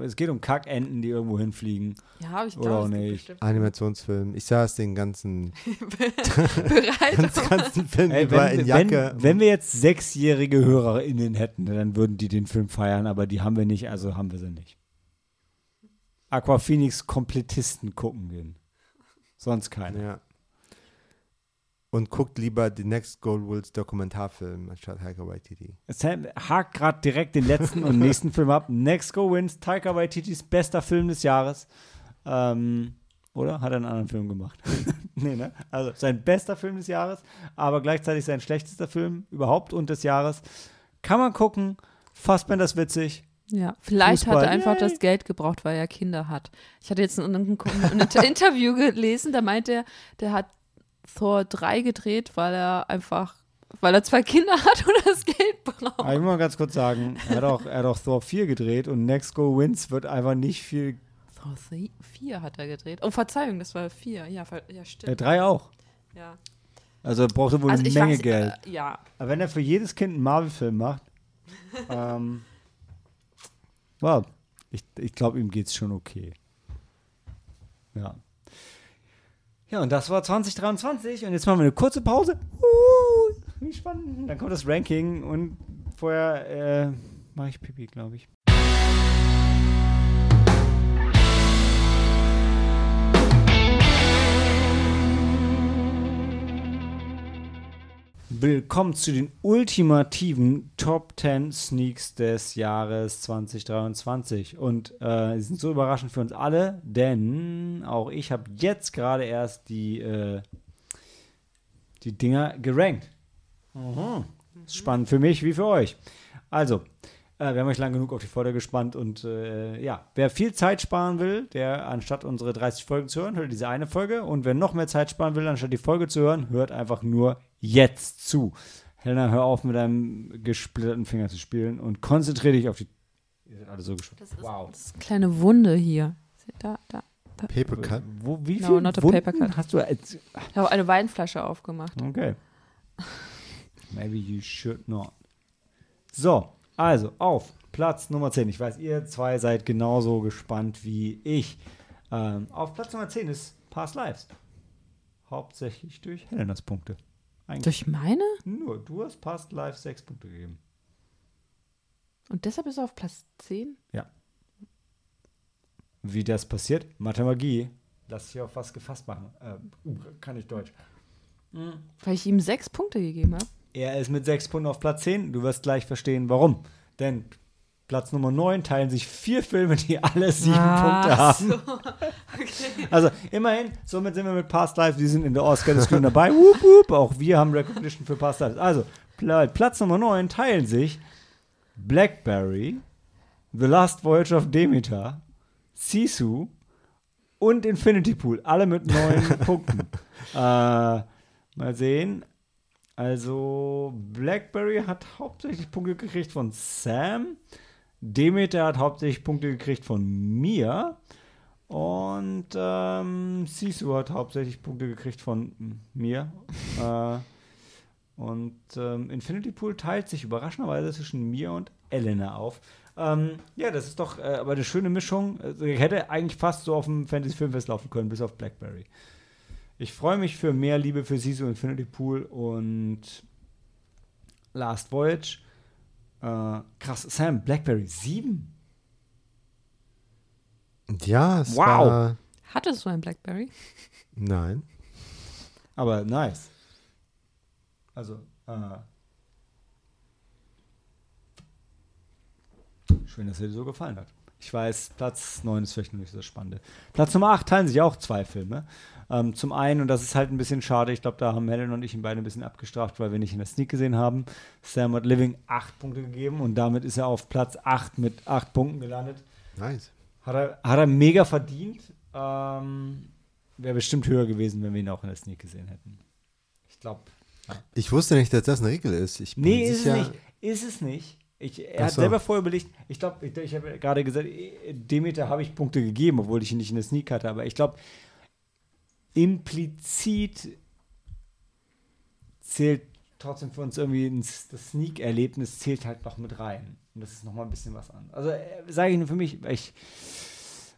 S1: Es geht um Kackenten, die irgendwo hinfliegen.
S3: Ja, habe ich
S1: Oder auch nicht.
S2: Animationsfilm. Ich saß den ganzen,
S3: bereit.
S2: den ganzen Film Ey, wenn, in Jacke.
S1: Wenn, wenn, wir jetzt sechsjährige HörerInnen hätten, dann würden die den Film feiern, aber die haben wir nicht, also haben wir sie nicht. Aquaphoenix Komplettisten gucken gehen. Sonst keine.
S2: Ja und guckt lieber den Next Gold Wolves Dokumentarfilm anstatt Taika Waititi.
S1: Sam hakt gerade direkt den letzten und nächsten Film ab. Next Go Wins, Taika Waititis bester Film des Jahres. Ähm, oder? Hat er einen anderen Film gemacht? nee, ne? Also sein bester Film des Jahres, aber gleichzeitig sein schlechtester Film überhaupt und des Jahres. Kann man gucken. Fassbender ist witzig.
S3: Ja, vielleicht Fußball. hat er einfach Yay. das Geld gebraucht, weil er Kinder hat. Ich hatte jetzt ein, ein, ein Interview gelesen, da meint er, der hat Thor 3 gedreht, weil er einfach, weil er zwei Kinder hat und das Geld braucht.
S1: Aber ich muss mal ganz kurz sagen, er hat, auch, er hat auch Thor 4 gedreht und Next Go Wins wird einfach nicht viel.
S3: Thor 4 hat er gedreht. Oh, Verzeihung, das war 4. Ja, ja, stimmt.
S1: Der 3 auch.
S3: Ja.
S1: Also er braucht wohl also eine Menge weiß, Geld.
S3: Äh, ja.
S1: Aber wenn er für jedes Kind einen Marvel-Film macht, ähm, well, ich, ich glaube, ihm geht es schon okay. Ja. Ja, und das war 2023 und jetzt machen wir eine kurze Pause. Uh, wie spannend. Dann kommt das Ranking und vorher äh, mache ich Pipi, glaube ich. Willkommen zu den ultimativen Top 10 Sneaks des Jahres 2023. Und äh, sie sind so überraschend für uns alle, denn auch ich habe jetzt gerade erst die, äh, die Dinger gerankt. Mhm. Spannend für mich wie für euch. Also, äh, wir haben euch lang genug auf die Folge gespannt und äh, ja, wer viel Zeit sparen will, der anstatt unsere 30 Folgen zu hören, hört diese eine Folge und wer noch mehr Zeit sparen will, anstatt die Folge zu hören, hört einfach nur jetzt zu. Helena, hör auf mit deinem gesplitterten Finger zu spielen und konzentriere dich auf die. Ihr seid alle so
S3: gespannt. wow. Das ist eine kleine Wunde hier. Da, da. da.
S2: Paper Cut?
S1: Wo, wie no, viel not a Wunden paper cut. hast du?
S3: Ich habe eine Weinflasche aufgemacht.
S1: Okay. Maybe you should not. So, also auf Platz Nummer 10. Ich weiß, ihr zwei seid genauso gespannt wie ich. Ähm, auf Platz Nummer 10 ist Past Lives. Hauptsächlich durch Helenas Punkte.
S3: Eigentlich durch meine?
S1: Nur, du hast Past Lives 6 Punkte gegeben.
S3: Und deshalb ist er auf Platz 10?
S1: Ja. Wie das passiert? Mathemagie. Lass dich auf was gefasst machen. Äh, uh, kann ich Deutsch.
S3: Mhm. Weil ich ihm sechs Punkte gegeben habe.
S1: Er ist mit sechs Punkten auf Platz 10. Du wirst gleich verstehen, warum. Denn Platz Nummer 9 teilen sich vier Filme, die alle sieben ah, Punkte haben. So. Okay. Also immerhin, somit sind wir mit Past Life, die sind in der Oscar-Diskussion dabei. Woop, woop. Auch wir haben Recognition für Past Life. Also, Platz Nummer 9 teilen sich Blackberry, The Last Voyage of Demeter, Sisu und Infinity Pool. Alle mit neun Punkten. Äh, mal sehen. Also, Blackberry hat hauptsächlich Punkte gekriegt von Sam. Demeter hat hauptsächlich Punkte gekriegt von mir. Und ähm, Sisu hat hauptsächlich Punkte gekriegt von mir. äh, und ähm, Infinity Pool teilt sich überraschenderweise zwischen mir und Elena auf. Ähm, ja, das ist doch äh, aber eine schöne Mischung. Also, hätte eigentlich fast so auf dem Fantasy Filmfest laufen können, bis auf Blackberry. Ich freue mich für mehr Liebe für Sisu Infinity Pool und Last Voyage. Äh, krass, Sam, Blackberry 7.
S2: Ja, es
S3: wow. war. Hattest du ein Blackberry?
S2: Nein.
S1: Aber nice. Also, äh, schön, dass er dir so gefallen hat. Ich weiß, Platz 9 ist vielleicht noch nicht so spannend. Platz Nummer 8 teilen sich auch zwei Filme. Ähm, zum einen, und das ist halt ein bisschen schade, ich glaube, da haben Helen und ich ihn beide ein bisschen abgestraft, weil wir nicht in der Sneak gesehen haben. Sam hat Living 8 Punkte gegeben und damit ist er auf Platz 8 mit 8 Punkten gelandet.
S2: Nice.
S1: Hat er, hat er mega verdient. Ähm, Wäre bestimmt höher gewesen, wenn wir ihn auch in der Sneak gesehen hätten. Ich glaube.
S2: Ja. Ich wusste nicht, dass das eine Regel ist. Ich
S1: bin nee, ist es nicht. Ist es nicht. Ich, er Ach hat so. selber vorher überlegt, ich glaube, ich, ich habe gerade gesagt, Demeter habe ich Punkte gegeben, obwohl ich ihn nicht in der Sneak hatte, aber ich glaube, implizit zählt trotzdem für uns irgendwie ins, das Sneak-Erlebnis zählt halt noch mit rein. Und das ist nochmal ein bisschen was anderes. Also äh, sage ich nur für mich, ich,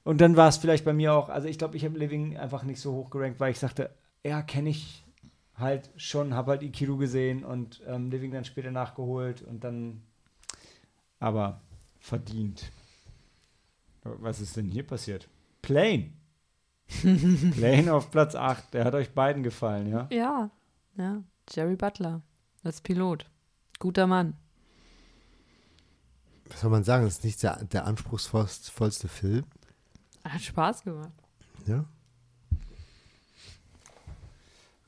S1: und dann war es vielleicht bei mir auch, also ich glaube, ich habe Living einfach nicht so hoch gerankt, weil ich sagte, ja, kenne ich halt schon, habe halt Ikiru gesehen und ähm, Living dann später nachgeholt und dann, aber verdient. Was ist denn hier passiert? Plane. Plane auf Platz 8. Der hat euch beiden gefallen, ja?
S3: Ja, ja. Jerry Butler als Pilot. Guter Mann.
S2: Was soll man sagen? Das ist nicht der, der anspruchsvollste Film.
S3: Hat Spaß gemacht.
S2: Ja.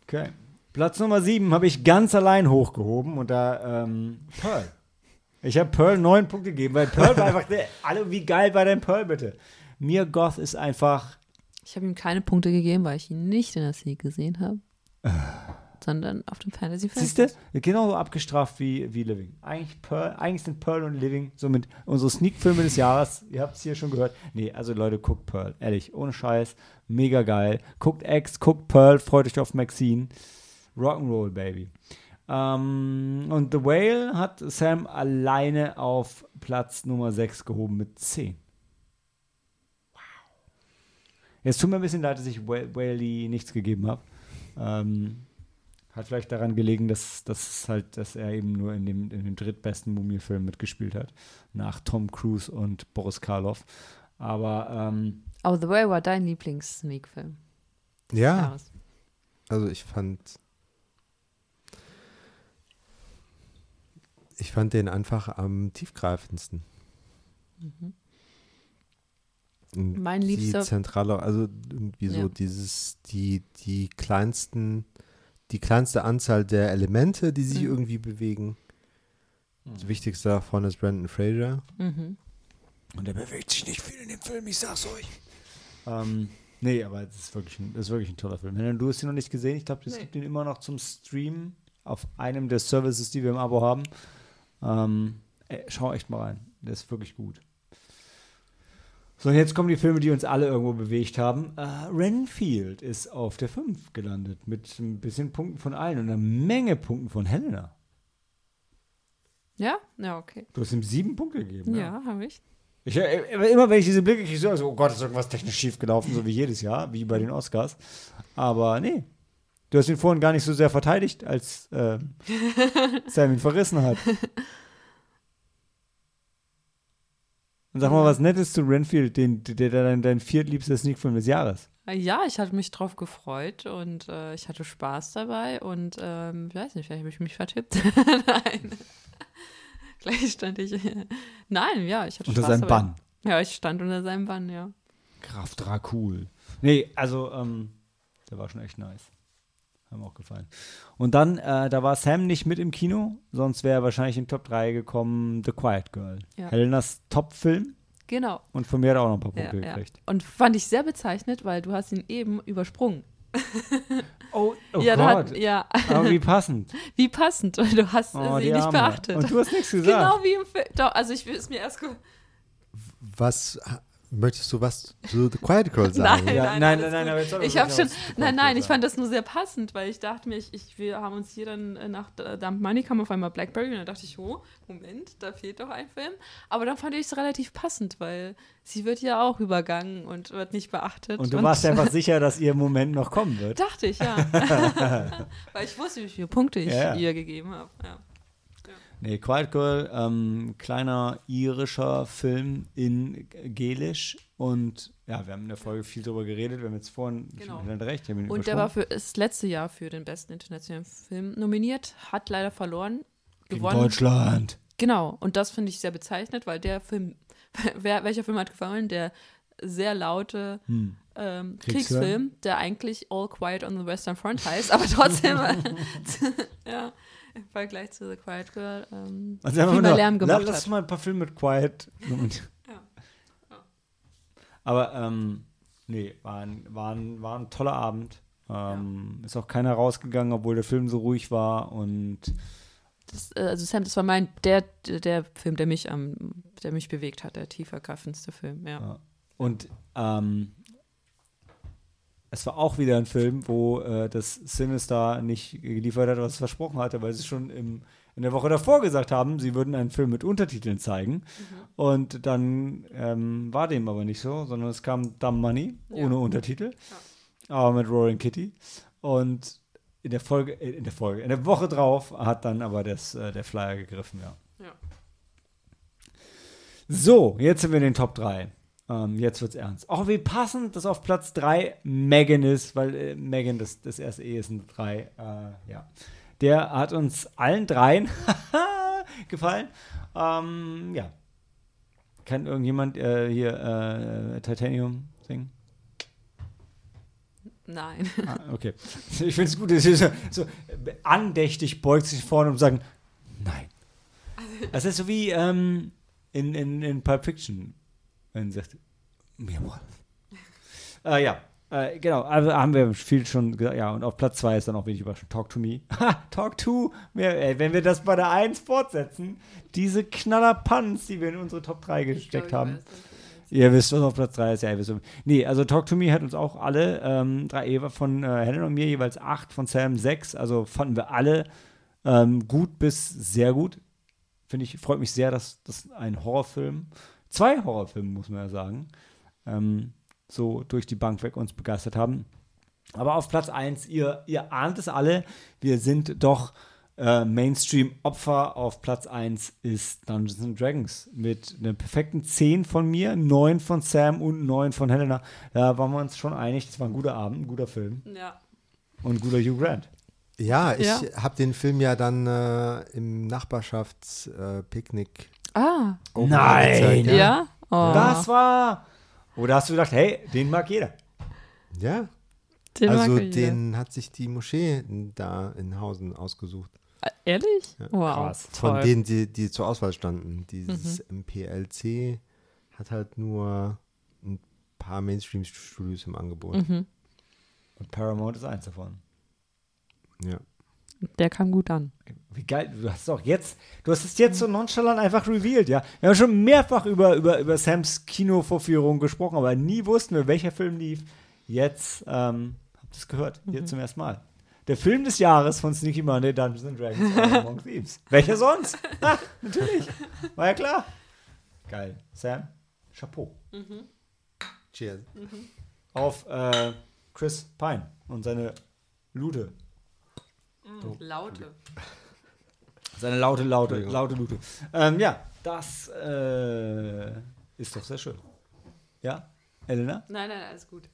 S1: Okay. Platz Nummer 7 habe ich ganz allein hochgehoben und da ähm, Pearl. Ich habe Pearl neun Punkte gegeben, weil Pearl war einfach der. Alle, wie geil war denn Pearl bitte? Mir Goth ist einfach
S3: ich habe ihm keine Punkte gegeben, weil ich ihn nicht in der Sneak gesehen habe. Äh. Sondern auf dem Fantasy Fest.
S1: Siehst du? Genauso abgestraft wie, wie Living. Eigentlich, Pearl, eigentlich sind Pearl und Living somit unsere Sneak-Filme des Jahres. Ihr habt es hier schon gehört. Nee, also Leute, guckt Pearl. Ehrlich, ohne Scheiß. Mega geil. Guckt X, guckt Pearl, freut euch auf Maxine. Rock'n'Roll, Baby. Ähm, und The Whale hat Sam alleine auf Platz Nummer 6 gehoben mit 10. Es tut mir ein bisschen leid, dass ich Whaley nichts gegeben habe. Ähm, hat vielleicht daran gelegen, dass, dass, halt, dass er eben nur in dem, in dem drittbesten Mumie-Film mitgespielt hat. Nach Tom Cruise und Boris Karloff. Aber. Ähm,
S3: oh, The Way war dein Lieblings-Sneak-Film.
S2: Ja. Also ich fand. Ich fand den einfach am tiefgreifendsten. Mhm
S3: mein liebster.
S2: Die zentrale, also irgendwie so ja. dieses, die, die kleinsten, die kleinste Anzahl der Elemente, die sich mhm. irgendwie bewegen. Das mhm. wichtigste davon ist Brandon Fraser. Mhm.
S1: Und der bewegt sich nicht viel in dem Film, ich sag's euch. Ähm, nee, aber es ist wirklich ein, ist wirklich ein toller Film. Wenn du hast ihn noch nicht gesehen, ich glaube, es nee. gibt ihn immer noch zum Stream auf einem der Services, die wir im Abo haben. Ähm, ey, schau echt mal rein. Der ist wirklich gut. So, und jetzt kommen die Filme, die uns alle irgendwo bewegt haben. Uh, Renfield ist auf der 5 gelandet mit ein bisschen Punkten von allen und einer Menge Punkten von Helena.
S3: Ja? Ja, okay.
S1: Du hast ihm sieben Punkte gegeben.
S3: Ja, ja habe ich.
S1: ich. Äh, immer wenn ich diese Blicke kriege, so, also, oh Gott, ist irgendwas technisch schief gelaufen, so wie jedes Jahr, wie bei den Oscars. Aber nee. Du hast ihn vorhin gar nicht so sehr verteidigt, als äh, Sam ihn verrissen hat. Und sag mal was Nettes zu Renfield, den, der, der dein, dein viertliebster Sneakfilm des Jahres.
S3: Ja, ich hatte mich drauf gefreut und äh, ich hatte Spaß dabei und ähm, ich weiß nicht, vielleicht habe ich mich vertippt. Nein. Gleich stand ich. Nein, ja, ich hatte
S1: Unter
S3: Spaß,
S1: seinem Bann.
S3: Ja, ich stand unter seinem Bann, ja.
S1: Graf Dracul. Nee, also, ähm, der war schon echt nice. Haben auch gefallen. Und dann, äh, da war Sam nicht mit im Kino, sonst wäre er wahrscheinlich in Top 3 gekommen, The Quiet Girl.
S3: Ja.
S1: Helenas Top-Film.
S3: Genau.
S1: Und von mir hat er auch noch ein paar Punkte
S3: ja,
S1: gekriegt.
S3: Ja. Und fand ich sehr bezeichnet, weil du hast ihn eben übersprungen.
S1: Oh, oh
S3: ja,
S1: Gott.
S3: Hat, ja.
S1: Aber wie passend.
S3: Wie passend, weil du hast
S1: oh,
S3: sie nicht Arme. beachtet.
S1: Und du hast nichts gesagt.
S3: Genau wie im Film. Doch, also ich will es mir erst
S2: Was Möchtest du was zu The Quiet Girl sagen?
S3: nein,
S1: ja,
S3: nein,
S1: nein, nein, nein, nein,
S3: aber Ich habe schon, nein, nein, ich fand das nur sehr passend, weil ich dachte mir, ich, ich, wir haben uns hier dann äh, nach Dump Money kam auf einmal Blackberry und dann dachte ich, oh, Moment, da fehlt doch ein Film. Aber dann fand ich es relativ passend, weil sie wird ja auch übergangen und wird nicht beachtet.
S1: Und du und warst einfach sicher, dass ihr Moment noch kommen wird.
S3: Dachte ich, ja. weil ich wusste, wie viele Punkte ich ja. ihr gegeben habe. Ja.
S1: Nee, Quiet Girl, ähm, kleiner irischer Film in Gelisch. Und ja, wir haben in der Folge viel darüber geredet. Wir haben jetzt vorhin
S3: genau.
S1: recht.
S3: Und der war für das letzte Jahr für den besten internationalen Film nominiert, hat leider verloren.
S1: Gewonnen. Deutschland.
S3: Genau, und das finde ich sehr bezeichnet, weil der Film, wer, welcher Film hat gefallen? Der sehr laute hm. ähm, Kriegsfilm, der eigentlich All Quiet on the Western Front heißt, aber trotzdem, ja, im Vergleich zu The Quiet Girl ähm,
S1: also viel mehr Lärm gemacht lass, hat. Lass mal ein paar Filme mit Quiet.
S3: ja.
S1: Aber ähm, nee, war ein, war, ein, war ein toller Abend. Ähm, ja. Ist auch keiner rausgegangen, obwohl der Film so ruhig war und
S3: das, äh, also Sam, das war mein der, der Film, der mich am, der mich bewegt hat, der tiefergreifendste Film, ja. ja.
S1: Und ähm, es war auch wieder ein Film, wo äh, das Sinister nicht geliefert hat, was es versprochen hatte, weil sie schon im, in der Woche davor gesagt haben, sie würden einen Film mit Untertiteln zeigen. Mhm. Und dann ähm, war dem aber nicht so, sondern es kam Dumb Money ja. ohne Untertitel, ja. aber mit Roaring Kitty. Und in der Folge, äh, in der Folge, in der Woche drauf hat dann aber das, äh, der Flyer gegriffen, ja.
S3: ja.
S1: So, jetzt sind wir in den Top 3. Ähm, jetzt wird's ernst. Auch wie passend, dass auf Platz 3 Megan ist, weil äh, Megan, das, das erste E ist ein 3. Äh, ja. Der hat uns allen dreien gefallen. Ähm, ja. Kann irgendjemand äh, hier äh, Titanium singen?
S3: Nein.
S1: Ah, okay. Ich finde es gut, dass so, so andächtig beugt sich vorne und sagt, nein. Das ist so wie ähm, in, in, in Pulp Fiction, wenn sie sagt, mir wohl. äh, ja, äh, genau, also haben wir viel schon gesagt. Ja, und auf Platz 2 ist dann auch wenig überraschend. Talk to me. Ha, talk to me. Ey, wenn wir das bei der 1 fortsetzen, diese Knallerpanz, die wir in unsere Top 3 gesteckt glaub, haben. Ihr wisst, was auf Platz 3 ist. Ja, ihr wisst. Nee, also Talk to Me hat uns auch alle, ähm, drei Eva von äh, Helen und mir jeweils 8, von Sam 6. Also fanden wir alle ähm, gut bis sehr gut. Finde ich, freut mich sehr, dass das ein Horrorfilm zwei Horrorfilme, muss man ja sagen, ähm, so durch die Bank weg uns begeistert haben. Aber auf Platz 1, ihr, ihr ahnt es alle, wir sind doch äh, Mainstream-Opfer. Auf Platz 1 ist Dungeons and Dragons mit einer perfekten 10 von mir, 9 von Sam und 9 von Helena. Da waren wir uns schon einig, das war ein guter Abend, ein guter Film.
S3: Ja.
S1: Und ein guter Hugh Grant.
S2: Ja, ich ja. habe den Film ja dann äh, im Nachbarschaftspicknick
S3: Ah.
S1: Oh, Nein.
S3: Ja? ja? Oh.
S1: Das war. Oder hast du gedacht, hey, den mag jeder?
S2: Ja. Den also den hat sich die Moschee da in Hausen ausgesucht.
S3: Äh, ehrlich?
S2: Ja. Wow. Krass. Von Toll. denen, die, die zur Auswahl standen. Dieses mhm. MPLC hat halt nur ein paar Mainstream-Studios im Angebot. Mhm.
S1: Und Paramount ist eins davon.
S2: Ja.
S3: Der kam gut an.
S1: Wie geil, du hast doch jetzt, du hast es jetzt so nonchalant einfach revealed, ja. Wir haben schon mehrfach über, über, über Sams Kinovorführung gesprochen, aber nie wussten wir, welcher Film lief. Jetzt ähm, habt ihr es gehört, hier mhm. zum ersten Mal. Der Film des Jahres von Sneaky Monday, Dungeons and Dragons, Among Thieves. Welcher sonst? Ha, natürlich. War ja klar. Geil. Sam, Chapeau. Mhm.
S2: Cheers.
S1: Mhm. Auf äh, Chris Pine und seine Lute.
S3: Mhm. Laute.
S1: Seine laute, laute, laute Lute. Ähm, ja, das äh, ist doch sehr schön. Ja, Elena?
S3: Nein, nein, alles gut.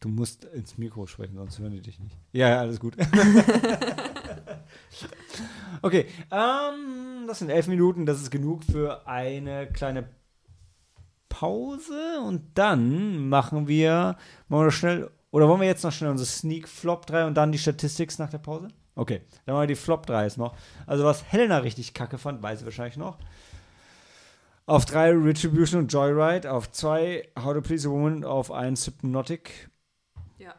S1: Du musst ins Mikro sprechen, sonst hören die dich nicht. Ja, ja alles gut. okay, ähm, das sind elf Minuten, das ist genug für eine kleine Pause und dann machen wir, machen wir schnell, oder wollen wir jetzt noch schnell unsere Sneak Flop 3 und dann die Statistics nach der Pause? Okay, dann machen wir die Flop 3 jetzt noch. Also was Helena richtig kacke fand, weiß sie wahrscheinlich noch. Auf 3 Retribution und Joyride, auf 2 How to Please a Woman, auf 1 Hypnotic.
S3: Ja.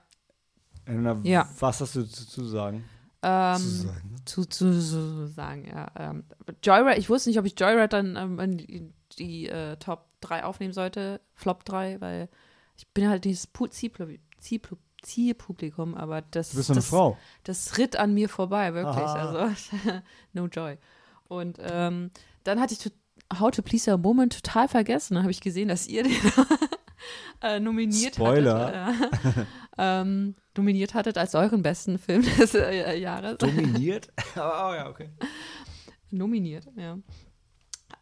S1: Helena,
S3: Ja.
S1: was hast du zu, zu sagen?
S3: Ähm,
S2: Zu sagen.
S3: zu, zu, zu sagen, ja. Ähm, Joyride, ich wusste nicht, ob ich Joyride dann ähm, in die, die äh, Top 3 aufnehmen sollte, Flop 3, weil ich bin halt dieses Pu- Zielpub- Zielpub- Zielpublikum, aber das, das,
S1: Frau.
S3: das ritt an mir vorbei, wirklich.
S1: Aha.
S3: Also, no joy. Und ähm, dann hatte ich How to Please a Woman total vergessen. Dann habe ich gesehen, dass ihr den äh, nominiert
S1: Spoiler.
S3: hattet. Äh, ähm, nominiert hattet als euren besten Film des äh, Jahres.
S1: Dominiert? oh ja, okay.
S3: nominiert, ja.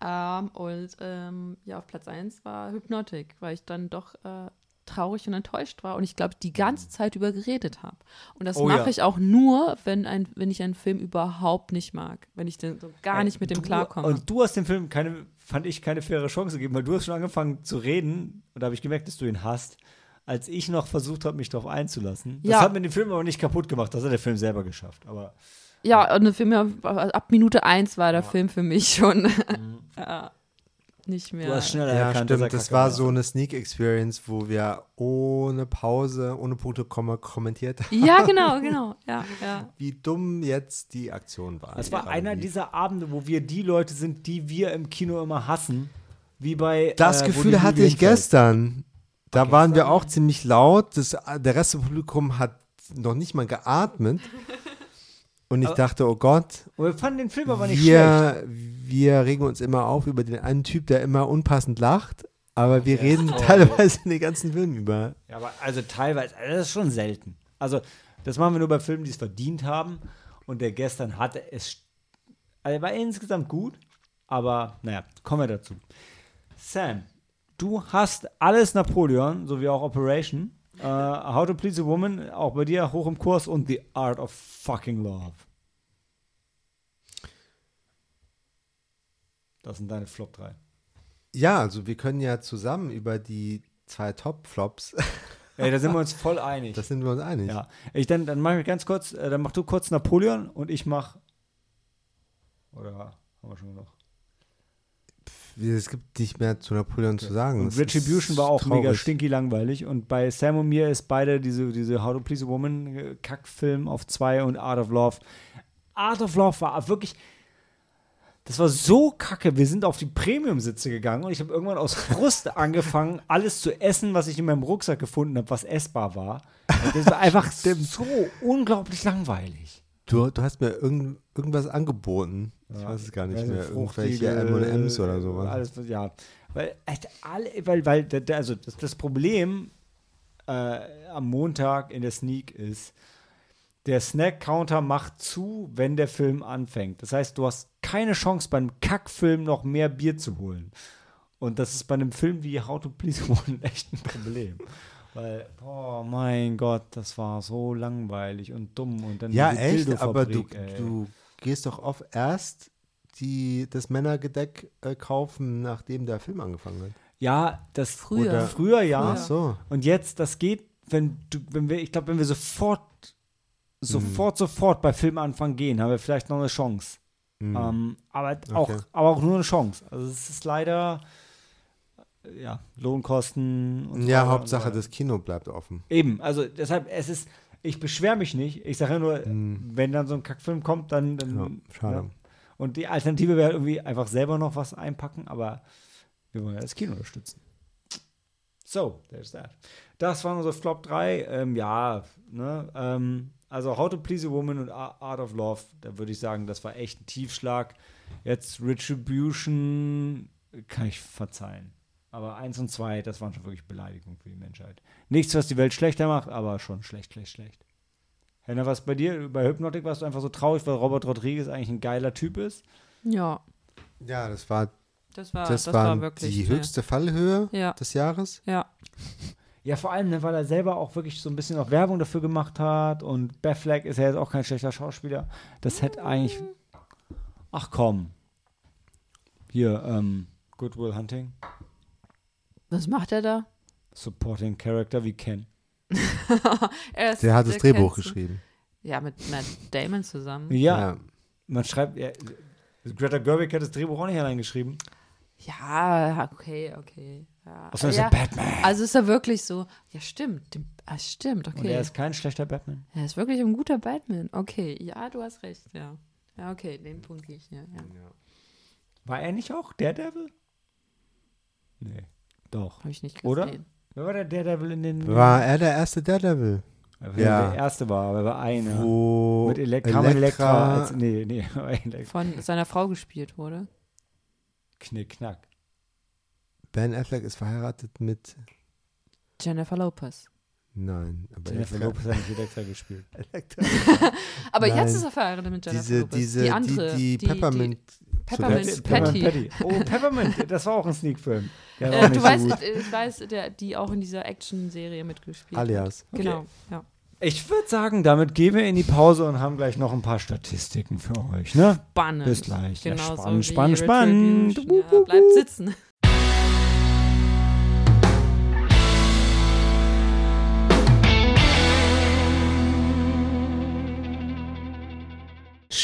S3: Ähm, und ähm, ja, auf Platz 1 war Hypnotic, weil ich dann doch äh, traurig und enttäuscht war und ich glaube, die ganze Zeit über geredet habe. Und das
S1: Oh
S3: mache
S1: ja.
S3: ich auch nur, wenn, ein, wenn ich einen Film überhaupt nicht mag, wenn ich den so gar
S1: Ey,
S3: nicht mit dem
S1: du,
S3: klarkomme.
S1: Und du hast dem Film keine, fand ich, keine faire Chance gegeben, weil du hast schon angefangen zu reden und da habe ich gemerkt, dass du ihn hast, als ich noch versucht habe, mich darauf einzulassen. Das
S3: Ja.
S1: hat mir den Film aber nicht kaputt gemacht, das hat der Film selber geschafft. Aber
S3: ja, und der Film, ja, ab Minute 1 war der
S1: Ja.
S3: Film für mich schon äh, nicht mehr.
S1: du hast schneller
S2: Ja,
S1: erkannt,
S2: stimmt. Das war so eine Sneak Experience, wo wir ohne Pause, ohne Punkte, Komma kommentiert haben,
S3: ja, genau, genau. Ja, ja.
S2: wie dumm jetzt die Aktion war.
S1: Das war einer
S2: wie-
S1: dieser Abende, wo wir die Leute sind, die wir im Kino immer hassen. Wie bei.
S2: Das
S1: äh, wo die
S2: Gefühl hatte ich gestern. Da
S1: Okay.
S2: waren wir auch ziemlich laut. Das, der Rest des Publikums hat noch nicht mal geatmet. Und ich
S1: Aber-
S2: dachte, oh Gott,
S1: wir fanden den Film aber nicht schlecht.
S2: Wir, regen uns immer auf über den einen Typ, der immer unpassend lacht. Aber wir
S1: Ja,
S2: reden
S1: toll.
S2: teilweise den ganzen Film über.
S1: Ja, aber also teilweise, also das ist schon selten. Also, das machen wir nur bei Filmen, die es verdient haben. Und der gestern hatte es. Also, er war insgesamt gut, aber naja, kommen wir dazu. Sam, du hast alles Napoleon, sowie auch Operation. Äh, How to Please a Woman, auch bei dir hoch im Kurs und The Art of Fucking Love. Das sind deine Flop 3.
S2: Ja, also wir können ja zusammen über die zwei Top-Flops,
S1: Ey, da sind wir uns voll einig.
S2: das sind wir uns einig.
S1: Ja, ich dann, dann mach ich ganz kurz, äh, dann mach du kurz Napoleon und ich mach. Oder haben wir schon noch?
S2: Es gibt nicht mehr zu Napoleon zu sagen.
S1: Und Retribution war auch mega
S2: traurig.
S1: stinky langweilig. Und bei Sam und mir ist beide diese, diese How to Please a Woman äh, Kackfilm auf zwei und Art of Love. Art of Love war wirklich. Das war so kacke. Wir sind auf die Premium-Sitze gegangen und ich habe irgendwann aus Frust angefangen, alles zu essen, was ich in meinem Rucksack gefunden habe, was essbar war. Und das war einfach so unglaublich langweilig.
S2: Du, du hast mir irgend, irgendwas angeboten. Ich weiß es gar nicht
S1: Also
S2: mehr.
S1: fruchtige,
S2: Irgendwelche M&M's oder sowas.
S1: Alles, ja. Weil, alle, weil, weil also das, das Problem äh, am Montag in der Sneak ist, der Snack-Counter macht zu, wenn der Film anfängt. Das heißt, du hast keine Chance, beim Kackfilm noch mehr Bier zu holen. Und das ist bei einem Film wie How to Please Woman echt ein Problem. Weil, oh mein Gott, das war so langweilig und dumm. Und dann
S2: Ja, echt, aber du, du gehst doch oft erst die, das Männergedeck äh, kaufen, nachdem der Film angefangen hat.
S1: Ja, das
S3: Früher.
S1: Oder früher ja.
S2: Ach so.
S1: Und jetzt, das geht, wenn du, wenn wir, ich glaube, wenn wir sofort,
S2: Mhm.
S1: sofort, sofort bei Filmanfang gehen, haben wir vielleicht noch eine Chance.
S2: Mhm.
S1: Ähm, aber, auch,
S2: Okay.
S1: aber auch nur eine Chance. Also es ist leider, äh, ja, Lohnkosten und so
S2: ja,
S1: weiter
S2: Hauptsache,
S1: und so
S2: das Kino bleibt offen.
S1: Eben, also deshalb, es ist, ich beschwere mich nicht. Ich sage ja nur,
S2: Mhm.
S1: wenn dann so ein Kackfilm kommt, dann, dann
S2: Ja, schade.
S1: ja. Und die Alternative wäre irgendwie einfach selber noch was einpacken, aber wir wollen ja das Kino unterstützen. So, there's that. Das waren unsere Flop 3. Ähm, ja, ne, ähm, also How to Please a Woman und Art of Love, da würde ich sagen, das war echt ein Tiefschlag. Jetzt Retribution kann ich verzeihen. Aber 1 und 2, das waren schon wirklich Beleidigungen für die Menschheit. Nichts, was die Welt schlechter macht, aber schon schlecht, schlecht, schlecht. Henna, was bei dir? Bei Hypnotic warst du einfach so traurig, weil Robert Rodriguez eigentlich ein geiler Typ ist?
S3: Ja,
S2: Ja, das war,
S3: das war,
S2: das
S3: das
S2: war
S3: wirklich.
S2: die höchste Fallhöhe
S3: Ja.
S2: des Jahres.
S3: Ja,
S1: Ja, vor allem, ne, weil er selber auch wirklich so ein bisschen auch Werbung dafür gemacht hat und Batfleck ist ja jetzt auch kein schlechter Schauspieler. Das hätte eigentlich. Ach komm. Hier, ähm, Goodwill Hunting.
S3: Was macht er da?
S1: Supporting Character wie Ken.
S2: ist, der hat das Drehbuch geschrieben.
S3: Ja, mit Matt Damon zusammen.
S1: Ja. ja. Man schreibt, ja, Greta Gerwig hat das Drehbuch auch nicht allein geschrieben.
S3: Ja, okay, okay. Ja.
S1: Ist ja, Batman.
S3: Also ist er wirklich so, ja stimmt, dem, ah, stimmt, okay. Und
S1: er ist kein schlechter Batman.
S3: Er ist wirklich ein guter Batman. Okay, ja, du hast recht, ja. Ja, okay, den Punkt gehe ich hier, ja. ja.
S1: War er nicht auch Daredevil? Nee, doch.
S3: Habe ich nicht gesehen.
S1: Oder? Wer war der Daredevil in den...
S2: War er der erste Daredevil?
S1: Ja. Der erste war, aber er war einer.
S2: Wo
S1: Mit Elektra. Elektra, Elektra als, nee, nee, Elektra.
S3: Von seiner Frau gespielt wurde.
S1: Knickknack.
S2: Ben Affleck ist verheiratet mit
S3: Jennifer Lopez.
S2: Nein,
S1: aber Jennifer Elektra. Lopez hat nicht Elektra gespielt.
S3: Elektra. aber Nein. jetzt ist er verheiratet mit Jennifer
S2: diese,
S3: Lopez.
S2: Diese, die andere, die, die, Peppermint.
S3: Die, Peppermint Patty. Patty.
S1: Oh, Peppermint, das war auch ein Sneak-Film.
S3: Äh, du weißt, so ich weiß, der, die auch in dieser Action-Serie mitgespielt
S2: Alias.
S3: hat. Genau, ja.
S1: Ich würde sagen, damit gehen wir in die Pause und haben gleich noch ein paar Statistiken für euch. Ne?
S3: Spannend.
S1: Bis gleich.
S3: Genau
S1: ja, spannend, so spannend, spannend.
S3: Ja, bleibt sitzen.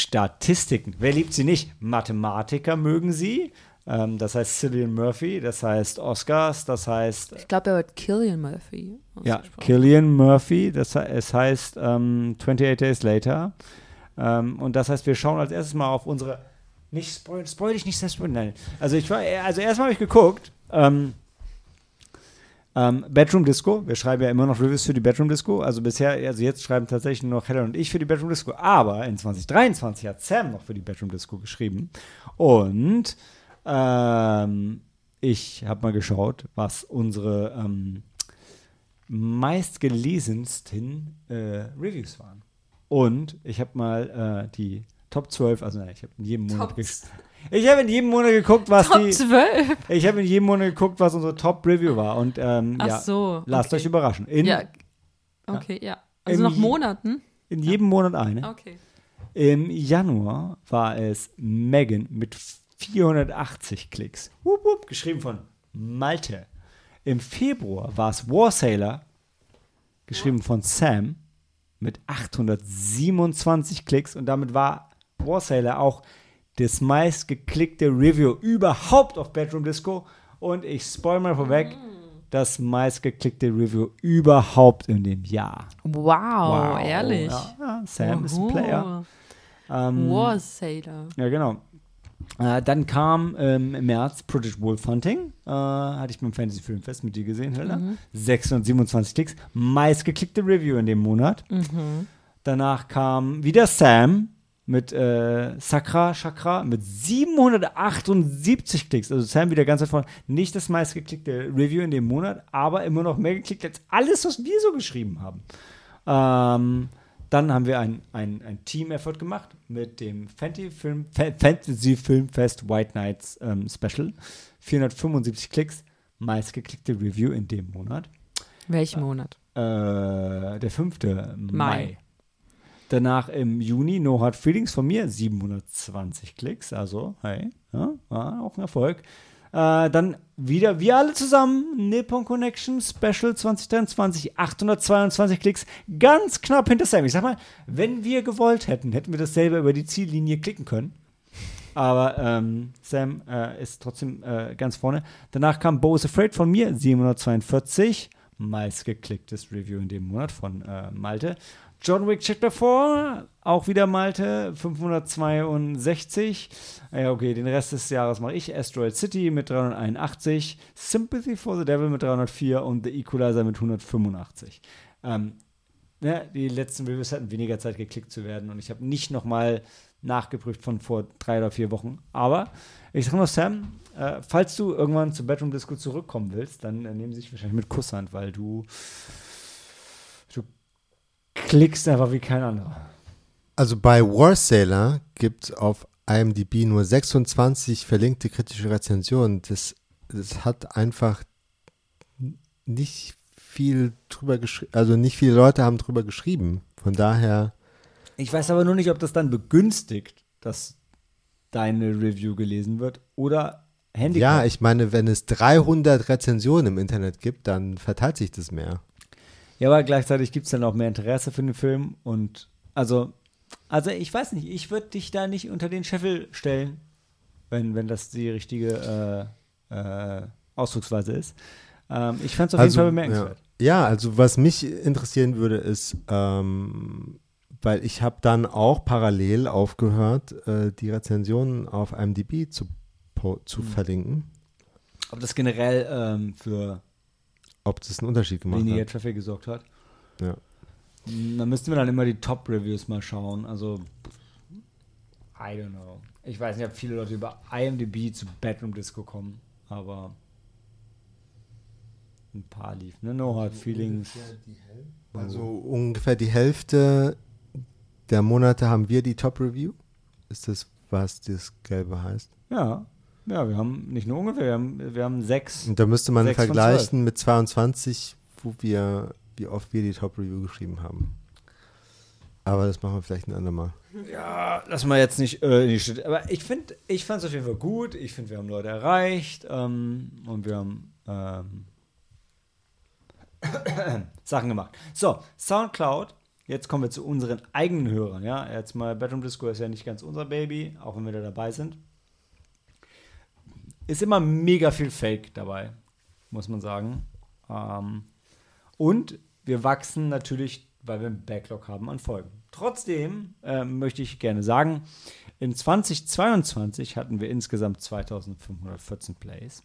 S1: Statistiken. Wer liebt sie nicht? Mathematiker mögen sie. Ähm, das heißt Cillian Murphy, das heißt Oscars, das heißt.
S3: Ich glaube, er wird Killian Murphy.
S1: Ja, Killian Murphy, das, es heißt ähm, 28 Days Later. Ähm, und das heißt, wir schauen als erstes mal auf unsere. Nicht spoil, spoil dich nicht selbst, nein. Also, ich war, also erstmal habe ich geguckt. Ähm, ähm, Bedroom Disco, wir schreiben ja immer noch Reviews für die Bedroom Disco. Also bisher, also jetzt schreiben tatsächlich nur noch Helen und ich für die Bedroom Disco. Aber in 2023 hat Sam noch für die Bedroom Disco geschrieben. Und ähm, ich habe mal geschaut, was unsere ähm, meistgelesensten äh, Reviews waren. Und ich habe mal äh, die Top 12, also nein, ich habe in jedem Monat ich habe in jedem Monat geguckt, was
S3: Top
S1: die
S3: 12.
S1: Ich habe in jedem Monat geguckt, was unsere Top Review war und ähm,
S3: Ach
S1: ja,
S3: so,
S1: lasst
S3: okay.
S1: euch überraschen. In,
S3: ja. Okay, ja. Also nach Monaten?
S1: In jedem Monat eine.
S3: Okay.
S1: Im Januar war es Megan mit 480 Klicks. Wupp, wupp, geschrieben von Malte. Im Februar war es War Sailor, geschrieben von Sam, mit 827 Klicks. Und damit war War Sailor auch das meistgeklickte Review überhaupt auf Bedroom Disco. Und ich spoil mal vorweg, mm. das meistgeklickte Review überhaupt in dem Jahr.
S3: Wow, wow. ehrlich.
S1: Ja, Sam Uhu. ist Player.
S3: Ähm, War Sailor.
S1: Ja, genau. Äh, dann kam ähm, im März Project Wolf Hunting. Äh, hatte ich beim Fantasy Filmfest mit dir gesehen, Hilda. Mhm. 627 Klicks. Meistgeklickte Review in dem Monat.
S3: Mhm.
S1: Danach kam wieder Sam mit äh, Sakra Chakra mit 778 Klicks. Also Sam wieder ganz davon. Nicht das meistgeklickte Review in dem Monat, aber immer noch mehr geklickt als alles, was wir so geschrieben haben. Ähm, dann haben wir ein, ein, ein Team-Effort gemacht mit dem Fantasy, Film, Fantasy Filmfest White Nights ähm, Special. 475 Klicks, meistgeklickte Review in dem Monat.
S3: Welchen Monat?
S1: Äh, der 5. Mai.
S3: Mai.
S1: Danach im Juni No Hard Feelings von mir, 720 Klicks, also hey, ja, war auch ein Erfolg. Äh, dann wieder wir alle zusammen, Nippon Connection Special 2023, 822 Klicks, ganz knapp hinter Sam. Ich sag mal, wenn wir gewollt hätten, hätten wir das selber über die Ziellinie klicken können. Aber ähm, Sam äh, ist trotzdem äh, ganz vorne. Danach kam Bo is Afraid von mir, 742. Meistgeklicktes Review in dem Monat von äh, Malte. John Wick Chapter 4, auch wieder Malte, 562. Ja, okay, den Rest des Jahres mache ich. Asteroid City mit 381, Sympathy for the Devil mit 304 und The Equalizer mit 185. Ähm, ne, die letzten Reviews hatten weniger Zeit geklickt zu werden und ich habe nicht nochmal nachgeprüft von vor drei oder vier Wochen. Aber ich sage noch, Sam, äh, falls du irgendwann zur Bedroom Disco zurückkommen willst, dann äh, nehmen sie sich wahrscheinlich mit Kusshand, weil du klickst einfach wie kein anderer.
S2: Also bei Warsailor gibt es auf IMDb nur 26 verlinkte kritische Rezensionen. Das, das hat einfach nicht viel drüber geschrieben, also nicht viele Leute haben drüber geschrieben. Von daher.
S1: Ich weiß aber nur nicht, ob das dann begünstigt, dass deine Review gelesen wird oder
S2: Handicap. Ja, ich meine, wenn es 300 Rezensionen im Internet gibt, dann verteilt sich das mehr.
S1: Ja, aber gleichzeitig gibt es dann auch mehr Interesse für den Film und also, also ich weiß nicht, ich würde dich da nicht unter den Scheffel stellen, wenn, wenn das die richtige äh, äh, Ausdrucksweise ist. Ähm, ich fand es auf also, jeden Fall bemerkenswert.
S2: Ja. ja. also was mich interessieren würde, ist, ähm, weil ich habe dann auch parallel aufgehört, äh, die Rezensionen auf IMDb zu, zu mhm. verlinken.
S1: Ob das generell ähm, für
S2: ob das einen Unterschied gemacht
S1: weniger hat. Traffic gesorgt hat.
S2: Ja.
S1: Da müssten wir dann immer die Top-Reviews mal schauen. Also, I don't know. Ich weiß nicht, ob viele Leute über IMDb zu Bedroom Disco kommen, aber ein paar lief. Ne? No Hard also Feelings.
S2: Also ungefähr die Hälfte der Monate haben wir die Top-Review. Ist das, was das Gelbe heißt?
S1: Ja. Ja, wir haben nicht nur ungefähr, wir haben, wir haben sechs.
S2: Und da müsste man vergleichen mit 22, wo wir, wie oft wir die Top-Review geschrieben haben. Aber das machen wir vielleicht ein andermal.
S1: Ja, lass mal jetzt nicht äh, die Aber ich finde, ich fand es auf jeden Fall gut. Ich finde, wir haben Leute erreicht ähm, und wir haben ähm, Sachen gemacht. So, Soundcloud. Jetzt kommen wir zu unseren eigenen Hörern. Ja, jetzt mal Bedroom Disco ist ja nicht ganz unser Baby, auch wenn wir da dabei sind ist immer mega viel Fake dabei, muss man sagen. Ähm, und wir wachsen natürlich, weil wir einen Backlog haben an Folgen. Trotzdem äh, möchte ich gerne sagen, in 2022 hatten wir insgesamt 2514 Plays.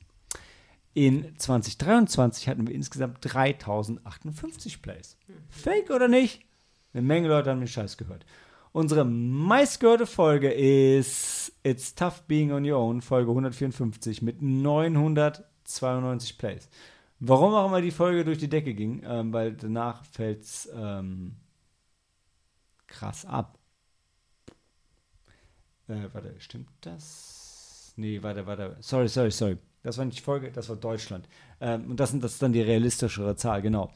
S1: In 2023 hatten wir insgesamt 3058 Plays. Fake oder nicht? Eine Menge Leute haben den Scheiß gehört. Unsere meistgehörte Folge ist It's Tough Being on Your Own, Folge 154 mit 992 Plays. Warum auch immer die Folge durch die Decke ging, ähm, weil danach fällt es ähm, krass ab. Äh, warte, stimmt das? Nee, warte, warte. Sorry, sorry, sorry. Das war nicht die Folge, das war Deutschland. Ähm, und das, sind, das ist dann die realistischere Zahl, genau.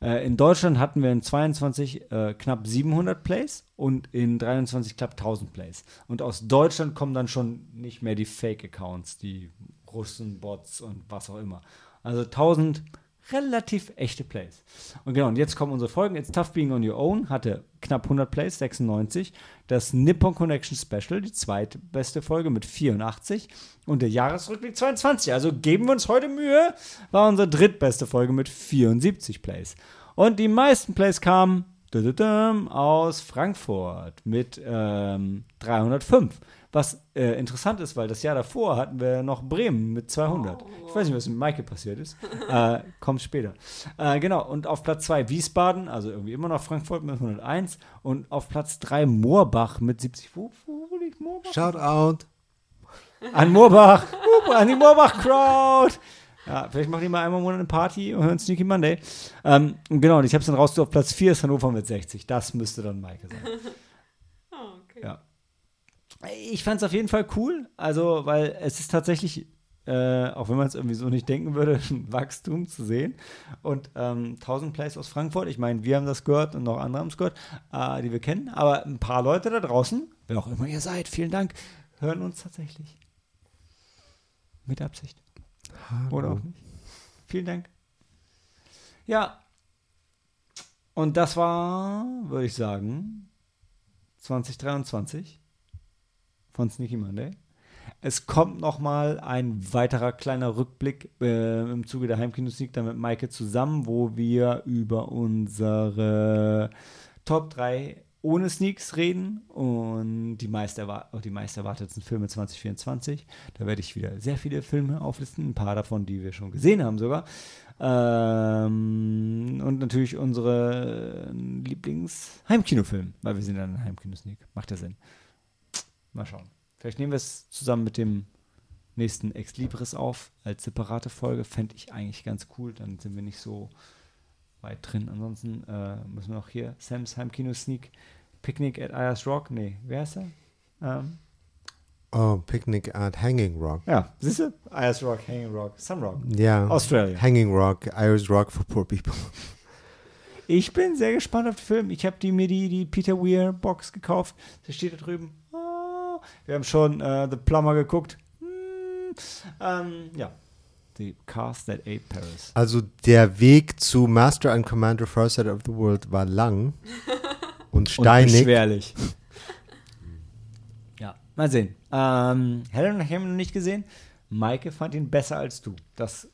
S1: Äh, in Deutschland hatten wir in 22 äh, knapp 700 Plays und in 23 knapp 1000 Plays. Und aus Deutschland kommen dann schon nicht mehr die Fake-Accounts, die Russen, Bots und was auch immer. Also 1000 relativ echte Plays. Und genau, und jetzt kommen unsere Folgen. It's Tough Being on Your Own hatte knapp 100 Plays, 96. Das Nippon Connection Special, die zweitbeste Folge mit 84. Und der Jahresrückblick 22. Also geben wir uns heute Mühe, war unsere drittbeste Folge mit 74 Plays. Und die meisten Plays kamen aus Frankfurt mit ähm, 305. Was äh, interessant ist, weil das Jahr davor hatten wir noch Bremen mit 200. Oh. Ich weiß nicht, was mit Maike passiert ist. äh, kommt später. Äh, genau, und auf Platz 2 Wiesbaden, also irgendwie immer noch Frankfurt mit 101. Und auf Platz 3 Moorbach mit 70. Wo, wo, wo liegt Moorbach?
S2: Shout out.
S1: An Moorbach. an die Moorbach-Crowd. Ja, vielleicht machen die mal einmal im Monat eine Party und hören Sneaky Monday. Ähm, genau, und ich habe es dann raus, auf Platz 4 ist Hannover mit 60. Das müsste dann Maike sein. Oh, okay. Ja ich fand es auf jeden Fall cool. Also, weil es ist tatsächlich, äh, auch wenn man es irgendwie so nicht denken würde, ein Wachstum zu sehen. Und ähm, 1000 Plays aus Frankfurt, ich meine, wir haben das gehört und noch andere haben es gehört, äh, die wir kennen. Aber ein paar Leute da draußen, wer auch immer ihr seid, vielen Dank, hören uns tatsächlich. Mit Absicht. Hallo. Oder auch nicht. Vielen Dank. Ja. Und das war, würde ich sagen, 2023 von Sneaky Monday. Es kommt noch mal ein weiterer kleiner Rückblick äh, im Zuge der Heimkino-Sneak dann mit Maike zusammen, wo wir über unsere Top 3 ohne Sneaks reden und die meist, die meist erwarteten Filme 2024. Da werde ich wieder sehr viele Filme auflisten, ein paar davon, die wir schon gesehen haben sogar. Ähm, und natürlich unsere Lieblings-Heimkinofilm, weil wir sind dann ein Heimkino-Sneak. Macht ja Sinn. Mal schauen. Vielleicht nehmen wir es zusammen mit dem nächsten Ex Libris auf als separate Folge. Fände ich eigentlich ganz cool. Dann sind wir nicht so weit drin. Ansonsten äh, müssen wir noch hier Sam's Heimkino Sneak Picnic at Ayers Rock. Nee, wer ist er? Ähm,
S2: Oh, Picnic at Hanging Rock.
S1: Ja, siehst du? Ayers Rock, Hanging Rock, Sun Rock.
S2: Ja.
S1: Australia.
S2: Hanging Rock, Ayers Rock for Poor People.
S1: Ich bin sehr gespannt auf den Film. Ich habe die, mir die, die Peter Weir Box gekauft. Da steht da drüben. Oh, wir haben schon uh, The Plumber geguckt. Hm, ähm, ja. The Cast That Ate Paris.
S2: Also der Weg zu Master and Commander First Sight of the World war lang und steinig. Und
S1: beschwerlich. ja, mal sehen. Ähm, Helen haben wir noch nicht gesehen. Maike fand ihn besser als du. Das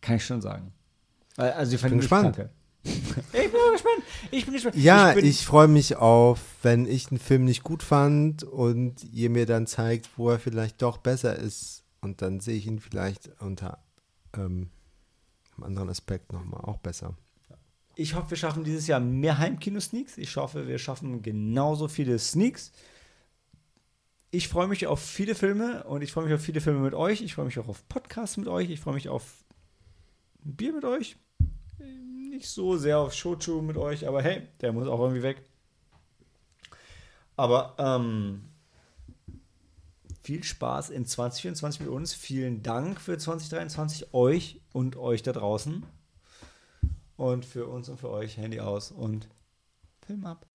S1: kann ich schon sagen. Also, sie fand ihn gespannt. Kacke. Ich bin gespannt. Ich bin gespannt.
S2: Ja, ich, ich freue mich auf, wenn ich einen Film nicht gut fand und ihr mir dann zeigt, wo er vielleicht doch besser ist. Und dann sehe ich ihn vielleicht unter ähm, einem anderen Aspekt nochmal auch besser.
S1: Ich hoffe, wir schaffen dieses Jahr mehr Heimkino-Sneaks. Ich hoffe, wir schaffen genauso viele Sneaks. Ich freue mich auf viele Filme und ich freue mich auf viele Filme mit euch. Ich freue mich auch auf Podcasts mit euch. Ich freue mich auf Bier mit euch nicht so sehr auf Shochu mit euch, aber hey, der muss auch irgendwie weg. Aber ähm, viel Spaß in 2024 mit uns. Vielen Dank für 2023 euch und euch da draußen. Und für uns und für euch Handy aus und Film ab.